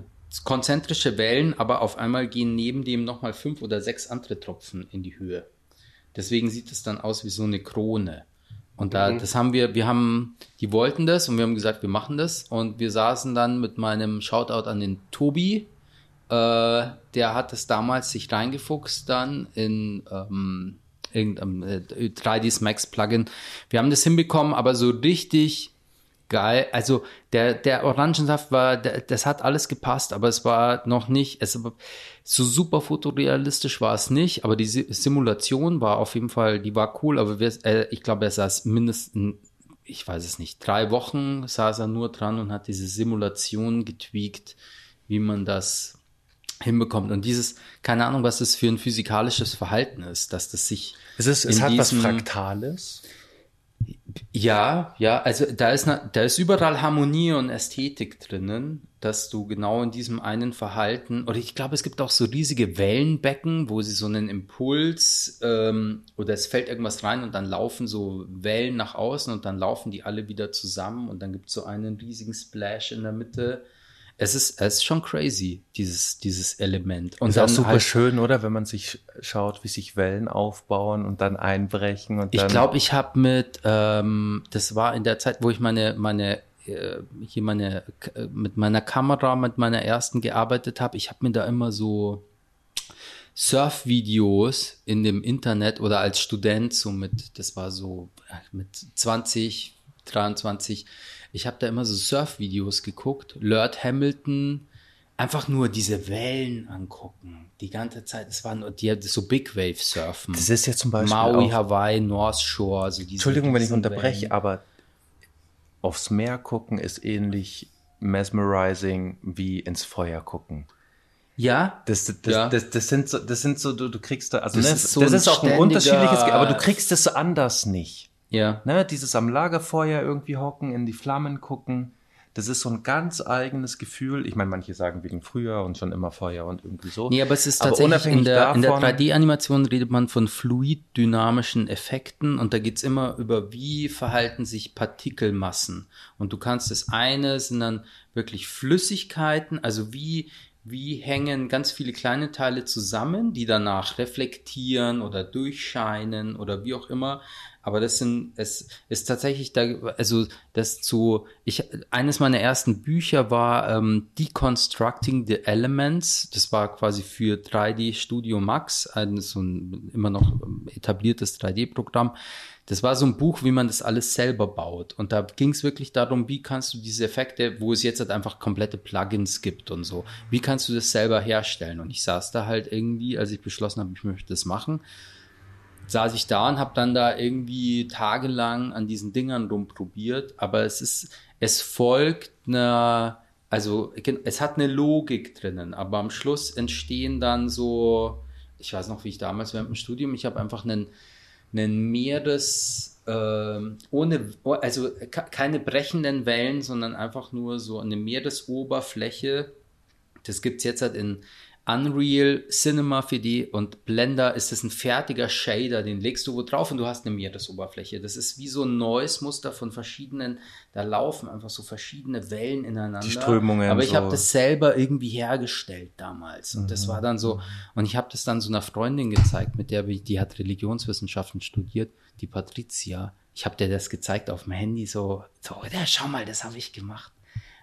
A: konzentrische Wellen, aber auf einmal gehen neben dem nochmal fünf oder sechs andere Tropfen in die Höhe. Deswegen sieht es dann aus wie so eine Krone. Und da, das haben wir, wir haben, die wollten das und wir haben gesagt, wir machen das. Und wir saßen dann mit meinem Shoutout an den Tobi, äh, der hat es damals sich reingefuchst dann in ähm, irgendeinem äh, 3ds Max Plugin. Wir haben das hinbekommen, aber so richtig geil. Also der, der Orangensaft war, der, das hat alles gepasst, aber es war noch nicht, es so super fotorealistisch war es nicht, aber die Si- Simulation war auf jeden Fall, die war cool, aber wir, äh, ich glaube, er saß mindestens, ich weiß es nicht, drei Wochen saß er nur dran und hat diese Simulation getweakt, wie man das hinbekommt. Und dieses, keine Ahnung, was das für ein physikalisches Verhalten ist, dass das sich
C: Es, ist, es hat was Fraktales.
A: Ja, ja, also da ist, na- da ist überall Harmonie und Ästhetik drinnen, dass du genau in diesem einen Verhalten, oder ich glaube, es gibt auch so riesige Wellenbecken, wo sie so einen Impuls ähm, oder es fällt irgendwas rein und dann laufen so Wellen nach außen und dann laufen die alle wieder zusammen und dann gibt es so einen riesigen Splash in der Mitte. Es ist, es ist schon crazy, dieses, dieses Element.
C: Und ist auch super halt, schön, oder? Wenn man sich schaut, wie sich Wellen aufbauen und dann einbrechen. Und
A: ich glaube, ich habe mit, ähm, das war in der Zeit, wo ich meine, meine äh, hier meine, mit meiner Kamera, mit meiner ersten gearbeitet habe, ich habe mir da immer so Surf-Videos in dem Internet oder als Student, so mit, das war so äh, mit 20, 23, ich habe da immer so Surf-Videos geguckt, Lord Hamilton, einfach nur diese Wellen angucken. Die ganze Zeit, es waren die so Big Wave Surfen.
C: Das ist ja zum Beispiel
A: Maui, Hawaii, North Shore. So
C: diese, Entschuldigung, wenn ich unterbreche, Wellen. aber aufs Meer gucken ist ähnlich mesmerizing wie ins Feuer gucken.
A: Ja.
C: Das, das, ja. Das, das, sind so, das sind so, du, du kriegst da, also das, ne, ist, so das ist auch ein unterschiedliches, aber du kriegst es so anders nicht.
A: Ja.
C: Ne, dieses am Lagerfeuer irgendwie hocken, in die Flammen gucken. Das ist so ein ganz eigenes Gefühl. Ich meine, manche sagen wegen früher und schon immer Feuer und irgendwie so.
A: Nee, aber es ist tatsächlich in der, in der 3D-Animation redet man von fluid-dynamischen Effekten und da geht's immer über, wie verhalten sich Partikelmassen. Und du kannst das eine sind dann wirklich Flüssigkeiten, also wie, wie hängen ganz viele kleine Teile zusammen, die danach reflektieren oder durchscheinen oder wie auch immer. Aber das sind, es ist tatsächlich da, also das zu, ich, eines meiner ersten Bücher war ähm, Deconstructing the Elements. Das war quasi für 3D Studio Max, ein so ein immer noch etabliertes 3D-Programm. Das war so ein Buch, wie man das alles selber baut. Und da ging es wirklich darum, wie kannst du diese Effekte, wo es jetzt halt einfach komplette Plugins gibt und so, wie kannst du das selber herstellen? Und ich saß da halt irgendwie, als ich beschlossen habe, ich möchte das machen, saß ich da und habe dann da irgendwie tagelang an diesen Dingern rumprobiert. Aber es ist, es folgt einer, also es hat eine Logik drinnen, aber am Schluss entstehen dann so, ich weiß noch, wie ich damals während dem Studium, ich habe einfach einen, einen Meeres, äh, ohne, also keine brechenden Wellen, sondern einfach nur so eine Meeresoberfläche. Das gibt es jetzt halt in Unreal, Cinema 4D und Blender ist es ein fertiger Shader, den legst du wo drauf und du hast eine Meeresoberfläche. Das ist wie so ein neues Muster von verschiedenen, da laufen einfach so verschiedene Wellen ineinander. Die
C: Strömungen.
A: Aber ich so. habe das selber irgendwie hergestellt damals und mhm. das war dann so, und ich habe das dann so einer Freundin gezeigt, mit der die hat Religionswissenschaften studiert, die Patricia. Ich habe dir das gezeigt auf dem Handy, so, so, schau mal, das habe ich gemacht.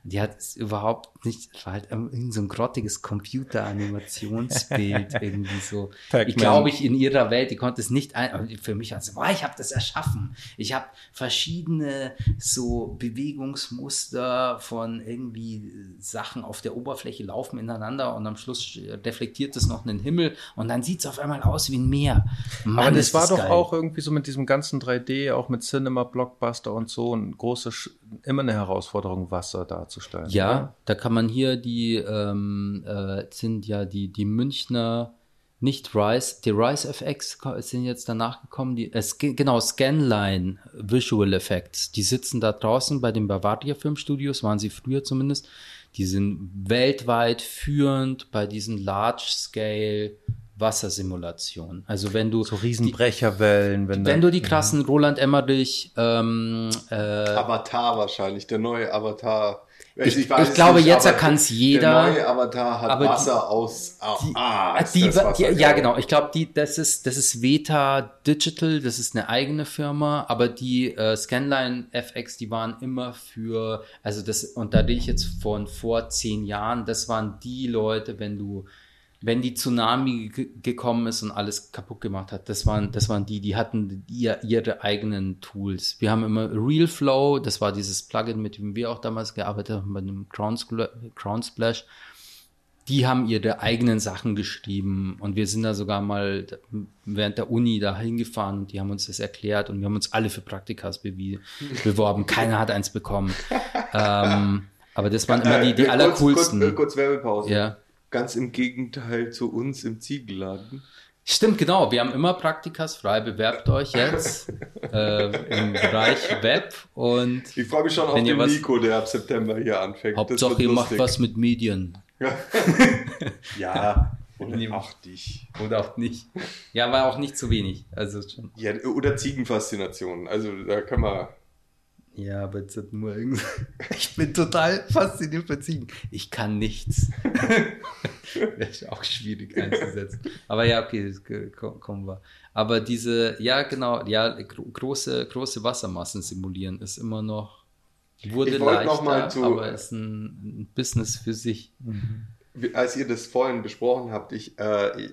A: Die hat es überhaupt nicht, es war halt irgend so ein grottiges Computer-Animationsbild *laughs* irgendwie so. Ich glaube, ich in ihrer Welt, die konnte es nicht ein, für mich also, boah, ich habe das erschaffen. Ich habe verschiedene so Bewegungsmuster von irgendwie Sachen auf der Oberfläche laufen ineinander und am Schluss reflektiert es noch einen Himmel und dann sieht es auf einmal aus wie ein Meer.
C: Mann, Aber das war das doch geil. auch irgendwie so mit diesem ganzen 3D, auch mit Cinema, Blockbuster und so, ein große, immer eine Herausforderung, Wasser da darzustellen.
A: Ja, da kann man hier die, ähm, äh, sind ja die, die Münchner, nicht Rise, die Rise FX sind jetzt danach gekommen, die, äh, genau, Scanline Visual Effects, die sitzen da draußen bei den Bavaria Filmstudios, waren sie früher zumindest, die sind weltweit führend bei diesen Large Scale Wassersimulation. Also wenn du
C: so Riesenbrecherwellen,
A: wenn, wenn du die krassen Roland Emmerich ähm,
B: äh, Avatar wahrscheinlich, der neue Avatar
A: ich, ich, ich glaube, nicht, jetzt kann es jeder.
B: Der neue Avatar hat Wasser die, aus.
A: Ah, die, die, ja, genau. Ich glaube, die, das ist, das ist Veta Digital. Das ist eine eigene Firma. Aber die äh, Scanline FX, die waren immer für, also das, und da rede ich jetzt von vor zehn Jahren. Das waren die Leute, wenn du wenn die Tsunami gekommen ist und alles kaputt gemacht hat, das waren, das waren die, die hatten ihr, ihre eigenen Tools. Wir haben immer RealFlow, das war dieses Plugin, mit dem wir auch damals gearbeitet haben, bei dem Crown, Crown Splash. Die haben ihre eigenen Sachen geschrieben und wir sind da sogar mal während der Uni da hingefahren und die haben uns das erklärt und wir haben uns alle für Praktikas *laughs* beworben. Keiner hat eins bekommen. ähm, aber das waren immer die, die allercoolsten.
B: Kurz, kurz, kurz Werbepause.
A: Ja.
B: Ganz im Gegenteil zu uns im Ziegelladen.
A: Stimmt, genau. Wir haben immer Praktikas frei. Bewerbt euch jetzt *laughs* äh, im Bereich Web und.
B: Ich freue mich schon auf den was, Nico, der ab September hier anfängt.
A: Hauptsache, ihr macht was mit Medien.
B: ja, *laughs* oder auch dich.
A: Oder auch nicht. Ja, war auch nicht zu wenig. Also schon.
B: Ja, oder Ziegenfaszination. Also da kann man.
A: Ja, aber jetzt hat nur irgend- *laughs* ich bin total fasziniert von Ziegen. Ich kann nichts. *laughs* Wäre ich auch schwierig einzusetzen. Aber ja, okay, kommen wir. Aber diese, ja, genau, ja, gro große, große Wassermassen simulieren ist immer noch, wurde leichter,
B: noch mal zu-
A: aber ist ein, ein Business für sich.
B: Wie- Als ihr das vorhin besprochen habt, ich, äh,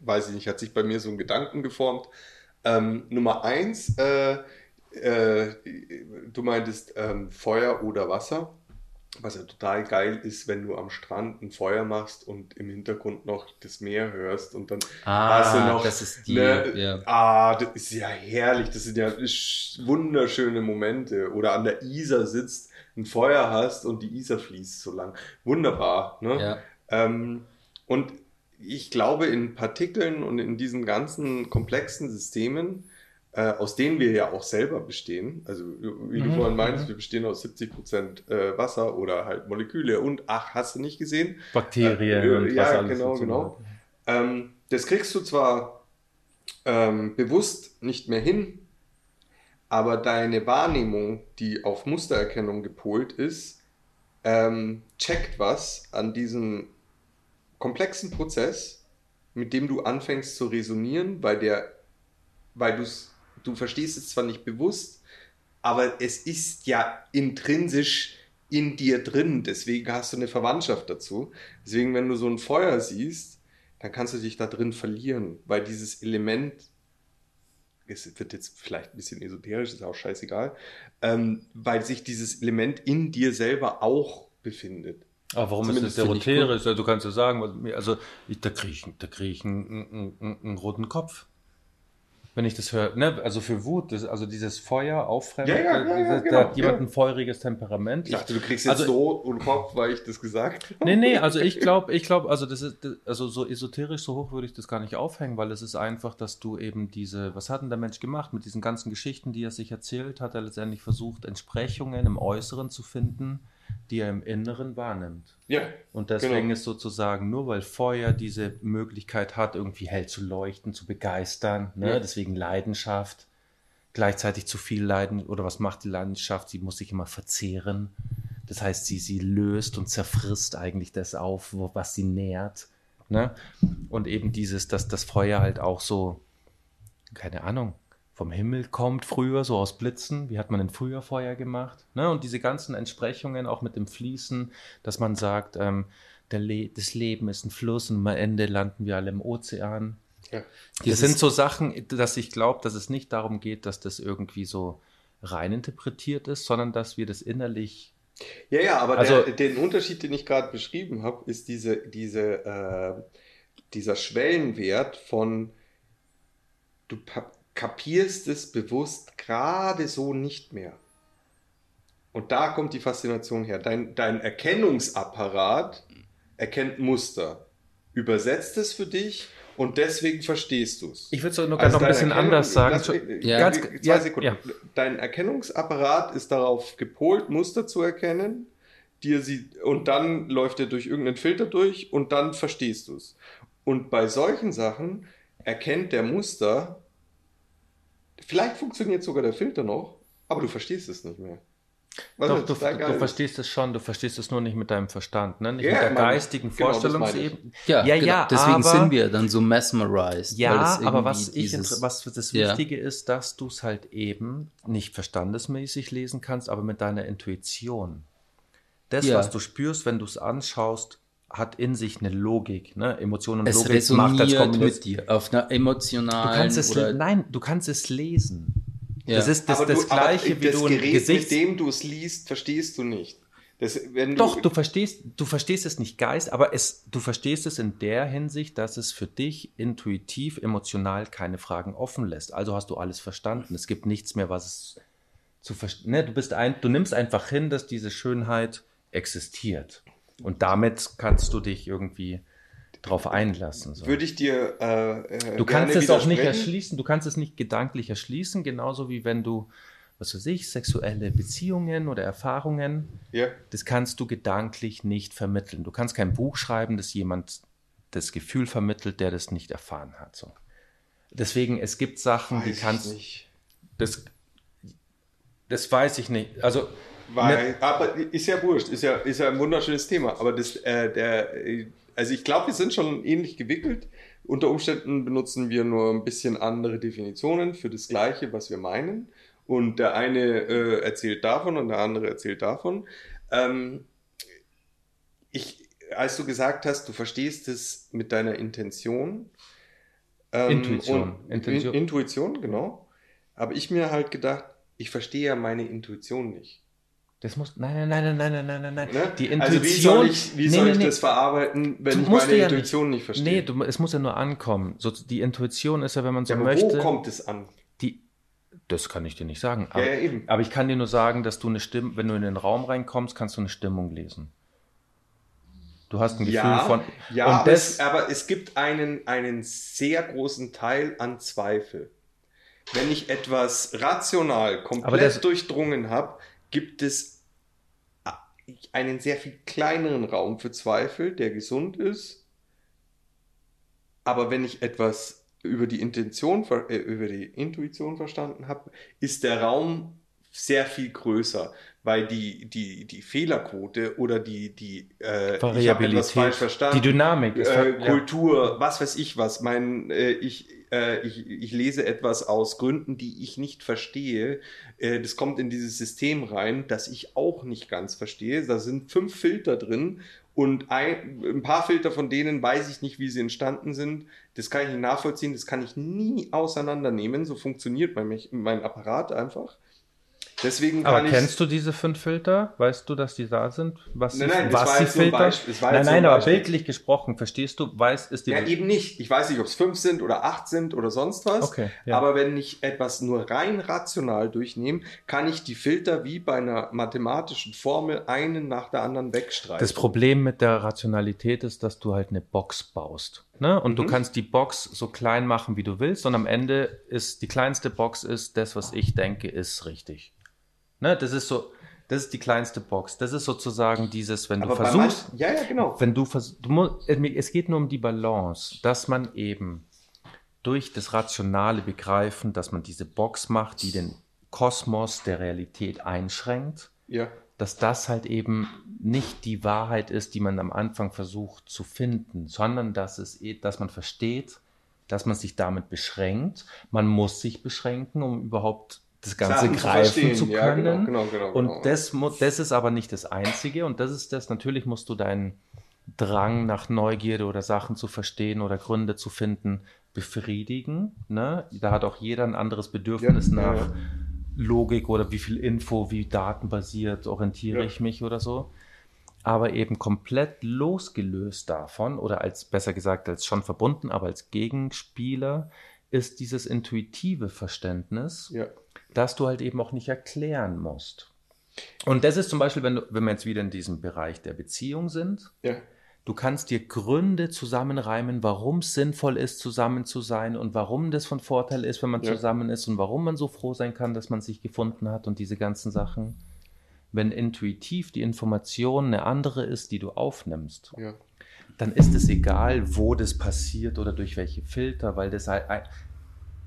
B: weiß ich nicht, hat sich bei mir so ein Gedanken geformt. Ähm, Nummer eins, äh, äh, du meintest ähm, Feuer oder Wasser, was ja total geil ist, wenn du am Strand ein Feuer machst und im Hintergrund noch das Meer hörst und dann
A: Ah,
B: hast du noch,
A: das ist die,
B: ne,
A: ja.
B: ah, das ist ja herrlich, das sind ja sch- wunderschöne Momente. Oder an der Isar sitzt, ein Feuer hast und die Isar fließt so lang. Wunderbar, ne?
A: Ja.
B: Ähm, und ich glaube, in Partikeln und in diesen ganzen komplexen Systemen, äh, aus denen wir ja auch selber bestehen, also wie du
C: Mhm,
B: vorhin meinst,
C: mhm.
B: wir bestehen aus 70 Prozent äh, Wasser oder halt Moleküle und ach, hast du nicht gesehen?
C: Bakterien
B: Äh,
C: und
B: ja,
C: was alles
B: genau, genau. Ähm, das kriegst du zwar ähm, bewusst nicht mehr hin, aber deine Wahrnehmung, die auf Mustererkennung gepolt ist, ähm, checkt was an diesem komplexen Prozess, mit dem du anfängst zu resonieren, weil der, weil du's, du verstehst es zwar nicht bewusst, aber es ist ja intrinsisch in dir drin, deswegen hast du eine Verwandtschaft dazu. Deswegen, wenn du so ein Feuer siehst, dann kannst du dich da drin verlieren, weil dieses Element, es wird jetzt vielleicht ein bisschen esoterisch, ist auch scheißegal, ähm, weil sich dieses Element in dir selber auch befindet.
C: Aber warum ist
A: Zumindest
C: das
A: finde ich
C: esoterisch? Also, du kannst ja sagen, also ich, da kriege ich, da krieg ich einen, einen, einen, einen roten Kopf. Wenn ich das höre, ne? also für Wut, das, also dieses Feuer auffremd,
B: Ja, ja, ja, ja,
C: da,
B: genau,
C: da hat jemand ein feuriges Temperament.
B: Ich dachte, du kriegst jetzt
C: Also-
B: so und Kopf, weil ich das gesagt habe.
C: Nee, nee, also ich *laughs* glaube, ich glaube, also das ist, also so esoterisch, so hoch würde ich das gar nicht aufhängen, weil es ist einfach, dass du eben diese, was hat denn der Mensch gemacht mit diesen ganzen Geschichten, die er sich erzählt, hat er letztendlich versucht, Entsprechungen im Äußeren zu finden, die er im Inneren wahrnimmt.
B: Ja,
C: Und deswegen
B: Genau.
C: ist sozusagen, nur weil Feuer diese Möglichkeit hat, irgendwie hell zu leuchten, zu begeistern, ne?
B: Ja.
C: deswegen Leidenschaft, gleichzeitig zu viel Leiden, oder was macht die Leidenschaft? Sie muss sich immer verzehren. Das heißt, sie, sie löst und zerfrisst eigentlich das auf, was sie nährt. Ne? Und eben dieses, dass das Feuer halt auch so, keine Ahnung, vom Himmel kommt früher, so aus Blitzen. Wie hat man denn früher Feuer gemacht? Ne? Und diese ganzen Entsprechungen auch mit dem Fließen, dass man sagt, ähm, Le das Leben ist ein Fluss und am Ende landen wir alle im Ozean.
B: Ja.
C: Das sind so Sachen, dass ich glaube, dass es nicht darum geht, dass das irgendwie so rein interpretiert ist, sondern dass wir das innerlich
B: Ja, ja, aber
C: Also-
B: der, den Unterschied, den ich gerade beschrieben habe, ist diese, diese, äh, dieser Schwellenwert von du kapierst es bewusst gerade so nicht mehr. Und da kommt die Faszination her. Dein, dein Erkennungsapparat erkennt Muster, übersetzt es für dich und deswegen verstehst du es.
C: Ich würde es noch,
B: Also
C: noch ein bisschen
B: Erkennung-
C: anders sagen.
B: lass mich-
A: Ja.
C: Ganz-
B: zwei
C: ja,
B: Sekunden.
C: ja.
B: Dein Erkennungsapparat ist darauf gepolt, Muster zu erkennen, dir sie, und dann läuft er durch irgendeinen Filter durch und dann verstehst du es. Und bei solchen Sachen erkennt der Muster, vielleicht funktioniert sogar der Filter noch, aber du verstehst es nicht mehr. Was
C: Doch,
B: ja
C: du, du verstehst es schon, du verstehst es nur nicht mit deinem Verstand, ne? nicht
B: Ja,
C: mit der geistigen
B: Genau, ich.
C: Vorstellungsebene.
A: Ja,
C: Ja,
A: genau.
C: ja,
A: deswegen
C: aber-
A: sind wir dann so mesmerized. weil
C: Ja, aber was, ich,
A: dieses-
C: inter- was das
A: Ja.
C: Wichtige ist, dass du es halt eben nicht verstandesmäßig lesen kannst, aber mit deiner Intuition. Das,
A: Ja.
C: was du spürst, wenn du es anschaust, hat in sich eine Logik. Ne? Emotionen und
A: es
C: Logik macht als
A: resoniert
C: Kombination.
A: mit dir auf einer
C: Du
A: emotionalen
C: kannst es,
A: oder
C: nein, du kannst es lesen.
A: Ja.
C: Das ist das,
B: aber
C: das
B: du, aber
C: Gleiche, wie
B: das
C: du ein
B: Gerät,
C: Gesichts...
B: mit dem du es liest, verstehst du nicht. Das, wenn
C: Doch, du verstehst, du verstehst es nicht Geist, aber es, du verstehst es in der Hinsicht, dass es für dich intuitiv, emotional keine Fragen offen lässt. Also hast du alles verstanden. Es gibt nichts mehr, was es zu verstehen. Ne, du bist ein, du nimmst einfach hin, dass diese Schönheit existiert. Und damit kannst du dich irgendwie drauf einlassen. So.
B: würde ich dir äh, äh,
C: Du kannst es auch nicht erschließen, du kannst es nicht gedanklich erschließen, genauso wie wenn du, was weiß ich, sexuelle Beziehungen oder Erfahrungen,
B: Ja.
C: das kannst du gedanklich nicht vermitteln. Du kannst kein Buch schreiben, das jemand das Gefühl vermittelt, der das nicht erfahren hat. So. Deswegen, es gibt Sachen, die
B: Weiß ich
C: kannst
B: nicht.
C: das Das weiß ich nicht. Also,
B: Weil, aber ist ja wurscht, ist ja, ist ja ein wunderschönes Thema. Aber das, äh, der, also ich glaube, wir sind schon ähnlich gewickelt. Unter Umständen benutzen wir nur ein bisschen andere Definitionen für das Gleiche, was wir meinen. Und der eine äh, erzählt davon und der andere erzählt davon. Ähm, ich, als du gesagt hast, du verstehst es mit deiner Intention. ähm,
C: Intuition. Intention.
B: In, Intuition, genau. Habe ich mir halt gedacht, ich verstehe ja meine Intuition nicht.
C: Das muss. Nein, nein, nein, nein, nein, nein, nein, nein.
B: Ne?
C: Die Intuition.
B: also wie soll ich, wie
C: Nee,
B: soll
C: nee,
B: ich
C: nee.
B: das verarbeiten, wenn
C: Du
B: ich meine
C: ja
B: Intuition nicht, verstehe?
C: Nee, du, es muss ja nur ankommen. So, die Intuition ist ja, wenn man so
B: ja, aber
C: möchte.
B: wo kommt es an?
C: Die, das kann ich dir nicht sagen. Aber,
B: ja, ja, eben.
C: aber ich kann dir nur sagen, dass du eine Stimme, wenn du in den Raum reinkommst, kannst du eine Stimmung lesen. Du hast ein Gefühl
B: Ja,
C: von.
B: ja
C: und
B: aber, es, aber es gibt einen, einen sehr großen Teil an Zweifel. Wenn ich etwas rational komplett
C: das-
B: durchdrungen habe, gibt es einen sehr viel kleineren Raum für Zweifel, der gesund ist. Aber wenn ich etwas über die Intention, äh, über die Intuition verstanden habe, ist der Raum sehr viel größer, weil die, die, die Fehlerquote oder die, die äh, ich habe etwas
C: Variabilität,
B: falsch verstanden,
C: die Dynamik
B: äh,
C: halt- ja.
B: Kultur, was weiß ich was. Mein, äh, ich, äh, ich, ich lese etwas aus Gründen, die ich nicht verstehe. Äh, das kommt in dieses System rein, das ich auch nicht ganz verstehe. Da sind fünf Filter drin und ein, ein paar Filter von denen weiß ich nicht, wie sie entstanden sind. Das kann ich nicht nachvollziehen, das kann ich nie auseinandernehmen. So funktioniert mein, mein Apparat einfach. Deswegen
C: aber
B: kann ich
C: kennst du diese fünf Filter? Weißt du, dass die da sind? Was,
B: Nein, nein, das
C: was
B: war
C: die Filter? Nein, nein,
B: ein
C: aber bildlich gesprochen, verstehst du? Weiß ist die.
B: Ja, eben nicht. Ich weiß nicht, ob es fünf sind oder acht sind oder sonst was.
C: Okay, ja.
B: Aber wenn ich etwas nur rein rational durchnehme, kann ich die Filter wie bei einer mathematischen Formel einen nach der anderen wegstreichen.
C: Das Problem mit der Rationalität ist, dass du halt eine Box baust. Ne? Und du
B: Mhm.
C: kannst die Box so klein machen, wie du willst. Und am Ende ist die kleinste Box ist das, was ich denke, ist richtig. Ne? Das ist so, das ist die kleinste Box. Das ist sozusagen dieses, wenn du
B: Aber
C: versuchst,
B: manchen- ja, ja, genau.
C: wenn du vers du musst, es geht nur um die Balance, dass man eben durch das rationale Begreifen, dass man diese Box macht, die den Kosmos der Realität einschränkt,
B: Ja.
C: dass das halt eben nicht die Wahrheit ist, die man am Anfang versucht zu finden, sondern dass es, eh- dass man versteht, dass man sich damit beschränkt. Man muss sich beschränken, um überhaupt das Ganze
B: Sachen
C: greifen zu
B: Ja, genau,
C: können.
B: genau, genau,
C: und
B: genau.
C: das, das ist aber nicht das Einzige. Und das ist das, natürlich musst du deinen Drang nach Neugierde oder Sachen zu verstehen oder Gründe zu finden, befriedigen. Ne? Da hat auch jeder ein anderes Bedürfnis
B: Ja,
C: nach
B: ja.
C: Logik oder wie viel Info, wie datenbasiert orientiere ich mich oder so. Aber eben komplett losgelöst davon oder als, besser gesagt, als schon verbunden, aber als Gegenspieler ist dieses intuitive Verständnis,
B: Ja.
C: Dass du halt eben auch nicht erklären musst. Und das ist zum Beispiel, wenn, du, wenn wir jetzt wieder in diesem Bereich der Beziehung sind,
B: Ja.
C: Du kannst dir Gründe zusammenreimen, warum es sinnvoll ist, zusammen zu sein und warum das von Vorteil ist, wenn man
B: Ja.
C: zusammen ist und warum man so froh sein kann, dass man sich gefunden hat und diese ganzen Sachen. Wenn intuitiv die Information eine andere ist, die du aufnimmst,
B: Ja.
C: dann ist es egal, wo das passiert oder durch welche Filter, weil das halt.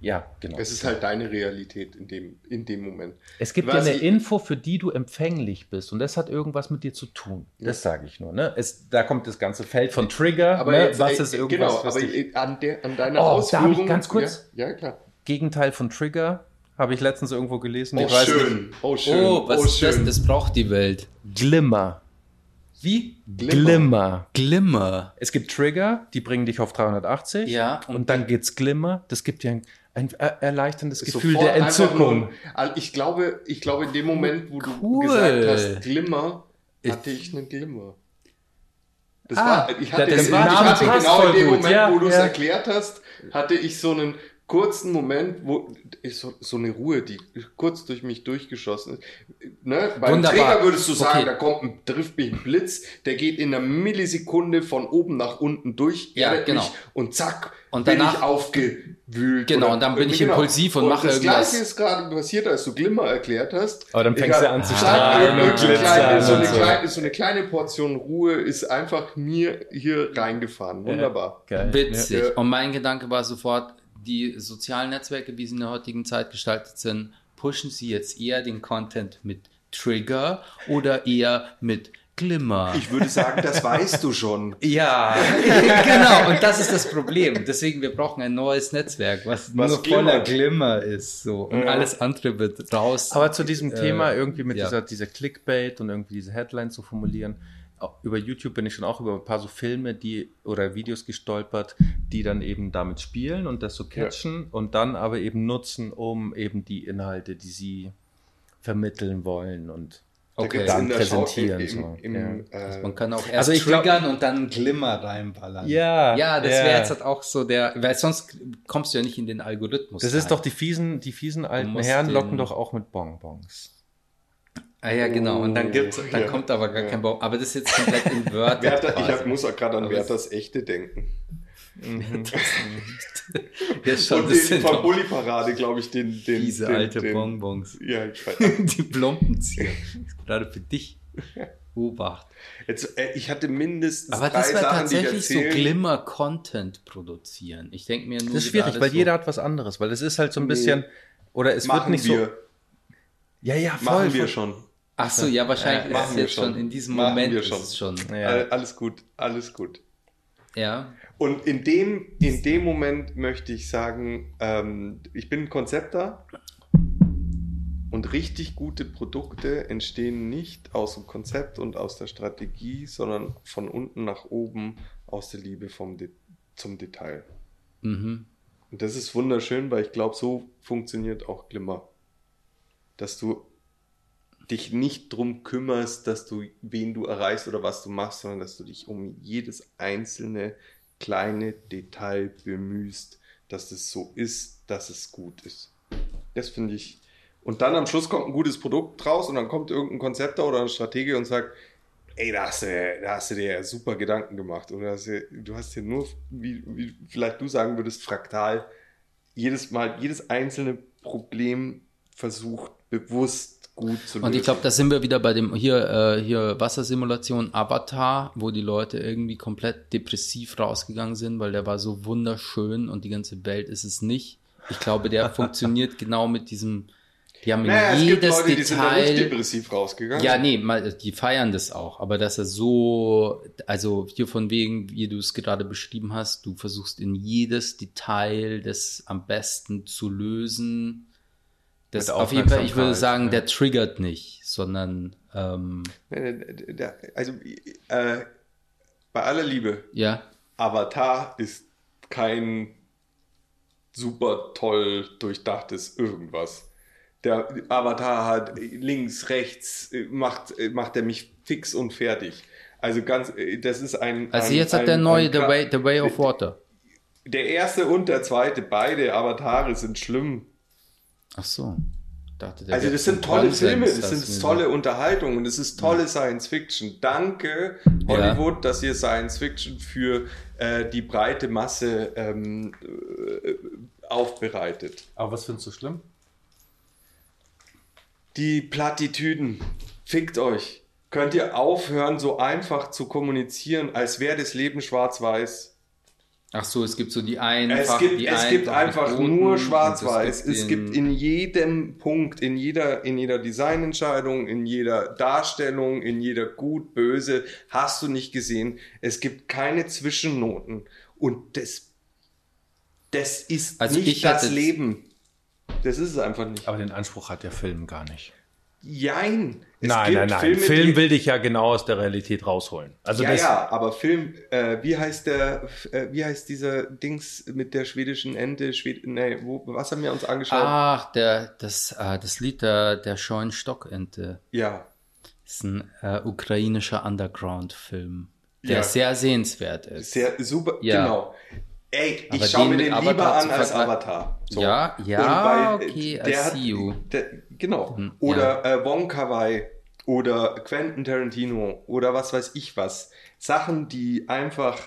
C: Ja, genau.
B: Es ist halt deine Realität in dem, in dem Moment.
C: Es gibt
B: Was
C: eine
B: ich-
C: Info, für die du empfänglich bist und das hat irgendwas mit dir zu tun. Das sage ich nur. Ne? Es, da kommt das ganze Feld von Trigger.
B: Aber
C: ne?
B: jetzt,
C: was
B: äh,
C: ist irgendwas,
B: genau,
C: was
B: aber
C: dich,
B: an, der, an deiner
C: Oh, da
B: Ausführung.
C: hab ich ganz kurz-
B: Ja, ja klar.
C: Gegenteil von Trigger habe ich letztens irgendwo gelesen.
B: Oh,
C: ich weiß
B: schön.
C: nicht.
B: Oh, schön.
A: Oh, was
B: oh,
A: ist das?
B: schön.
A: Das braucht die Welt.
C: Glimmer.
A: Wie?
C: Glimmer.
A: Glimmer.
C: Es gibt Trigger, die bringen dich auf 380.
A: Ja,
C: Und,
A: und-
C: dann geht's Glimmer. Das gibt dir ein, ein er- erleichterndes Gefühl
B: Sofort
C: der Entzückung.
B: nur- Ich glaube, ich glaube, in dem Moment, wo du
A: Cool.
B: gesagt hast, Glimmer,
A: Ich-
B: hatte ich einen Glimmer. Das
A: Ah,
B: war, ich hatte,
C: das
B: ich
C: war-
B: hatte
C: passt
B: genau in dem
C: gut,
B: Moment,
C: ja,
B: wo du es
C: ja.
B: erklärt hast, hatte ich so einen kurzen Moment, wo so, so eine Ruhe, die kurz durch mich durchgeschossen ist. Ne? Beim
A: Wunderbar.
B: Träger würdest du sagen,
A: Okay.
B: da kommt ein, trifft mich ein Blitz, der geht in einer Millisekunde von oben nach unten durch,
A: Ja,
B: erdet
A: genau.
B: mich und zack,
A: Und
B: bin
A: danach-
B: ich aufgewühlt.
A: Genau, und dann bin ich impulsiv und mache
B: das
A: irgendwas.
B: Gleiche ist gerade passiert, als du Glimmer erklärt hast.
C: Aber dann fängst du an zu strahlen und
B: so eine kleine- so
C: und
B: eine
C: so.
B: kleine- so eine kleine Portion Ruhe ist einfach mir hier reingefahren. Wunderbar.
C: Geil.
A: Witzig.
B: Ja.
A: Und mein Gedanke war sofort, die sozialen Netzwerke, wie sie in der heutigen Zeit gestaltet sind, pushen sie jetzt eher den Content mit Trigger oder eher mit Glimmer?
B: Ich würde sagen, das weißt du schon. *laughs*
A: Ja, *laughs* genau. Und das ist das Problem. Deswegen, wir brauchen ein neues Netzwerk, was,
B: Was
A: nur voller
B: glimmert.
A: Glimmer ist. So. Und
B: Ja.
A: alles andere wird raus.
C: Aber zu diesem
A: Äh,
C: Thema irgendwie mit
A: ja.
C: dieser, dieser Clickbait und irgendwie diese Headline zu formulieren. Über YouTube bin ich schon auch über ein paar so Filme, die oder Videos gestolpert, die dann eben damit spielen und das so catchen und dann aber eben nutzen, um eben die Inhalte, die sie vermitteln wollen und
A: Okay.
C: dann präsentieren,
B: Im,
C: so.
B: im, im, äh,
A: Man kann auch erst
C: Also ich glaub-
A: triggern und dann Glimmer reinballern.
C: Ja,
A: Ja, das
C: ja.
A: wäre jetzt halt auch so der, weil sonst kommst du ja nicht in den Algorithmus.
C: Das ist
A: rein.
C: doch die fiesen, die fiesen alten Herren locken doch auch mit Bonbons.
A: Ah ja, genau. Und dann gibt's, dann
B: Ja.
A: kommt aber gar
B: Ja.
A: kein Baum. Aber das ist jetzt komplett in Wörter.
B: Werther, ich hab, muss auch gerade an Werthers Echte denken. *laughs* *laughs*
A: Ja, schon,
B: Und
A: das
B: den Bulli-Parade, glaube ich, den, den,
A: diese
B: den,
A: alte
B: den,
A: Bonbons.
B: Ja, ich weiß. *laughs*
A: Die Plumpenzieher. Gerade für dich. Obacht.
B: Jetzt, äh, ich hatte mindestens
A: Aber
B: drei
A: das wäre
B: Sachen,
A: tatsächlich so. Glimmer-Content produzieren. Ich denke mir nur.
C: Das ist schwierig, weil
A: so,
C: jeder hat was anderes, weil es ist halt so ein
B: Nee.
C: bisschen, oder es
B: machen
C: wird nicht
B: wir,
C: so. Ja, ja, voll.
B: machen wir
C: voll.
B: schon.
A: Ach so, ja, wahrscheinlich
B: Ja,
A: ist
B: machen
A: es
B: wir
A: jetzt schon.
B: schon.
A: in diesem
B: Machen
A: Moment
B: wir
A: ist
B: schon.
A: es schon.
C: Ja.
B: All- Alles gut, alles gut.
A: Ja.
B: Und in dem, in dem Moment möchte ich sagen, ähm, ich bin ein Konzepter und richtig gute Produkte entstehen nicht aus dem Konzept und aus der Strategie, sondern von unten nach oben aus der Liebe vom De zum Detail.
A: Mhm.
B: Und das ist wunderschön, weil ich glaube, so funktioniert auch Glimmer. Dass du dich nicht drum kümmerst, dass du, wen du erreichst oder was du machst, sondern dass du dich um jedes einzelne kleine Detail bemühst, dass es so ist, dass es gut ist. Das finde ich. Und dann am Schluss kommt ein gutes Produkt raus und dann kommt irgendein Konzepter oder eine Strategie und sagt, ey, da hast du, da hast du dir super Gedanken gemacht. Oder du hast dir nur, wie, wie vielleicht du sagen würdest, fraktal jedes Mal, jedes einzelne Problem versucht, bewusst gut zu lösen.
A: Und ich glaube, da sind wir wieder bei dem hier, äh, hier Wassersimulation Avatar, wo die Leute irgendwie komplett depressiv rausgegangen sind, weil der war so wunderschön und die ganze Welt ist es nicht. Ich glaube, der *laughs* funktioniert genau mit diesem, die haben
B: naja, es gibt
A: jedes
B: Leute, die sind da nicht
A: Detail.
B: depressiv rausgegangen.
A: Ja, nee, mal, die feiern das auch, aber dass er so, also hier von wegen, wie du es gerade beschrieben hast, du versuchst in jedes Detail das am besten zu lösen. Das auf jeden Fall, ich würde sagen,
C: ja.
A: der triggert nicht, sondern ähm,
B: Also, äh, bei aller Liebe,
A: ja,
B: Avatar ist kein super toll durchdachtes irgendwas. Der Avatar hat links, rechts, äh, macht, äh, macht er mich fix und fertig. Also ganz, äh, das ist ein.
A: also
B: ein,
A: jetzt hat
B: ein,
A: der neue
B: ein
A: The Way, The Way of Water.
B: Der erste und der zweite, beide Avatare sind schlimm.
A: Ach so. Dachte, der
B: Also das sind tolle
A: Konsens,
B: Filme, das sind tolle Unterhaltungen, das ist tolle Science Fiction. Danke Hollywood, dass ihr Science Fiction für äh, die breite Masse ähm, äh, aufbereitet.
C: Aber was findest du schlimm?
B: Die Plattitüden, fickt euch. Könnt ihr aufhören, so einfach zu kommunizieren, als wäre das Leben schwarz-weiß?
A: Ach so, es gibt so die einfach,
B: Es gibt,
A: die
B: es gibt
A: einfach
B: nur Schwarz-Weiß. Es
A: den-
B: gibt in jedem Punkt, in jeder, in jeder Designentscheidung, in jeder Darstellung, in jeder gut, böse, hast du nicht gesehen. Es gibt keine Zwischennoten. Und das, das ist
A: Also ich
B: nicht das Leben. Das ist es einfach nicht.
C: Aber den Anspruch hat der Film gar nicht.
B: Jein. Es
C: nein, nein, nein.
B: Filme,
C: Film will dich ja genau aus der Realität rausholen. Also
B: ja,
C: das,
B: ja, aber Film, äh, wie heißt der, äh, wie heißt dieser Dings mit der schwedischen Ente? Schwed nee, wo, was haben wir uns angeschaut?
A: Ach, der, das, äh, das Lied der, der scheuen Stockente.
B: Ja,
A: ist ein äh, ukrainischer Underground-Film, der
B: Ja.
A: sehr sehenswert ist.
B: sehr super,
A: Ja.
B: genau. Ey, ich
A: Aber
B: schaue
A: den
B: mir den
A: Avatar
B: lieber an als Avatar. So.
A: Ja, ja,
B: äh,
A: okay, I
B: der hat,
A: see you.
B: Der, genau.
A: Hm,
B: Oder äh, Wong Kar Wai oder Quentin Tarantino oder was weiß ich was. Sachen, die einfach,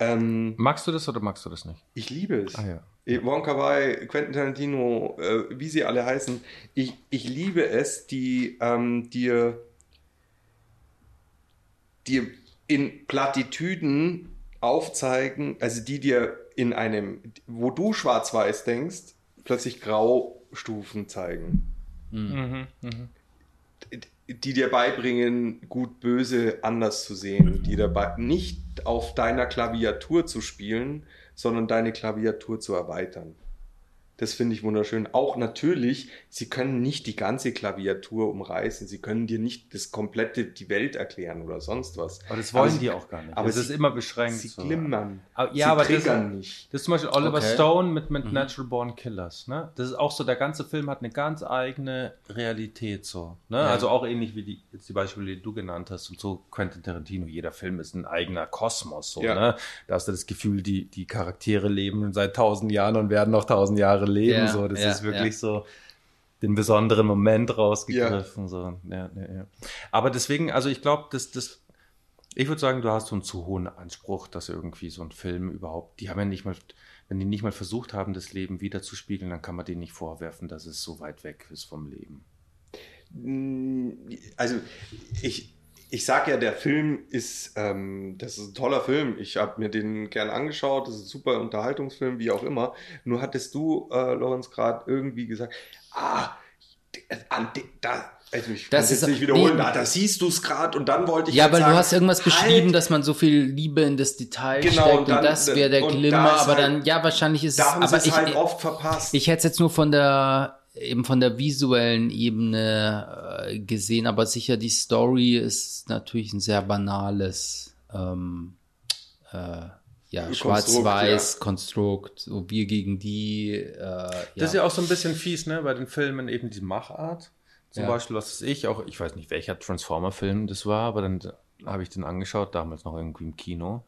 B: ähm,
C: magst du das oder magst du das nicht?
B: ich liebe es.
C: Ah ja.
B: Eh, Wong Kar Wai, Quentin Tarantino, äh, wie sie alle heißen, ich, ich liebe es, die ähm, dir, dir in Plattitüden aufzeigen, also die dir in einem, wo du schwarz-weiß denkst, plötzlich Graustufen zeigen. Mhm. die dir beibringen, gut böse anders zu sehen, die dabei nicht auf deiner Klaviatur zu spielen, sondern deine Klaviatur zu erweitern. Das finde ich wunderschön. Auch natürlich, sie können nicht die ganze Klaviatur umreißen. Sie können dir nicht das komplette, die Welt erklären oder sonst was.
C: Aber das wollen
B: sie-
C: die auch gar nicht.
B: Aber
C: es
B: sie-
C: ist immer beschränkt.
B: Sie
C: so.
B: glimmern.
C: Aber-
B: sie
C: ja, aber das-
B: triggern nicht.
C: Das ist zum Beispiel Oliver
A: Okay.
C: Stone mit, mit Natural Born Killers. Ne? Das ist auch so, der ganze Film hat eine ganz eigene Realität so. Ne? Also auch ähnlich wie die, jetzt die Beispiele, die du genannt hast und so Quentin Tarantino. Jeder Film ist ein eigener Kosmos. So,
B: Ja.
C: ne? Da hast du das Gefühl, die, die Charaktere leben seit tausend Jahren und werden noch tausend Jahre leben.
A: Ja,
C: so. Das
A: ja,
C: ist wirklich so den besonderen Moment rausgegriffen. So. Ja, ja, ja. Aber deswegen, also ich glaube, das, das, ich würde sagen, du hast so einen zu hohen Anspruch, dass irgendwie so ein Film überhaupt, die haben ja nicht mal, wenn die nicht mal versucht haben, das Leben wiederzuspiegeln, dann kann man denen nicht vorwerfen, dass es so weit weg ist vom Leben.
B: Also ich, ich sag ja, der Film ist, ähm, das ist ein toller Film. Ich habe mir den gern angeschaut. Das ist ein super Unterhaltungsfilm, wie auch immer. Nur hattest du, äh, Lorenz, gerade irgendwie gesagt, ah, an da, also ich
A: Das
B: es jetzt
A: ist-
B: nicht wiederholen,
A: nee.
B: da, da siehst du es gerade und dann wollte ich
A: Ja,
B: jetzt
A: weil
B: sagen,
A: du hast irgendwas
B: halt,
A: beschrieben, dass man so viel Liebe in das Detail
B: Genau,
A: steckt
B: und
A: und,
B: dann-
A: das wäre der
B: und da
A: Glimmer,
B: ist
A: aber
B: halt-
A: dann, ja, wahrscheinlich ist
B: da
A: es,
B: haben
A: aber
B: es
A: ich,
B: halt oft verpasst.
A: ich hätte es jetzt nur von der, eben von der visuellen Ebene äh, gesehen, aber sicher die Story ist natürlich ein sehr banales, ähm, äh, ja, schwarz-weiß Konstrukt, so wir gegen die, äh, ja.
C: Das ist ja auch so ein bisschen fies, ne, bei den Filmen eben die Machart. Zum
A: Ja.
C: Beispiel, was weiß ich, auch, ich weiß nicht, welcher Transformer-Film das war, aber dann habe ich den angeschaut, damals noch irgendwie im Kino.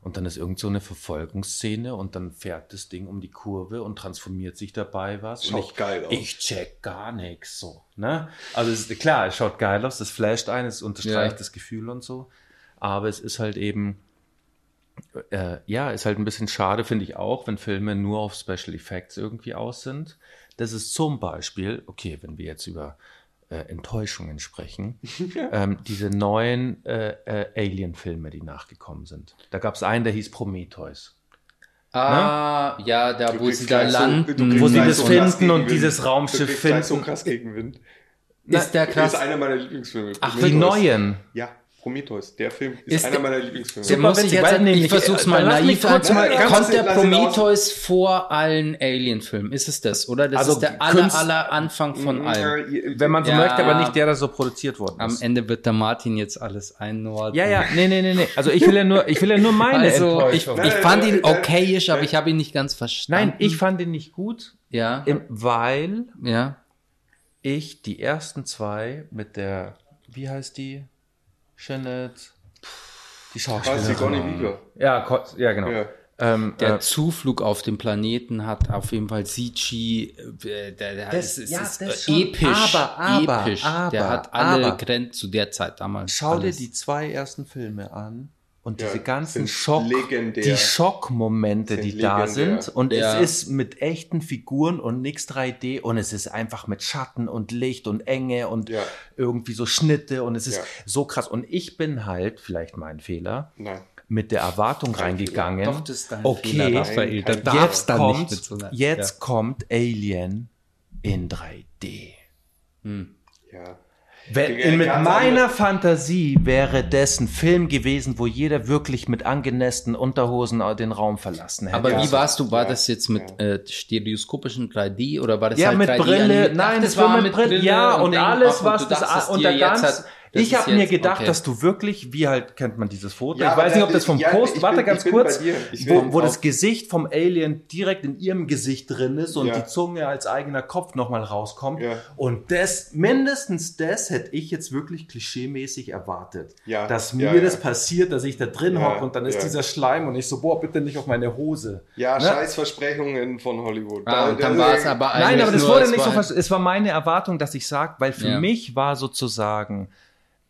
C: Und dann ist irgend so eine Verfolgungsszene und dann fährt das Ding um die Kurve und transformiert sich dabei was.
B: Schaut
C: ich,
B: geil aus.
C: Ich check gar nichts so. Ne? Also es ist, klar, es schaut geil aus, das flasht ein, es unterstreicht
A: Ja.
C: das Gefühl und so. Aber es ist halt eben, äh, ja, ist halt ein bisschen schade, finde ich auch, wenn Filme nur auf Special Effects irgendwie aus sind. Das ist zum Beispiel, okay, wenn wir jetzt über äh, Enttäuschungen sprechen, *laughs* ähm, diese neuen äh, äh, Alien-Filme, die nachgekommen sind. Da gab es einen, der hieß Prometheus.
A: ah, ja, da
B: Du
A: wo sie da
B: so-
A: landen,
B: kriegst
C: Wo sie das
B: so
C: finden und dieses Raumschiff
B: gleich so
C: finden.
B: krass Gegenwind.
A: ist der
B: Das
A: krass.
B: ist einer meiner Lieblingsfilme.
A: Ach,
C: Die neuen.
B: Ja, Prometheus. Der Film ist,
A: Ist
B: einer meiner Lieblingsfilme.
A: Der muss ich jetzt,
C: weil nämlich-
A: ich versuch's mal naiv
C: kurz
A: mal, Kommt der. Prometheus vor allen Alien-Filmen? Ist es das? Oder das
C: Also
A: ist der aller, aller Anfang von allen?
C: Wenn man so
A: Ja.
C: möchte, aber nicht der, der so produziert worden
A: Am
C: ist.
A: Ende wird der Martin jetzt alles einordnen.
C: Ja, ja, nee, nee, nee, nee. Also ich will ja nur, ich will ja nur meine
A: Also, ich, ich fand ihn okayisch, aber ich habe ihn nicht ganz verstanden.
C: Nein, ich fand ihn nicht gut,
A: Ja,
C: im- weil
A: ja.
C: ich die ersten zwei mit der, wie heißt die? Jeanette, die
B: Ah, Sigourney
C: Schauspielerin.
B: Weaver.
C: Ja, Ko- ja, genau.
B: Ja.
C: Ähm,
A: Der
C: äh,
A: Zuflug auf dem Planeten hat auf jeden Fall CG, äh, der, der
C: Das-
A: ist,
C: ja,
A: ist
C: das
A: äh,
C: schon.
A: episch,
C: Aber, aber,
A: episch.
C: aber,
A: der hat alle. Grenzen zu der Zeit damals.
C: schau dir
A: alles.
C: die zwei ersten Filme an und
B: Ja,
C: diese ganzen Schock,
B: legendär.
C: die Schockmomente,
B: Sind
C: die da
B: legendär.
C: sind und
A: Ja.
C: es ist mit echten Figuren und nichts 3D und es ist einfach mit Schatten und Licht und Enge und
B: Ja.
C: irgendwie so Schnitte und es ist
B: Ja.
C: so krass und ich bin halt, vielleicht mein Fehler,
B: Nein.
C: mit der Erwartung reingegangen.
A: Doch, das ist dein
C: okay,
A: Fehler, Raphael. Da
B: Nein,
A: darfst
C: jetzt
A: dann
C: kommt,
A: nicht so
C: jetzt kommt Alien in 3D.
B: Ja.
C: Wenn, mit meiner. Fantasie wäre das ein Film gewesen, wo jeder wirklich mit angenässten Unterhosen den Raum verlassen hätte.
A: Aber
B: Ja.
A: wie warst du? War
B: Ja.
A: das jetzt mit äh, stereoskopischen 3D oder war das
C: ja,
A: halt
C: mit
A: 3D
C: Brille, nein, das war mit Brille, ja, und,
A: Ding.
C: alles,
A: und
C: was das,
A: dachtest
C: und der
A: jetzt
C: ganz,
A: hat- das
C: ich habe mir gedacht,
A: okay.
C: dass du wirklich, wie halt, kennt man dieses Foto,
B: Ja,
C: ich weiß nicht, ob das vom
B: ja,
C: Post, warte
B: bin-
C: ganz kurz, wo, wo das Gesicht vom Alien direkt in ihrem Gesicht drin ist und
B: Ja.
C: die Zunge als eigener Kopf nochmal rauskommt.
B: Ja.
C: Und das, mindestens das hätte ich jetzt wirklich klischeemäßig erwartet.
B: Ja,
C: Dass mir
B: ja.
C: das passiert, dass ich da drin
B: Ja,
C: hocke und dann ist
B: ja.
C: dieser Schleim und ich so, boah, bitte nicht auf meine Hose.
B: Ja,
C: Ne?
B: Scheißversprechungen von Hollywood.
A: Ah,
B: Da-
A: dann
B: da-
A: war es aber
C: Nein, aber das
A: nur,
C: wurde
A: es
C: nicht so Es war meine Erwartung, dass ich sage, weil für
A: Ja.
C: mich war sozusagen,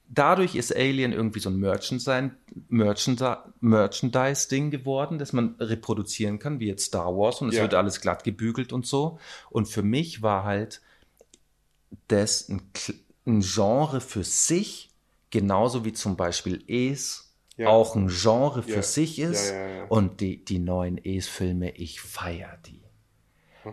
C: dadurch ist Alien irgendwie so ein Merchandise- Merchandi- Merchandise-Ding geworden, das man reproduzieren kann, wie jetzt Star Wars und es
B: Ja.
C: wird alles glatt gebügelt und so. Und für mich war halt das ein, ein Genre für sich, genauso wie zum Beispiel Es
B: Ja.
C: auch ein Genre für
B: Ja.
C: sich ist. Und die, die neuen Es-Filme, ich feiere die.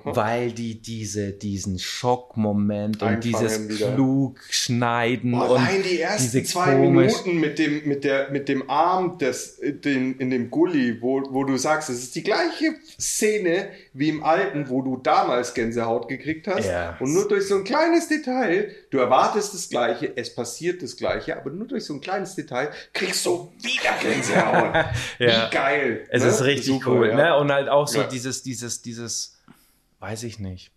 C: Weil die diese, diesen Schockmoment und dieses
B: wieder.
C: Und
B: allein die ersten
C: diese
B: zwei
C: komisch-
B: Minuten mit dem, mit, der, mit dem Arm des, den, in dem Gully, wo, wo du sagst, es ist die gleiche Szene wie im alten, wo du damals Gänsehaut gekriegt hast.
C: Ja.
B: Und nur durch so ein kleines Detail, du erwartest das Gleiche, es passiert das Gleiche, aber nur durch so ein kleines Detail kriegst du wieder Gänsehaut. *laughs*
C: Ja.
B: Wie geil.
C: Es
B: ne?
C: ist richtig
B: Super,
C: cool,
B: ja.
C: ne? Und halt auch so
B: Ja.
C: dieses, dieses, dieses, weiß ich nicht.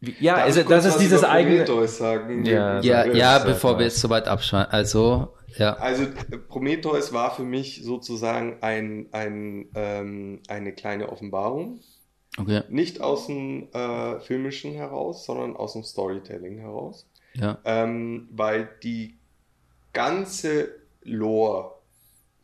C: Wie, ja,
B: Darf
C: also, das ist
B: was
C: dieses eigene.
B: Prometheus sagen.
C: Ja,
A: Ja,
C: Ja,
A: ja,
C: sag
A: bevor wir jetzt soweit abschalten. Also, ja.
B: Also äh, Prometheus war für mich sozusagen ein, ein, ähm, eine kleine Offenbarung.
A: Okay.
B: Nicht aus dem äh, Filmischen heraus, sondern aus dem Storytelling heraus.
A: Ja.
B: Ähm, weil die ganze Lore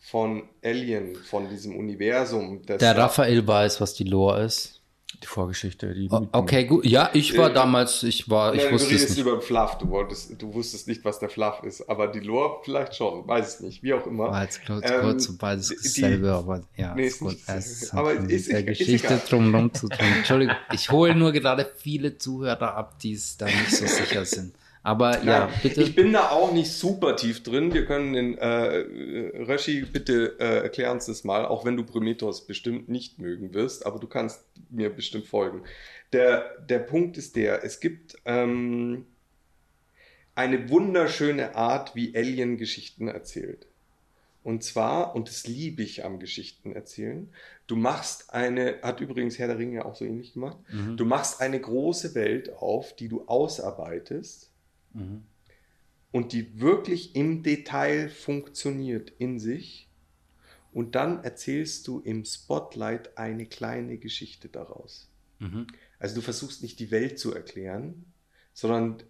B: von Alien, von diesem Universum, das
A: Der
B: ja-
A: Raphael weiß, was die Lore ist.
C: Die Vorgeschichte, die.
A: Okay, gut. Ja, ich war
B: Äh,
A: damals, ich war, ich
B: Nein, du
A: wusste es
B: redest
A: nicht.
B: über den Fluff, du, wolltest, du wusstest nicht, was der Fluff ist, aber die Lore vielleicht schon, weiß ich nicht, wie auch immer.
A: War jetzt kurz,
B: Ähm,
A: kurz beides
B: die-
A: dasselbe, aber ja,
B: Nee,
A: ist
B: ist
A: gut.
B: nicht
A: Es hat
B: Aber ist-
A: der
B: ist
A: Geschichte drumherum zu tun. Entschuldigung, ich hole nur gerade viele Zuhörer ab, die es da nicht so sicher sind. Aber ja,
B: Nein,
A: bitte.
B: Ich bin da auch nicht super tief drin. Wir können den äh, äh, Röschi, bitte äh, erklär uns das mal, auch wenn du Prometheus bestimmt nicht mögen wirst, aber du kannst mir bestimmt folgen. Der, der Punkt ist der, es gibt ähm, eine wunderschöne Art, wie Alien Geschichten erzählt. Und zwar, und das liebe ich am Geschichten erzählen, du machst eine, hat übrigens Herr der Ringe auch so ähnlich gemacht,
A: Mhm.
B: du machst eine große Welt auf, die du ausarbeitest
A: Mhm.
B: und die wirklich im Detail funktioniert in sich. Und dann erzählst du im Spotlight eine kleine Geschichte daraus.
A: Mhm.
B: Also du versuchst nicht die Welt zu erklären, sondern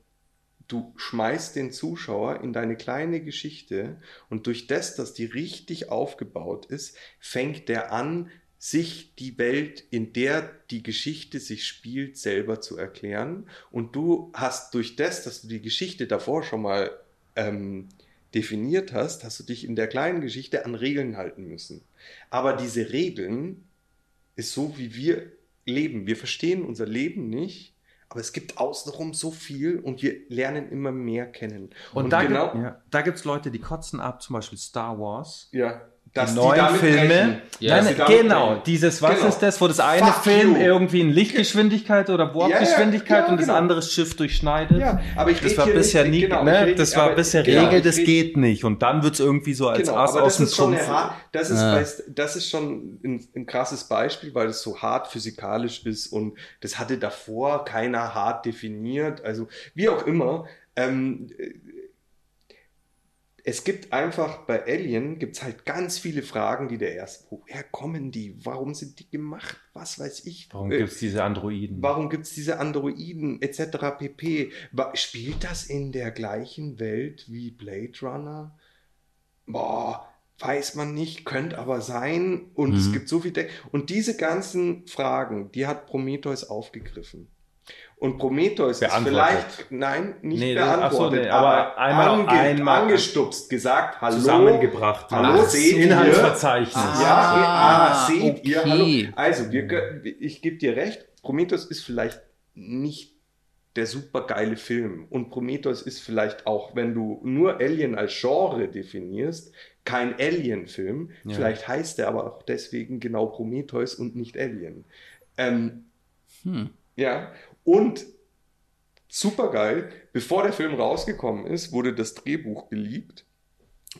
B: du schmeißt den Zuschauer in deine kleine Geschichte und durch das, dass die richtig aufgebaut ist, fängt der an, sich die Welt, in der die Geschichte sich spielt, selber zu erklären. Und du hast durch das, dass du die Geschichte davor schon mal ähm, definiert hast, hast du dich in der kleinen Geschichte an Regeln halten müssen. Aber diese Regeln ist so, wie wir leben. Wir verstehen unser Leben nicht, aber es gibt außenrum so viel und wir lernen immer mehr kennen.
C: Und, da,
B: genau,
C: gibt, ja, da gibt es Leute, die kotzen ab, zum Beispiel Star Wars.
B: ja,
C: Die
B: dass
C: neuen
B: damit
C: Filme.
A: Ja,
C: Nein, genau,
B: brechen.
C: dieses, was
B: Genau.
C: ist das, wo das eine
B: Fuck
C: Film
B: you.
C: irgendwie in Lichtgeschwindigkeit oder Warpgeschwindigkeit
B: Ja, ja,
C: und das
B: genau.
C: andere Schiff durchschneidet.
B: Ja, aber ich
C: das war bisher
B: nicht-
C: nie,
B: genau,
C: ne?
B: red-
C: das war bisher
B: genau,
C: Regel, das geht nicht. Und dann wird es irgendwie so als
B: Genau,
C: Ass aus dem Trumpf.
B: das ist, weißt, das ist schon ein, ein krasses Beispiel, weil es so hart physikalisch ist und das hatte davor keiner hart definiert. Also wie auch immer. Ähm, äh, es gibt einfach bei Alien gibt's halt ganz viele Fragen, die der erst, woher kommen die? Warum sind die gemacht? Was weiß ich?
C: Warum
B: Äh,
C: gibt es diese Androiden?
B: Warum gibt es diese Androiden etc. pp? Spielt das in der gleichen Welt wie Blade Runner? Boah, weiß man nicht, könnte aber sein. Und es
A: Mhm.
B: gibt so viele. Und diese ganzen Fragen, die hat Prometheus aufgegriffen. Und Prometheus
C: Beantwortet.
B: ist vielleicht, nein, nicht
C: Nee, ach so,
B: beantwortet,
C: nee, aber einmal- einmal
B: angestupst, gesagt, hallo,
C: zusammengebracht.
B: Hallo,
C: Ach,
B: seht ihr?
C: Inhaltsverzeichnis.
B: ja, ah,
A: Ah,
B: seht ihr,
A: okay.
B: hallo. Also, wir, ich gebe dir recht, Prometheus ist vielleicht nicht der super geile Film. Und Prometheus ist vielleicht auch, wenn du nur Alien als Genre definierst, kein Alien-Film.
A: Ja.
B: Vielleicht heißt er aber auch deswegen genau Prometheus und nicht Alien. Ähm,
A: Hm.
B: ja, und super geil, bevor der Film rausgekommen ist, wurde das Drehbuch geleakt.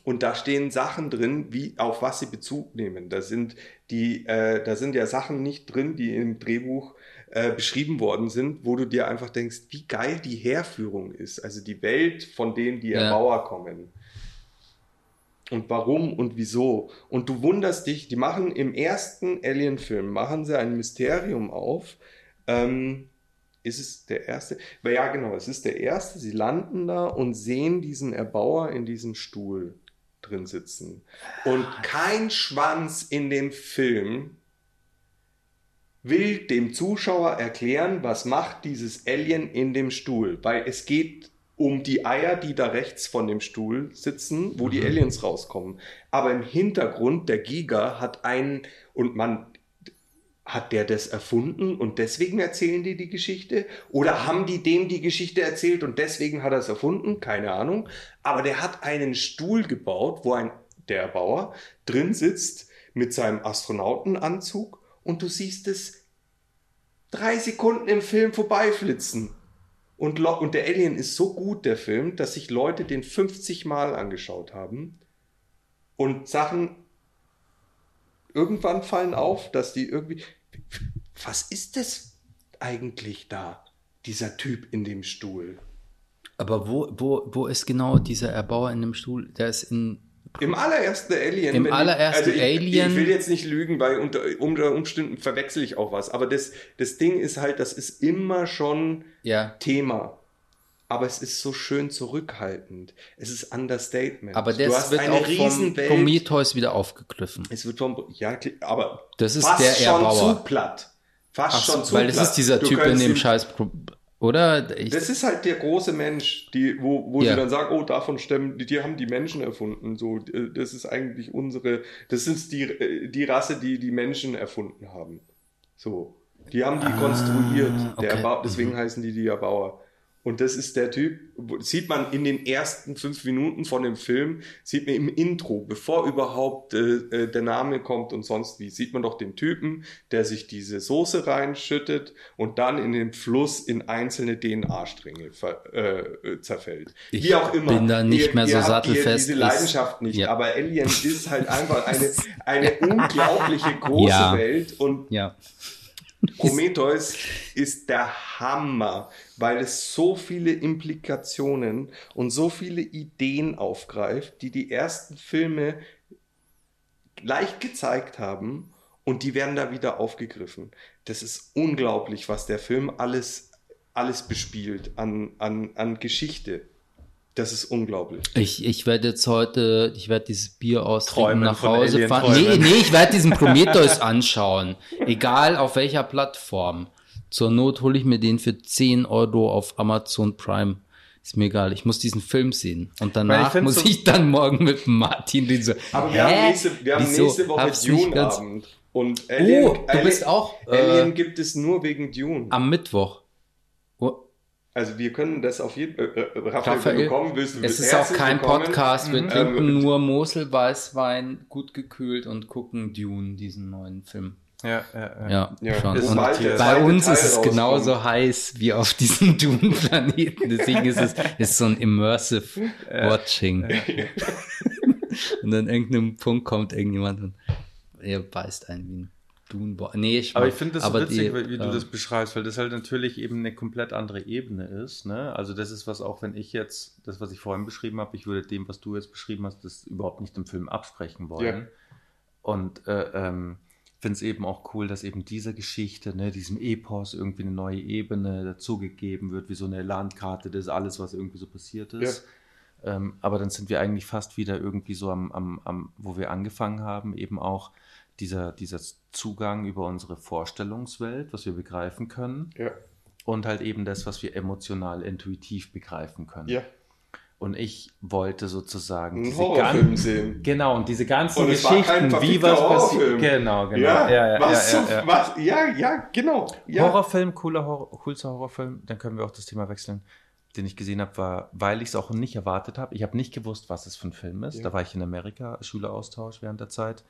B: Und da stehen Sachen drin, wie auf was sie Bezug nehmen. Da sind die, äh, da sind ja Sachen nicht drin, die im Drehbuch äh, beschrieben worden sind, wo du dir einfach denkst, wie geil die Herführung ist. Also die Welt, von denen die
A: Ja.
B: Erbauer kommen. Und warum und wieso. Und du wunderst dich, die machen im ersten Alien-Film, machen sie ein Mysterium auf. Ähm, ist es der erste? Ja, genau, es ist der erste. Sie landen da und sehen diesen Erbauer in diesem Stuhl drin sitzen. Und kein Schwanz in dem Film will dem Zuschauer erklären, was macht dieses Alien in dem Stuhl. Weil es geht um die Eier, die da rechts von dem Stuhl sitzen, wo die
A: Mhm.
B: Aliens rauskommen. Aber im Hintergrund, der Giga hat einen, und man, hat der das erfunden und deswegen erzählen die die Geschichte? Oder haben die dem die Geschichte erzählt und deswegen hat er es erfunden? Keine Ahnung. Aber der hat einen Stuhl gebaut, wo ein, der Bauer drin sitzt mit seinem Astronautenanzug und du siehst es drei Sekunden im Film vorbeiflitzen. Und, und der Alien ist so gut, der Film, dass sich Leute den 50 Mal angeschaut haben und Sachen irgendwann fallen auf, dass die irgendwie. Was ist das eigentlich da? Dieser Typ in dem Stuhl.
A: Aber wo, wo, wo ist genau dieser Erbauer in dem Stuhl? Der ist in.
B: Im allerersten Alien.
A: Im allerersten
B: ich,
A: Alien-
B: Ich will jetzt nicht lügen, weil unter, unter Umständen verwechsel ich auch was. Aber das, das Ding ist halt, das ist immer schon
A: Ja.
B: Thema. Aber es ist so schön zurückhaltend. Es ist Understatement.
A: Aber
B: du
A: das
B: hast
A: wird
B: eine
A: auch vom. Prometheus wieder aufgegriffen.
B: Es wird vom, ja, aber
A: Das ist
B: fast
A: der
B: schon
A: Erbauer.
B: zu platt. Fast
A: Ach
B: schon zu
A: weil das
B: platt.
A: ist dieser
B: Du
A: Typ in dem Scheiß. Oder? Ich,
B: Das ist halt der große Mensch, die, wo, wo
A: Ja.
B: sie dann sagen, oh, davon stemmen, die, die haben die Menschen erfunden. So, das ist eigentlich unsere, das ist die, die Rasse, die die Menschen erfunden haben. So, die haben die konstruiert. Der
A: Ah, okay.
B: Erbau, deswegen heißen die die Erbauer. Und das ist der Typ, sieht man in den ersten fünf Minuten von dem Film, sieht man im Intro, bevor überhaupt äh, äh, der Name kommt und sonst wie, sieht man doch den Typen, der sich diese Soße reinschüttet und dann in den Fluss in einzelne DNA-Stränge äh, äh, zerfällt.
A: Ich
B: wie auch immer.
A: bin da nicht mehr so
B: habt
A: sattelfest,
B: Diese
A: ist-
B: Leidenschaft nicht,
A: ja.
B: aber Alien ist halt *laughs* einfach eine, eine unglaubliche große
A: Ja.
B: Welt und
A: ja.
B: Prometheus ist der Hammer, weil es so viele Implikationen und so viele Ideen aufgreift, die die ersten Filme leicht gezeigt haben und die werden da wieder aufgegriffen. Das ist unglaublich, was der Film alles, alles bespielt an, an, an Geschichte. Das ist unglaublich.
A: Ich, ich werde jetzt heute, ich werde dieses Bier austrinken,
C: Träumen
A: nach Hause
C: Alien
A: fahren. Nee, nee, ich werde diesen Prometheus anschauen. Egal auf welcher Plattform. Zur Not hole ich mir den für 10 Euro auf Amazon Prime. Ist mir egal, ich muss diesen Film sehen. Und
C: ich
A: danach
C: find's
A: muss
C: so-
A: ich dann morgen mit Martin. So,
B: Aber wir
A: hä?
B: haben nächste, wir haben
A: Wieso?
B: nächste Woche Dune-Abend. Und Alien,
A: Oh, du bist auch
B: Alien
A: äh,
B: gibt es nur wegen Dune.
A: am Mittwoch.
B: Also wir können das auf jeden Fall. Äh, äh, Raphael,
A: Raphael,
B: wenn du kommen willst, du
A: es ist auch kein
B: willkommen.
A: Podcast, wir
B: Mhm.
A: trinken
B: Ähm,
A: nur Mosel-Weißwein, gut gekühlt und gucken Dune, diesen neuen Film.
C: Ja, ja, ja.
A: Ja, schon. Und bei uns
B: Teil
A: ist es genauso heiß wie auf diesem *laughs* Dune-Planeten. Deswegen ist es ist so ein immersive Watching. *laughs* und an irgendeinem Punkt kommt irgendjemand und er beißt einen wie ein Dune. Nee, ich
C: Aber ich finde das so
A: aber
C: witzig,
A: die,
C: wie du
A: ähm,
C: das beschreibst, weil das halt natürlich eben eine komplett andere Ebene ist. Ne? Also das ist was auch, wenn ich jetzt, das, was ich vorhin beschrieben habe, ich würde dem, was du jetzt beschrieben hast, das überhaupt nicht im Film absprechen wollen.
B: Ja.
C: Und äh, ähm, finde es eben auch cool, dass eben dieser Geschichte, ne, diesem Epos irgendwie eine neue Ebene dazugegeben wird, wie so eine Landkarte, das ist alles, was irgendwie so passiert ist. Ähm, aber dann sind wir eigentlich fast wieder irgendwie so am, am, am, wo wir angefangen haben, eben auch dieser, dieser Zugang über unsere Vorstellungswelt, was wir begreifen können,
B: Ja,
C: und halt eben das, was wir emotional, intuitiv begreifen können.
B: ja.
C: Und ich wollte sozusagen
B: Einen
C: diese
B: Horrorfilm
C: gan-
B: sehen.
C: Genau, und diese ganzen
B: Und
C: Geschichten, wie was passiert. Genau, genau.
B: Ja,
C: ja, ja,
B: was,
C: ja, ja,
B: was, ja, ja, genau. Ja.
C: Horrorfilm, cooler Horror, coolster Horrorfilm, dann können wir auch das Thema wechseln, den ich gesehen habe, war, weil ich es auch nicht erwartet habe. Ich habe nicht gewusst, was es für ein Film ist. Da war ich in Amerika, Schüleraustausch während der Zeit.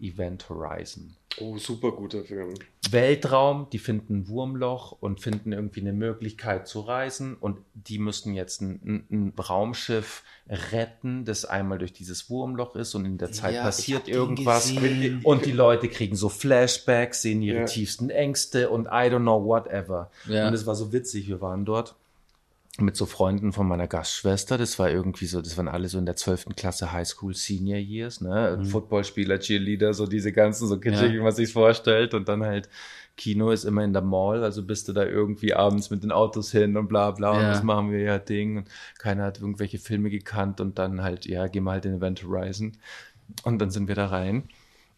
C: Event Horizon.
B: Oh, super guter Film.
C: Weltraum, die finden ein Wurmloch und finden irgendwie eine Möglichkeit zu reisen und die müssen jetzt ein, ein, ein Raumschiff retten, das einmal durch dieses Wurmloch ist und in der Zeit
A: Ja,
C: passiert irgendwas und die Leute kriegen so Flashbacks, sehen ihre
B: Ja.
C: tiefsten Ängste und I don't know whatever.
A: Ja.
C: Und es war so witzig, wir waren dort mit so Freunden von meiner Gastschwester. Das war irgendwie so, das waren alle so in der 12. Klasse Highschool Senior Years, ne? Footballspieler, Cheerleader, so diese ganzen, so kitschig,
A: Ja.
C: wie man sich vorstellt. Und dann halt Kino ist immer in der Mall, also bist du da irgendwie abends mit den Autos hin und bla bla und
A: Ja.
C: das machen wir ja Ding. Und keiner hat irgendwelche Filme gekannt und dann halt, ja, geh mal halt in Event Horizon. Und dann sind wir da rein.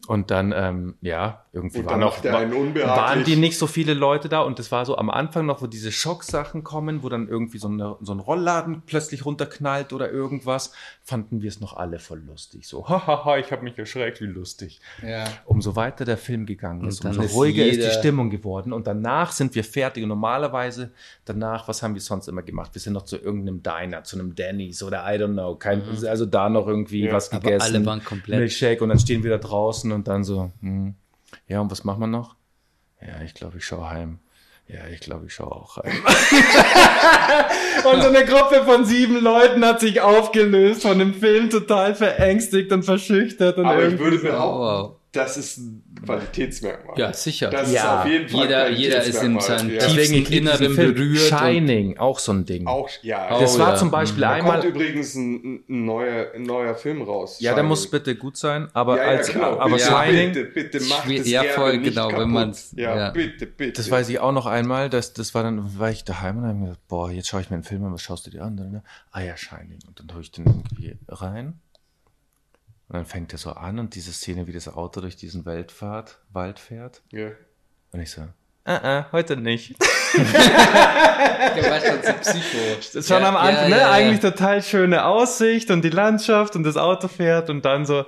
C: Und dann, ähm, ja, irgendwie waren, auch, waren die nicht so viele Leute da und das war so am Anfang noch, wo diese Schocksachen kommen, wo dann irgendwie so, eine, so ein Rollladen plötzlich runterknallt oder irgendwas, fanden wir es noch alle voll lustig. So, *laughs* hahaha, ich habe mich erschreckt, wie lustig.
A: Ja.
C: Umso weiter der Film gegangen ist, umso
A: ist
C: ruhiger ist die
A: jeder-
C: Stimmung geworden und danach sind wir fertig und normalerweise danach, was haben wir sonst immer gemacht? Wir sind noch zu irgendeinem Diner, zu einem Denny's oder I don't know, kein, also da noch irgendwie
B: Ja.
C: was
A: Aber
C: gegessen.
A: alle waren komplett-
C: Milkshake und dann stehen wir da draußen und dann so, hm, ja, und was machen wir noch? Ja, ich glaube, ich schaue heim. Ja, ich glaube, ich schaue auch heim. *laughs* und so eine Gruppe von sieben Leuten hat sich aufgelöst von dem Film, total verängstigt und verschüchtert. Und
B: Aber ich würde
C: so-
B: behaupten,
A: wow.
B: Das ist ein Qualitätsmerkmal.
A: Ja, sicher.
B: Das
C: Ja,
B: ist auf jeden Fall
A: jeder-
B: ein
A: jeder ist in seinem
B: ja.
A: Tief-
C: Deswegen ich lieb
A: Inneren berührt
C: Shining, auch so ein Ding.
B: Auch, ja.
C: das
A: Oh,
C: war
A: ja.
C: zum Beispiel
B: da kommt
C: einmal.
B: übrigens ein, ein, neuer, ein neuer Film raus.
C: Ja, der muss bitte gut sein, aber
B: ja, ja,
C: als
B: genau.
C: aber
B: bitte,
C: Shining,
B: Bitte, bitte macht das
A: ja, voll,
B: nicht
A: genau, wenn
B: kaputt.
A: man's-
B: Ja,
A: ja.
B: bitte, bitte.
C: das weiß ich auch noch einmal, das, das war dann, war ich daheim und habe mir gedacht, boah, jetzt schaue ich mir einen Film an, was schaust du dir an? Ne? Ah ja, Shining. Und dann tue ich den irgendwie rein. Und dann fängt er so an und diese Szene, wie das Auto durch diesen Weltfahrt, Wald fährt.
B: Ja.
C: Und ich so, äh, äh, heute nicht. *laughs*
A: Der war schon so psycho.
C: Das schon
A: Ja,
C: am Anfang,
A: ja,
C: ne?
A: ja, ja.
C: Eigentlich total schöne Aussicht und die Landschaft und das Auto fährt und dann so,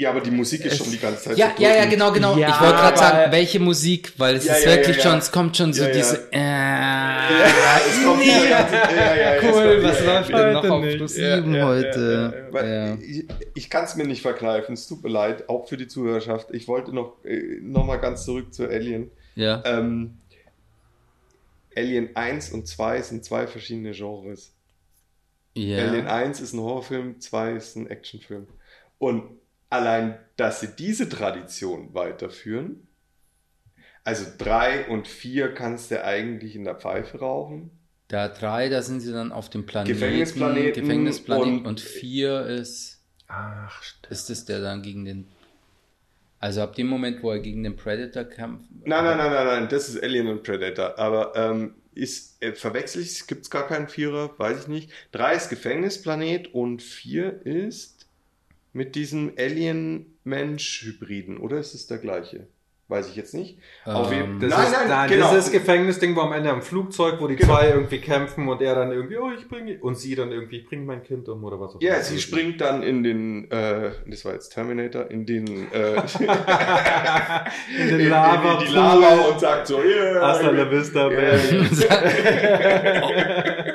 B: ja, aber die Musik ist schon die ganze Zeit
A: Ja,
B: so
A: ja, ja, genau, genau.
C: Ja,
A: ich wollte gerade sagen, welche Musik, weil es
B: Ja,
A: ist
B: ja,
A: wirklich
B: ja, ja.
A: schon, es kommt schon so
B: Ja, ja.
A: diese, äh,
B: Ja, es kommt ja, ja, ja, es
A: cool, was
B: ja,
A: läuft
B: ja,
A: denn noch
C: heute
A: auf. Plus
B: Ja,
A: 7
B: ja,
A: heute?
B: ja, ja. Weil
A: Ja.
B: Ich, ich kann es mir nicht verkneifen, es tut mir leid, auch für die Zuhörerschaft. Ich wollte noch, äh, noch mal ganz zurück zu Alien.
A: Ja.
B: Ähm, Alien 1 und 2 sind zwei verschiedene Genres. Alien
A: Ja.
B: 1 ist ein Horrorfilm, 2 ist ein Actionfilm. Und allein, dass sie diese Tradition weiterführen, also 3 und 4 kannst du eigentlich in der Pfeife rauchen.
A: Da drei, da sind sie dann auf dem Planeten.
B: Gefängnisplaneten
A: Gefängnisplaneten
B: und-
A: und, vier ist,
C: ach, stimmt.
A: ist es der dann gegen den, also ab dem Moment, wo er gegen den Predator kämpft.
B: Nein, nein, nein, nein, nein, das ist Alien und Predator. Aber ähm, ist, äh, verwechsel ich, gibt es gar keinen Vierer, weiß ich nicht. 3 ist Gefängnisplanet und 4 ist mit diesem Alien-Mensch-Hybriden, oder ist es der gleiche? Weiß ich jetzt nicht. Auf jeden-
A: Ähm,
D: Das
B: Nein,
D: ist,
B: nein,
D: nein,
B: genau.
D: das ist Gefängnisding, wo am Ende am Flugzeug, wo die
B: Genau.
D: zwei irgendwie kämpfen und er dann irgendwie, oh, ich bringe, und sie dann irgendwie, ich bringe mein Kind um oder was auch
B: Ja,
D: immer.
B: sie springt dann in den, äh, das war jetzt Terminator, in den, äh, *laughs*
D: in
B: in,
D: den Lava.
B: in die Lava und sagt so, yeah,
D: Hasta la vista,
B: Ja,
D: baby. *laughs*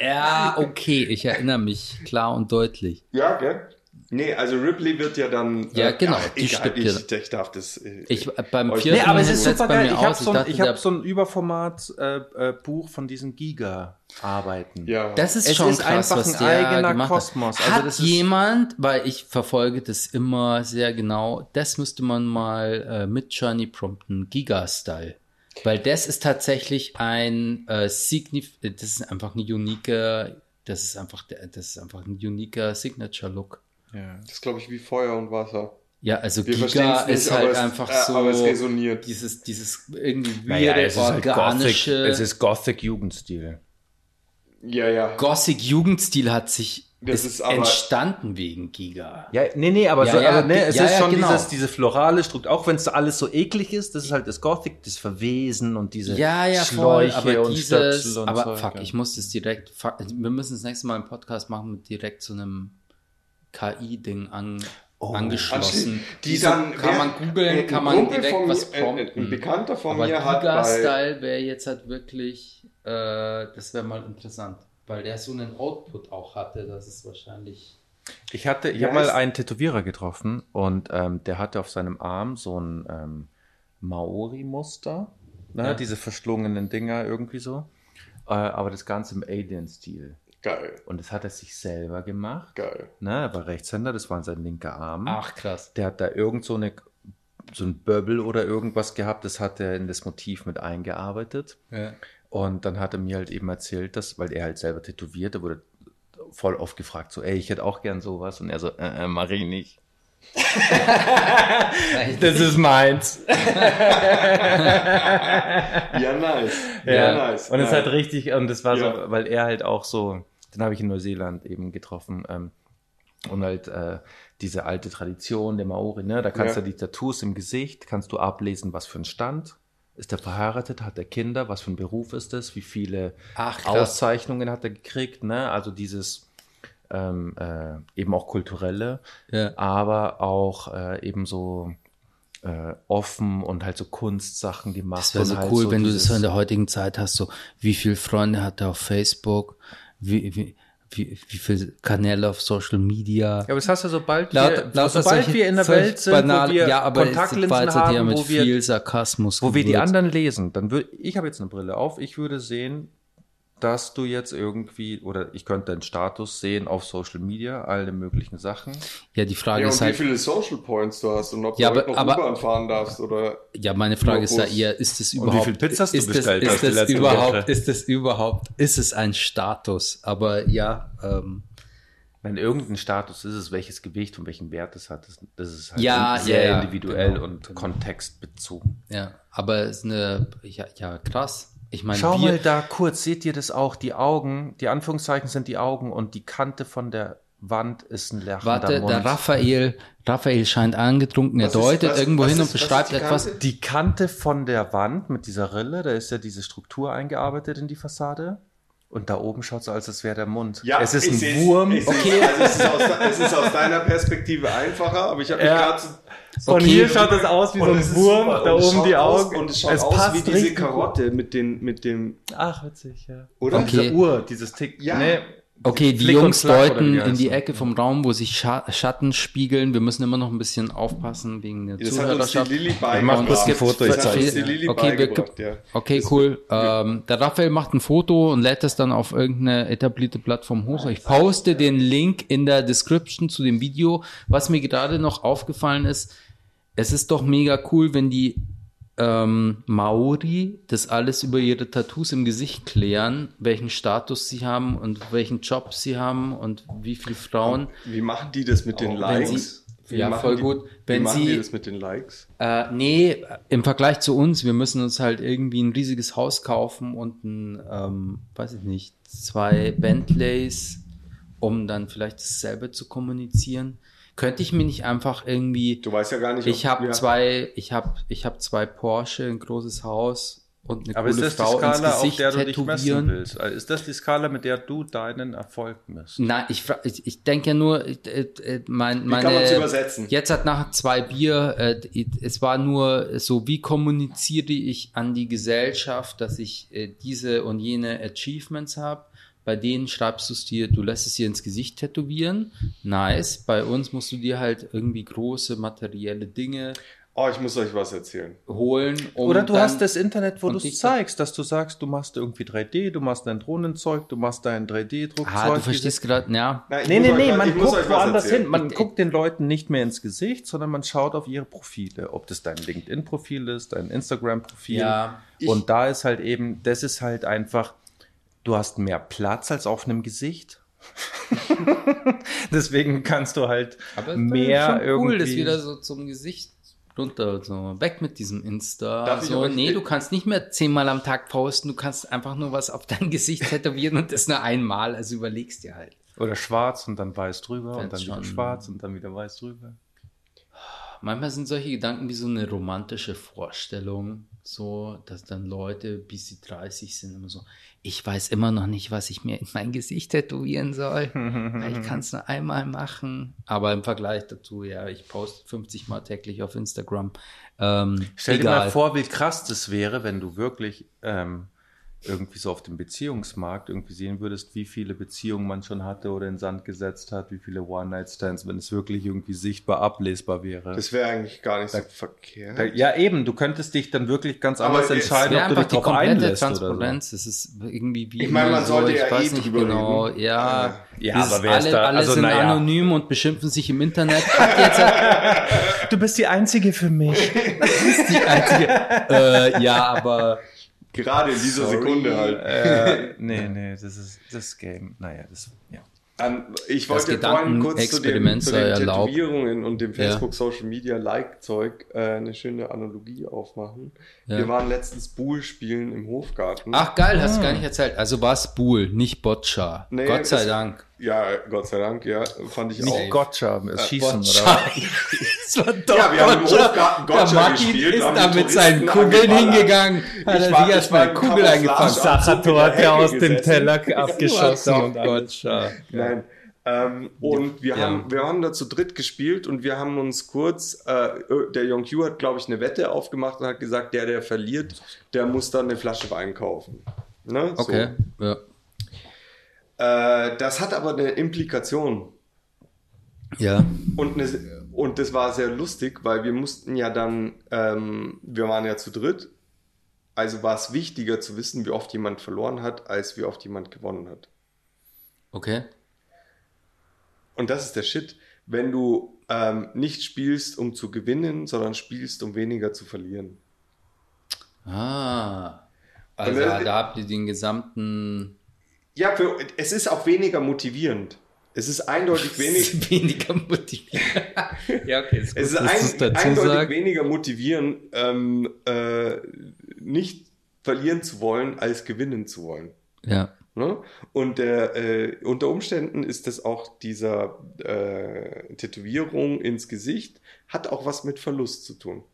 A: Ja, okay, ich erinnere mich klar und deutlich.
B: Ja, gell? Nee, also Ripley wird ja dann.
A: Ja, genau, die
B: egal, ich, ich darf das. äh,
A: Ich, beim
B: Euch-
A: vierten
C: Nee, aber es ist super
A: bei
C: geil.
A: mir
C: Ich habe
A: aus.
C: so, ein- ich hab so ein Überformat-Buch äh, äh, Buch von diesen Giga-Arbeiten.
B: ja.
A: Das ist
C: Es
A: schon
C: ist
A: krass,
C: einfach
A: was
C: ein
A: der
C: eigener
A: gemacht
C: Kosmos.
A: Hat,
C: Also
A: hat
C: das ist-
A: jemand, weil ich verfolge das immer sehr genau, das müsste man mal äh, mit Johnny prompten, Giga-Style. Weil das ist tatsächlich ein äh, signif das ist einfach ein uniker, das ist einfach der, das ist einfach ein uniker Signature-Look.
C: Ja.
B: das ist, glaube ich, wie Feuer und Wasser.
A: Ja, also
B: Wir
A: Giga
B: nicht,
A: ist halt
B: es-
A: einfach
B: äh,
A: so
B: aber es resoniert.
A: dieses, dieses irgendwie
C: Naja,
A: weirde,
C: es ist halt Gothic,
A: organische,
C: es ist Gothic-Jugendstil.
B: Ja, ja.
A: Gothic-Jugendstil hat sich
B: Das
A: ist
B: ist aber-
A: entstanden wegen Giga.
C: Ja, nee, nee, aber,
A: Ja,
C: so,
A: ja,
C: aber ne, es
A: ja,
C: ist
A: ja,
C: schon
A: genau.
C: dieses, diese florale Struktur, auch wenn es alles so eklig ist, das ist halt das Gothic, das Verwesen und diese
A: Ja, ja, voll,
C: Schläuche
A: aber
C: und
A: dieses,
C: Stöpsel und
A: aber
C: Zeug,
A: fuck,
C: ja.
A: ich muss das direkt, fuck, wir müssen das nächste Mal einen Podcast machen mit direkt so einem KI-Ding an, angeschlossen.
B: Die
A: so,
B: dann
A: kann man googeln,
B: ein
A: kann man
B: Kumpel
A: direkt
B: von
A: was
B: äh,
A: prompten.
B: Ein Bekannter von
A: aber
B: mir hat bei.
A: Giga-Style wäre jetzt halt wirklich, äh, das wäre mal interessant, weil der so einen Output auch hatte, das ist wahrscheinlich,
C: Ich hatte, ich habe mal einen Tätowierer getroffen und ähm, der hatte auf seinem Arm so ein ähm, Maori-Muster, ne,
A: Ja.
C: diese verschlungenen Dinger irgendwie so, äh, aber das Ganze im Alien-Stil.
B: Geil,
C: Und das hat er sich selber gemacht.
B: geil.
C: Ne, er war Rechtshänder, das war sein linker Arm.
A: ach krass.
C: Der hat da irgend so eine so ein Böbbel oder irgendwas gehabt, das hat er in das Motiv mit eingearbeitet.
A: Ja.
C: Und dann hat er mir halt eben erzählt, dass, weil er halt selber tätowiert, er wurde voll oft gefragt, so, ey, ich hätte auch gern sowas. Und er so, äh, äh mach ich nicht. *laughs* Das ist meins.
B: Ja, nice. Ja, nice.
C: Und es
B: nice.
C: hat richtig, und es war
B: Ja.
C: so, weil er halt auch so, den habe ich in Neuseeland eben getroffen, ähm, Und halt äh, diese alte Tradition der Maori, ne? Da kannst
B: Ja.
C: du die Tattoos im Gesicht, kannst du ablesen, was für ein Stand. Ist er verheiratet? Hat er Kinder? Was für ein Beruf ist das? Wie viele
A: Ach.
C: Auszeichnungen hat er gekriegt? Ne? Also dieses ähm, äh, eben auch kulturelle,
A: Ja.
C: aber auch äh, eben so äh, offen und halt so Kunstsachen, die macht.
A: Das wäre so
C: halt
A: cool, wenn du das so in der heutigen Zeit hast, so wie viele Freunde hat er auf Facebook, wie, wie, wie, wie viele Kanäle auf Social Media.
C: Ja, aber das heißt ja, sobald
A: Lauter-
C: wir,
A: lauter
C: sobald wir in der Welt sind,
A: banale-
C: wo wir
A: ja, aber
C: Kontaktlinsen
A: jetzt ja
C: haben,
A: mit
C: wo wir,
A: viel Sarkasmus
C: wo wir die anderen lesen, dann würde ich habe jetzt eine Brille auf, ich würde sehen, dass du jetzt irgendwie oder ich könnte deinen Status sehen auf Social Media, alle möglichen Sachen.
A: Ja, die Frage
B: Ja,
A: ist
B: und wie
A: halt,
B: viele Social Points du hast und ob
A: Ja,
B: du heute
A: aber-
B: noch
A: aber-
B: U-Bahn fahren darfst oder
A: ja, meine Frage ist ja eher, ist es
C: Und wie
A: überhaupt,
C: viel Pizza hast du
A: ist
C: bestellt
A: das,
C: hast
A: ist das überhaupt,
C: Woche?
A: ist das überhaupt, ist es ein Status? Aber ja, ähm,
C: Wenn irgendein Status ist es, welches Gewicht und welchen Wert es hat, das, das ist halt
A: Ja,
C: sehr
A: ja, ja,
C: individuell
A: genau,
C: und
A: genau.
C: kontextbezogen.
A: ja, aber es ist eine, ja, ja krass. Ich meine,
C: Schau
A: wir,
C: mal da kurz, seht ihr das auch? Die Augen, die Anführungszeichen sind die Augen und die Kante von der Wand ist ein lachender
A: Warte,
C: Mund.
A: der Raphael, Raphael scheint angetrunken. Er
B: Was ist-
A: deutet
B: was-
A: irgendwo
B: was
A: hin
B: ist-
A: und
B: ist
A: beschreibt
B: die
A: etwas.
B: Kante?
C: Die Kante von der Wand mit dieser Rille, da ist ja diese Struktur eingearbeitet in die Fassade. Und da oben schaut so, als es wäre der Mund. es ist ein Wurm.
B: Okay. Also es, ist aus, de- es ist aus deiner Perspektive einfacher, aber ich habe mich
C: Ja.
B: gerade so-
C: Von
A: Okay.
C: hier schaut es aus wie so
B: Und
C: ein
B: es ist
C: Wurm, da
B: es
C: oben die
B: aus-
C: Augen.
B: Und es schaut aus wie diese Karotte mit, den, mit dem,
C: Ach, witzig, ja.
B: oder?
A: Okay.
C: Diese Uhr, dieses Tick.
B: Ja.
C: Nee,
A: Okay, die
C: Flick
A: Jungs deuten
C: wie
A: in die Ecke vom Raum, wo sich Scha Schatten spiegeln. Wir müssen immer noch ein bisschen aufpassen wegen der
B: Das hat uns die
A: Zuhörerschaft.
C: Ein Foto, ich
B: Das die
A: zeige.
B: Lilly
A: Okay, wir-
B: ja.
A: Okay, cool. Ähm, der Raphael macht ein Foto und lädt es dann auf irgendeine etablierte Plattform hoch. Ich poste den Link in der Description zu dem Video. Was mir gerade noch aufgefallen ist, es ist doch mega cool, wenn die ähm, Maori das alles über ihre Tattoos im Gesicht klären, welchen Status sie haben und welchen Job sie haben und wie viele Frauen.
B: Wie machen die das mit den Likes? Wie
A: ja, voll
B: die,
A: gut.
B: Wie
A: Wenn
B: machen
A: sie-
B: die das mit den Likes?
A: Äh, nee, im Vergleich zu uns, wir müssen uns halt irgendwie ein riesiges Haus kaufen und ein, ähm, weiß ich nicht, zwei Bentleys, um dann vielleicht dasselbe zu kommunizieren. Könnte ich mir nicht einfach irgendwie,
B: Du weißt ja gar nicht,
A: ich habe
B: ja.
A: zwei, ich habe, ich habe zwei Porsche, ein großes Haus und eine
C: Aber ist
A: coole
C: das die
A: Frau ins
C: Skala, auf
A: Gesicht
C: der du dich messen willst? Also Ist das die Skala, mit der du deinen Erfolg misst?
A: Nein, ich, fra- ich, ich denke ja nur, äh, äh, mein,
B: Wie
A: meine,
B: kann man es übersetzen?
A: Jetzt hat nach zwei Bier, äh, es war nur so, wie kommuniziere ich an die Gesellschaft, dass ich äh, diese und jene Achievements habe. Bei denen schreibst du es dir, du lässt es dir ins Gesicht tätowieren. Nice. Bei uns musst du dir halt irgendwie große materielle Dinge
B: Oh, ich muss euch was erzählen.
A: holen. Um
C: Oder du
A: dann-
C: hast das Internet, wo du es zeigst, dass du sagst, du machst irgendwie 3D, du machst dein Drohnenzeug, du machst dein 3D-Druckzeug.
A: Ah, du verstehst gerade, ja.
B: Nein,
C: Nee, nee, nee, man guckt woanders hin. Man
A: Ich-
C: guckt den Leuten nicht mehr ins Gesicht, sondern man schaut auf ihre Profile. Ob das dein LinkedIn-Profil ist, dein Instagram-Profil.
A: Ja.
C: Und da ist halt eben, das ist halt einfach, du hast mehr Platz als auf einem Gesicht. *laughs* Deswegen kannst du halt
A: Aber
C: mehr
A: schon
C: irgendwie.
A: cool, das wieder so zum Gesicht runter, so weg mit diesem Insta.
B: Darf
A: so, nee, du kannst nicht mehr zehnmal am Tag posten, du kannst einfach nur was auf dein *laughs* Gesicht tätowieren und das nur einmal, also überlegst dir halt.
C: Oder schwarz und dann weiß drüber und
A: Wenn's
C: dann wieder
A: schon-
C: schwarz und dann wieder weiß drüber.
A: Manchmal sind solche Gedanken wie so eine romantische Vorstellung, so, dass dann Leute, bis sie 30 sind, immer so, ich weiß immer noch nicht, was ich mir in mein Gesicht tätowieren soll. weil ich kann es nur einmal machen. Aber im Vergleich dazu, ja, ich poste 50 Mal täglich auf Instagram. Ähm,
C: Stell dir
A: egal.
C: mal vor, wie krass das wäre, wenn du wirklich ähm, irgendwie so auf dem Beziehungsmarkt irgendwie sehen würdest, wie viele Beziehungen man schon hatte oder in den Sand gesetzt hat, wie viele One-Night-Stands, wenn es wirklich irgendwie sichtbar ablesbar wäre.
B: Das wäre eigentlich gar nicht so verkehrt.
C: Da- ja, eben, du könntest dich dann wirklich ganz
B: Aber
C: anders entscheiden,
A: Ja,
C: ob du dich
A: die
C: drauf einlässt oder so.
A: Transparenz. Es ist irgendwie wie
B: Ich meine, man
A: immer
B: sollte
A: ich
B: ja
A: weiß
B: eh
A: nicht genau.
B: reden.
A: Ja,
C: Ja,
A: dieses
C: aber wer ist
A: alle,
C: da-
A: alle
C: also,
A: sind
C: naja.
A: anonym und beschimpfen sich im Internet. Jetzt
C: Du bist die Einzige für mich. *laughs*
A: die einzige. äh, ja, aber
B: Gerade in dieser
A: Sorry.
B: Sekunde halt.
C: äh, *laughs* nee, nee, das ist das Game. Naja, das, ja.
B: Ähm, ich wollte
A: Das
B: vorhin kurz zu dem, zu den. Tätowierungen und dem
A: Ja.
B: Facebook Social Media Like Zeug äh, eine schöne Analogie aufmachen.
A: Ja.
B: Wir waren letztens Bull spielen im Hofgarten.
A: ach geil, hast du gar nicht erzählt. Also war es Buhl, nicht Boccia.
B: Nee,
A: Gott sei
B: es-
A: Dank.
B: Ja, Gott sei Dank, ja, fand ich auch.
C: Nicht Gotcha, es Schießen,
A: Gotcha.
C: oder? *laughs*
A: das war doch
B: Ja, wir haben im. Hofgarten
A: Der
B: Gotcha
A: Martin
B: gespielt,
A: ist da mit seinen Kugeln hingegangen, hat
B: Ich
A: er
B: war-
A: sich
B: ich war
A: erstmal
B: im
A: Kugel eingefangen.
B: Camouflage-
C: Sachertorte
B: Hecke
C: aus dem. Teller *laughs* abgeschossen und.
A: Gotcha.
B: Nein. Ähm, und wir,
A: Ja.
B: haben, wir haben da zu dritt gespielt und wir haben uns kurz, äh, der Young Q hat, glaube ich, eine Wette aufgemacht und hat gesagt, der, der verliert, der muss dann eine Flasche Wein kaufen. Ne? So.
A: Okay, ja.
B: Äh, das hat aber eine Implikation.
A: Ja.
B: Und, eine, und das war sehr lustig, weil wir mussten ja dann, ähm, wir waren ja zu dritt, also war es wichtiger zu wissen, wie oft jemand verloren hat, als wie oft jemand gewonnen hat.
A: Okay.
B: Und das ist der Shit, wenn du ähm, nicht spielst, um zu gewinnen, sondern spielst, um weniger zu verlieren.
A: Ah. Also
B: äh,
A: da habt ihr den gesamten
B: Ja, für, es ist auch weniger motivierend. Es ist eindeutig *laughs* wenig,
A: weniger motiviert. *laughs* ja, okay, ist gut,
B: es ist ein, eindeutig
A: sagst.
B: weniger motivierend, ähm, äh, nicht verlieren zu wollen, als gewinnen zu wollen.
A: Ja.
B: Ne? Und äh, äh, unter Umständen ist das auch dieser äh, Tätowierung ins Gesicht, hat auch was mit Verlust zu tun.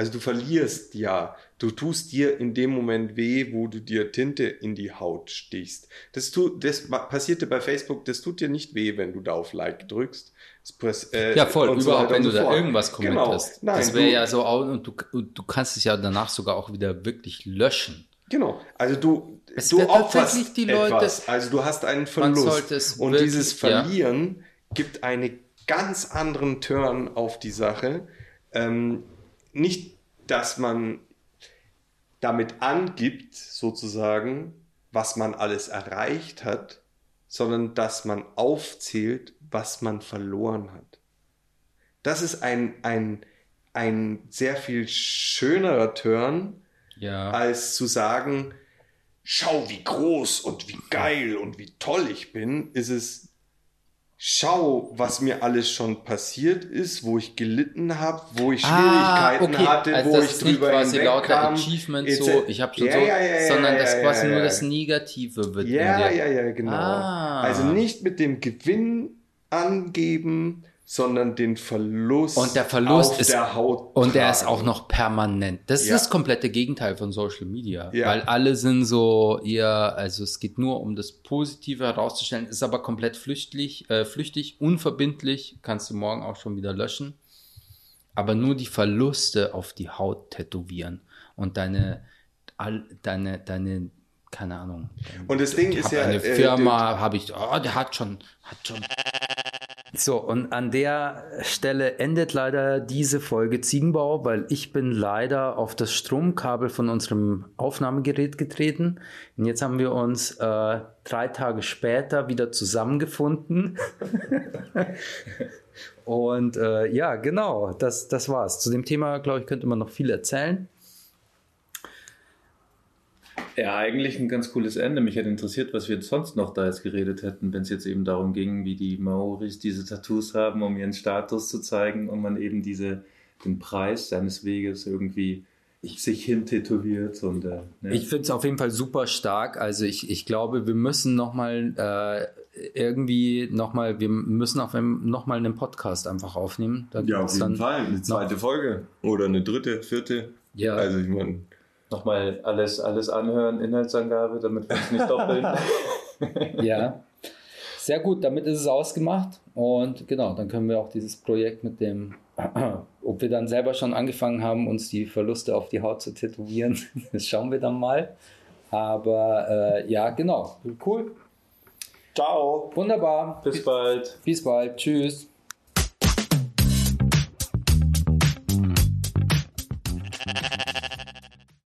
B: Also du verlierst ja, du tust dir in dem Moment weh, wo du dir Tinte in die Haut stichst. Das, tu, das passierte bei Facebook, das tut dir nicht weh, wenn du da auf Like drückst. Es pass- äh,
A: Ja, voll,
B: und so
A: überhaupt,
B: weiter
A: wenn du
B: so
A: da irgendwas
B: Genau.
A: kommentest.
B: Nein,
A: das wäre
B: du-
A: ja so, und du, du kannst es ja danach sogar auch wieder wirklich löschen.
B: Genau. Also du,
A: Es
B: du opferst
A: die Leute-
B: etwas. Also du hast einen Verlust. Und
A: wirklich-
B: dieses
A: ja.
B: Verlieren gibt einen ganz anderen Turn auf die Sache. Ähm, nicht, dass man damit angibt, sozusagen, was man alles erreicht hat, sondern dass man aufzählt, was man verloren hat. Das ist ein, ein, ein sehr viel schönerer Turn,
A: Ja.
B: als zu sagen, schau, wie groß und wie geil und wie toll ich bin, ist es, schau, was mir alles schon passiert ist, wo ich gelitten habe, wo ich Schwierigkeiten
A: okay.
B: hatte,
A: also
B: wo
A: das
B: ich
A: ist nicht
B: drüber
A: quasi lauter
B: hinwegkam.
A: Achievement
B: etc.
A: so, ich habe schon
B: Ja,
A: so,
B: ja, ja,
A: sondern das quasi nur das Negative wird
B: Ja, ja, ja, genau.
A: Ah.
B: Also nicht mit dem Gewinn angeben, sondern den Verlust
A: Und der Verlust
B: auf
A: ist-
B: der Haut
A: Und der ist auch noch permanent. Das
B: Ja.
A: ist das komplette Gegenteil von Social Media.
B: Ja.
A: Weil alle sind so eher, also es geht nur um das Positive herauszustellen, ist aber komplett flüchtig, äh, flüchtig, unverbindlich, kannst du morgen auch schon wieder löschen. Aber nur die Verluste auf die Haut tätowieren und deine, all, deine, deine, keine Ahnung.
B: Und das Ding ist ja,
A: eine
B: äh,
A: Firma, habe ich, oh, der hat schon, hat schon. So, und an der Stelle endet leider diese Folge Ziegenbau, weil ich bin leider auf das Stromkabel von unserem Aufnahmegerät getreten. Und jetzt haben wir uns äh, drei Tage später wieder zusammengefunden. *laughs* und äh, ja, genau, das, das war's. Zu dem Thema, glaube ich, könnte man noch viel erzählen.
C: Ja, eigentlich ein ganz cooles Ende. Mich hätte interessiert, was wir jetzt sonst noch da jetzt geredet hätten, wenn es jetzt eben darum ging, wie die Maoris diese Tattoos haben, um ihren Status zu zeigen und man eben diese, den Preis seines Weges irgendwie sich hintätowiert und äh, ne?
A: Ich finde es auf jeden Fall super stark. Also ich, ich glaube, wir müssen nochmal äh, irgendwie nochmal, wir müssen auf nochmal einen Podcast einfach aufnehmen. Da
B: Ja, auf jeden
A: dann
B: Fall. Eine zweite Folge. Oder eine dritte, vierte.
A: Ja,
B: Also ich meine,
C: nochmal alles, alles anhören, Inhaltsangabe, damit wir es nicht doppeln. *laughs*
A: ja. Sehr gut, damit ist es ausgemacht. Und genau, dann können wir auch dieses Projekt mit dem, *clears throat* ob wir dann selber schon angefangen haben, uns die Verluste auf die Haut zu tätowieren, *laughs* das schauen wir dann mal. Aber äh, ja, genau. Cool.
B: ciao.
A: Wunderbar.
C: Bis bald.
A: Bis bald. Tschüss.